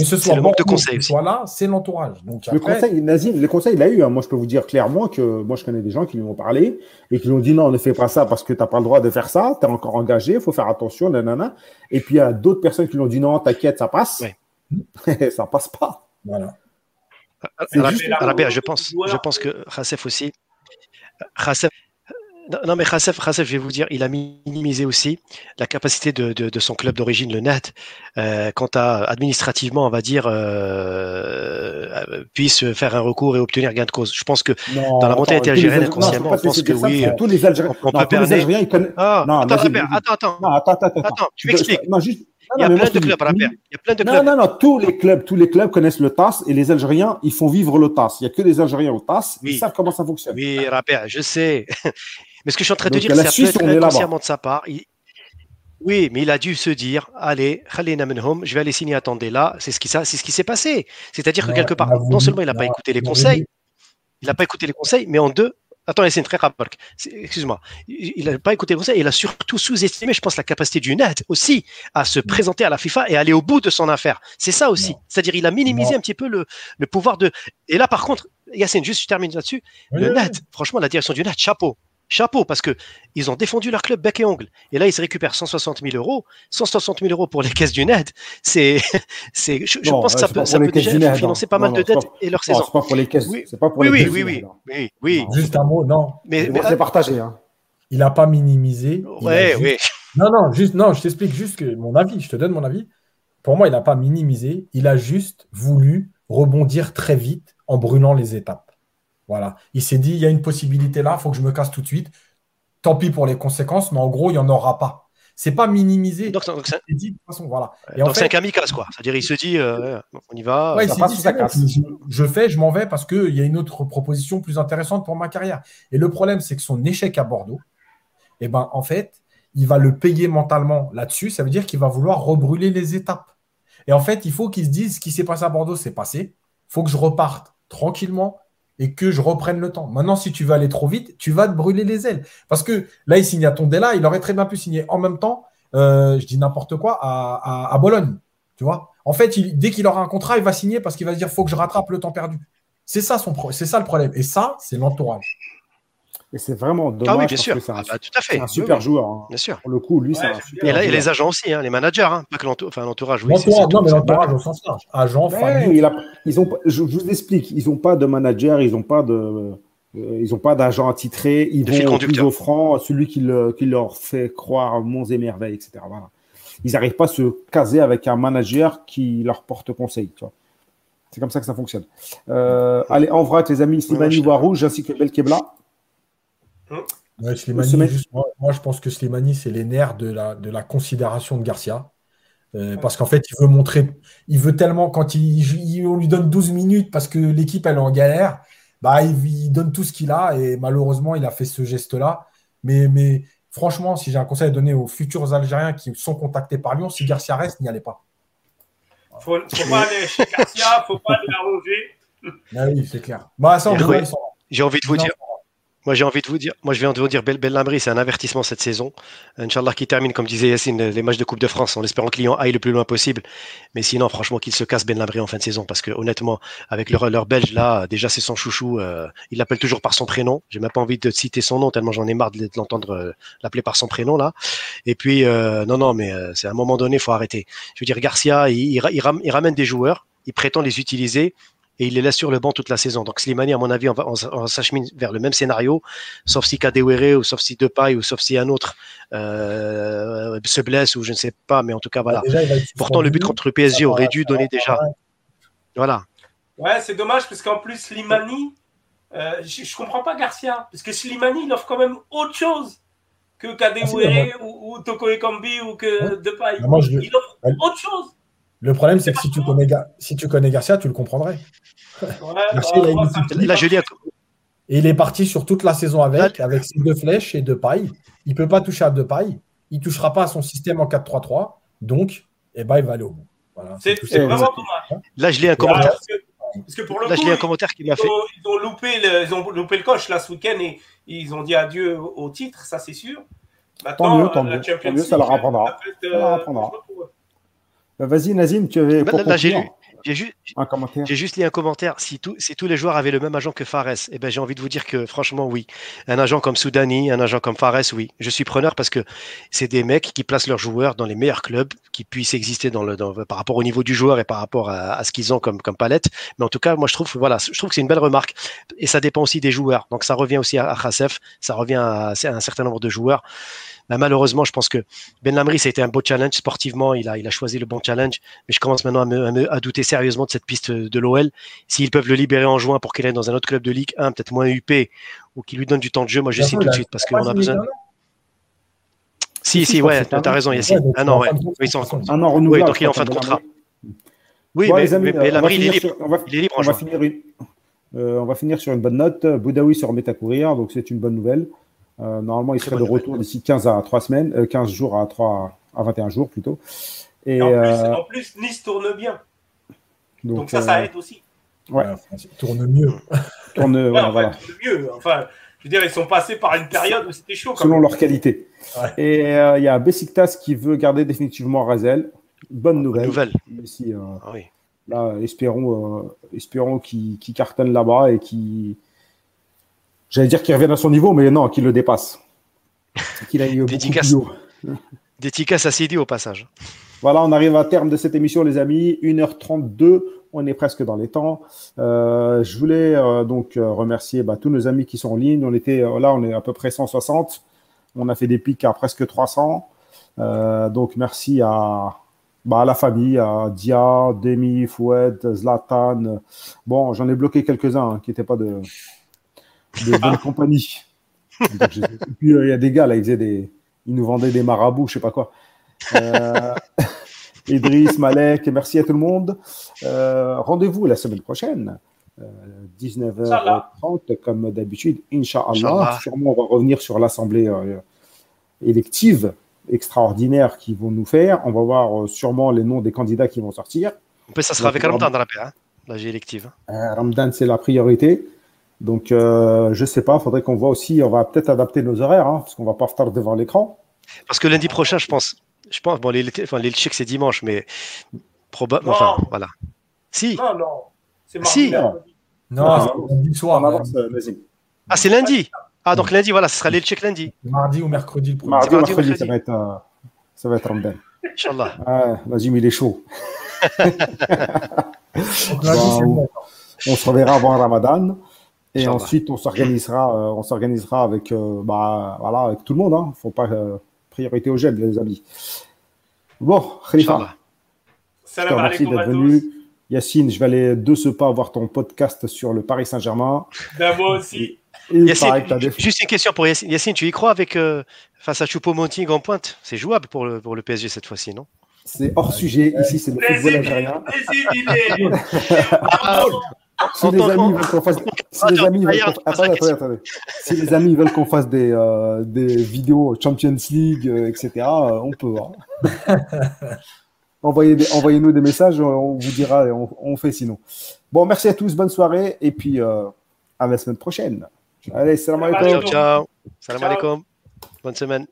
Que ce soit le manque de conseils soit là, c'est l'entourage. Donc le conseil, Nazim, le conseil, il a eu. Hein. Moi, je peux vous dire clairement que moi, je connais des gens qui lui ont parlé et qui lui ont dit non, ne fais pas ça parce que tu n'as pas le droit de faire ça. Tu es encore engagé, il faut faire attention, nanana. Et puis il y a d'autres personnes qui lui ont dit non, t'inquiète, ça passe. ça passe pas. Voilà. je pense, je pense que Rassef aussi. Rassef, non, mais Khassef, je vais vous dire, il a minimisé aussi la capacité de, son club d'origine, le NAT, euh, quant à administrativement, on va dire, euh, euh, puisse faire un recours et obtenir gain de cause. Je pense que dans la mentalité algérienne, inconsciemment, on pense que oui. Tous les Algériens, on, peut non, les Algériens ils connaissent. Ah, attends, attends, attends, attends, attends, attends, tu m'expliques. Il y a plein de clubs, Il y a plein de clubs. Non, non, non, tous les clubs, tous les clubs connaissent le TAS et les Algériens, ils font vivre le TAS. Il n'y a que les Algériens au TAS, ils savent comment ça fonctionne? Oui, Rapper, je sais. Mais ce que je suis en train de dire, c'est ça peut être inconsciemment de sa part. Oui, mais il a dû se dire, allez, je vais aller signer à là. C'est ce qui, c'est ce qui s'est passé. C'est-à-dire que quelque part, non seulement il n'a pas écouté les conseils, il n'a pas écouté les conseils, mais en deux, Attends, c'est une très rapide. Excuse-moi. Il n'a pas écouté les conseils. Il a surtout sous-estimé, je pense, la capacité du net aussi à se présenter à la FIFA et aller au bout de son affaire. C'est ça aussi. C'est-à-dire, il a minimisé un petit peu le, le, pouvoir de. Et là, par contre, Yacine, juste je termine là-dessus. le net, franchement, la direction du net, chapeau chapeau, parce que ils ont défendu leur club bec et ongle. Et là, ils se récupèrent 160 000 euros. 160 000 euros pour les caisses du NED, c'est, c'est, je, pense que ça peut, ça peut déjà financer pas mal de dettes et leur saison. C'est pas pour les caisses. Oui, c'est pas pour oui, les oui, oui, oui, oui, Juste un mot, non. Mais, c'est partagé. Hein. Il n'a pas minimisé. Ouais, oui. Non, non, juste, non, je t'explique juste que mon avis, je te donne mon avis. Pour moi, il n'a pas minimisé. Il a juste voulu rebondir très vite en brûlant les étapes. Voilà. Il s'est dit, il y a une possibilité là, il faut que je me casse tout de suite. Tant pis pour les conséquences, mais en gros, il n'y en aura pas. C'est pas minimisé. Donc, c'est un kamikaze, quoi. C'est-à-dire, il se dit, euh, on y va. je, fais, je m'en vais parce qu'il y a une autre proposition plus intéressante pour ma carrière. Et le problème, c'est que son échec à Bordeaux, eh ben, en fait, il va le payer mentalement là-dessus. Ça veut dire qu'il va vouloir rebrûler les étapes. Et en fait, il faut qu'il se dise ce qui s'est passé à Bordeaux, c'est passé. Il faut que je reparte tranquillement et que je reprenne le temps. Maintenant, si tu veux aller trop vite, tu vas te brûler les ailes. Parce que là, il signe à Tondela, il aurait très bien pu signer en même temps, euh, je dis n'importe quoi, à, Bologne. Tu vois En fait, dès qu'il aura un contrat, il va signer parce qu'il va se dire faut que je rattrape le temps perdu. C'est ça, c'est ça le problème. Et ça, c'est l'entourage. Et c'est vraiment dommage. Ah oui, bien sûr. C'est un, ah bah, tout à fait. un super joueur. Hein. Bien sûr. Pour le coup, lui, c'est un super et, là, et les agents aussi, hein, les managers, hein, pas que l'entourage. Oui, non, mais l'entourage au sens large. Agents, famille. ils ont, je, vous explique, ils n'ont pas de manager, ils n'ont pas de. Euh, ils n'ont pas d'agent attitré, ils vont au plus offrant, celui qui, le, qui, leur fait croire monts et merveilles, etc. Voilà. Ils n'arrivent pas à se caser avec un manager qui leur porte conseil. C'est comme ça que ça fonctionne. Euh, allez, en vrac, les amis, Slimani voit rouge ainsi que Belkebla. Moi, je pense que Slimani, c'est les nerfs de la, de la considération de Garcia. Euh, parce qu'en fait, il veut montrer, il veut tellement, quand il, on lui donne 12 minutes parce que l'équipe, elle est en galère, bah, il, donne tout ce qu'il a et malheureusement, il a fait ce geste-là. Mais, mais franchement, si j'ai un conseil à donner aux futurs Algériens qui sont contactés par Lyon, si Garcia reste, n'y allez pas. Faut, faut pas aller chez Garcia, faut pas aller Ah oui, c'est clair. Bah, j'ai envie de vous dire, moi, j'ai envie de vous dire, moi, je viens de vous dire, Bellamri, c'est un avertissement cette saison. Inch'Allah, qui termine, comme disait Yassine, les matchs de Coupe de France en espérant que Lyon aille le plus loin possible. Mais sinon, franchement, qu'il se casse Bellamri en fin de saison. Parce que, honnêtement, avec leur, leur belge, là, déjà, c'est son chouchou. Euh, il l'appelle toujours par son prénom. J'ai même pas envie de citer son nom, tellement j'en ai marre de l'entendre euh, l'appeler par son prénom, là. Et puis, euh, non, non, mais c'est à un moment donné, faut arrêter. Je veux dire, Garcia, il ramène des joueurs, il prétend les utiliser et il les laisse sur le banc toute la saison. Donc Slimani, à mon avis, on, s'achemine vers le même scénario, sauf si Kadewere ou sauf si Depay ou sauf si un autre euh, se blesse ou je ne sais pas, mais en tout cas voilà. Bah, Pourtant, le but contre le PSG aurait dû donner déjà. Voilà. Ouais, c'est dommage parce qu'en plus Slimani, euh, je, ne comprends pas Garcia parce que Slimani il offre quand même autre chose que Kadewere ah, ou, ou Toko Ekambi ou que Depay. Il offre autre chose. Le problème, c'est que si tu, connais, si tu connais Garcia, tu le comprendrais. là, je Et il est parti sur toute la saison avec, avec ses deux flèches et deux pailles. Il ne peut pas toucher à deux pailles. Il ne touchera pas à son système en 4-3-3. Donc, eh ben, il va aller au bout. c'est vraiment dommage. Là, je lis un commentaire. Parce que, pour le Là, coup, je lis un commentaire qui m'a fait. Ils ont, loupé le, ils ont loupé le coche là ce week-end et ils ont dit adieu au titre, ça c'est sûr. Maintenant, tant mieux, tant mieux. Champions ça leur apprendra. Ça leur apprendra. Bah, vas-y, Nazim, tu avais. Pour j'ai juste, j'ai juste lu un commentaire. Si, si, tous les joueurs avaient le même agent que Fares, eh ben, j'ai envie de vous dire que franchement, oui. Un agent comme Soudani, un agent comme Fares, oui. Je suis preneur parce que c'est des mecs qui placent leurs joueurs dans les meilleurs clubs qui puissent exister dans le, par rapport au niveau du joueur et par rapport à, ce qu'ils ont comme, comme palette. Mais en tout cas, moi, je trouve, voilà, je trouve que c'est une belle remarque. Et ça dépend aussi des joueurs. Donc, ça revient aussi à, à ça revient à, à un certain nombre de joueurs. Malheureusement, je pense que Ben Lamry, ça a été un beau challenge sportivement. Il a, il a choisi le bon challenge. Mais je commence maintenant à, me, à, douter sérieusement de cette piste de l'OL. S'ils peuvent le libérer en juin pour qu'il aille dans un autre club de Ligue 1, peut-être moins UP, ou qu'il lui donne du temps de jeu, moi je signe tout de suite parce qu'on a besoin. Si, si, ouais, tu as raison, Yassine. Un an, ouais. Un an renouvelable. Oui, donc il est en fin de contrat. Oui, mais, mais, il est libre. il est libre en on va, finir euh, on va finir sur une bonne note. Boudaoui se remet à courir, donc c'est une bonne nouvelle. Euh, normalement, il serait de retour d'ici 15 à 3 semaines, 15 euh, jours à, 3, à 21 jours plutôt. Et, euh, en, plus, Nice tourne bien. Donc, ça, ça aide aussi. Ouais. tourne mieux. tourne, voilà. tourne mieux. Enfin, je veux dire, ils sont passés par une période où c'était chaud. Selon leur qualité. Et il y a Besiktas qui veut garder définitivement Razel. Bonne nouvelle. nouvelle. Ah oui. Là, espérons, espérons qu'il cartonne là-bas et qu'il J'allais dire qu'il revienne à son niveau, mais non, qu'il le dépasse. Qu'il aille Dédicace. Dédicace à Sidi au passage. Voilà, on arrive à terme de cette émission, les amis. 1h32, on est presque dans les temps. Euh, je voulais euh, donc euh, remercier bah, tous nos amis qui sont en ligne. On était là, on est à peu près 160. On a fait des pics à presque 300. donc merci à, bah, à la famille, à Dia, Demi, Foued, Zlatan. Bon, j'en ai bloqué quelques-uns hein, qui n'étaient pas de, de bonne compagnie. puis euh, il y a des gars là, ils, des, ils nous vendaient des marabouts, je sais pas quoi. Euh, Idriss, Malek, merci à tout le monde. Euh, rendez-vous la semaine prochaine, 19h30, comme d'habitude, Inch'Allah. Sûrement, on va revenir sur l'assemblée élective extraordinaire qu'ils vont nous faire. On va voir sûrement les noms des candidats qui vont sortir. ça sera avec Ramadan dans la paix, hein, la élective. Ramadan, c'est la priorité. Donc, euh, je sais pas, il faudrait qu'on voit aussi, on va peut-être adapter nos horaires, hein, parce qu'on va pas faire devant l'écran. Parce que lundi prochain, je pense, je pense, bon, les, enfin, les c'est dimanche, mais probablement, enfin, voilà. Si. Non, non, c'est mardi. Si. Non, c'est lundi soir. Euh, ah, c'est lundi. Ah, donc lundi, voilà, ce sera les check lundi. Mardi ou mercredi. Le mardi, ou mercredi, ça va être, euh, ça va être Ramadan. Inch'Allah. Ah, vas-y, mais il est chaud. bon, on se reverra avant Ramadan. Et ensuite, on s'organisera, euh, on s'organisera avec, euh, bah, voilà, avec tout le monde. Hein. Faut pas euh, priorité au gel, les amis. Bon, Khalifa. Je te remercie d'être venu. Yacine, je vais aller de ce pas voir ton podcast sur le Paris Saint-Germain. Ben, moi aussi. juste une question pour Yacine. Yacine, tu y crois avec euh, face à Choupo-Moting en pointe? C'est jouable pour le, pour le PSG cette fois-ci, non? C'est hors sujet. Ici, c'est le football algérien. Si les amis veulent qu'on fasse, si les amis veulent qu'on attendez, attendez, attendez. Si les amis veulent qu'on fasse des, euh, des vidéos Champions League, euh, etc., euh, on peut. Hein. Envoyez envoyez-nous des messages, on vous dira, on, on, fait sinon. Bon, merci à tous, bonne soirée, et puis euh, à la semaine prochaine. Allez, salam alaikum. Ciao, ciao. Salam alaikum. Bonne semaine.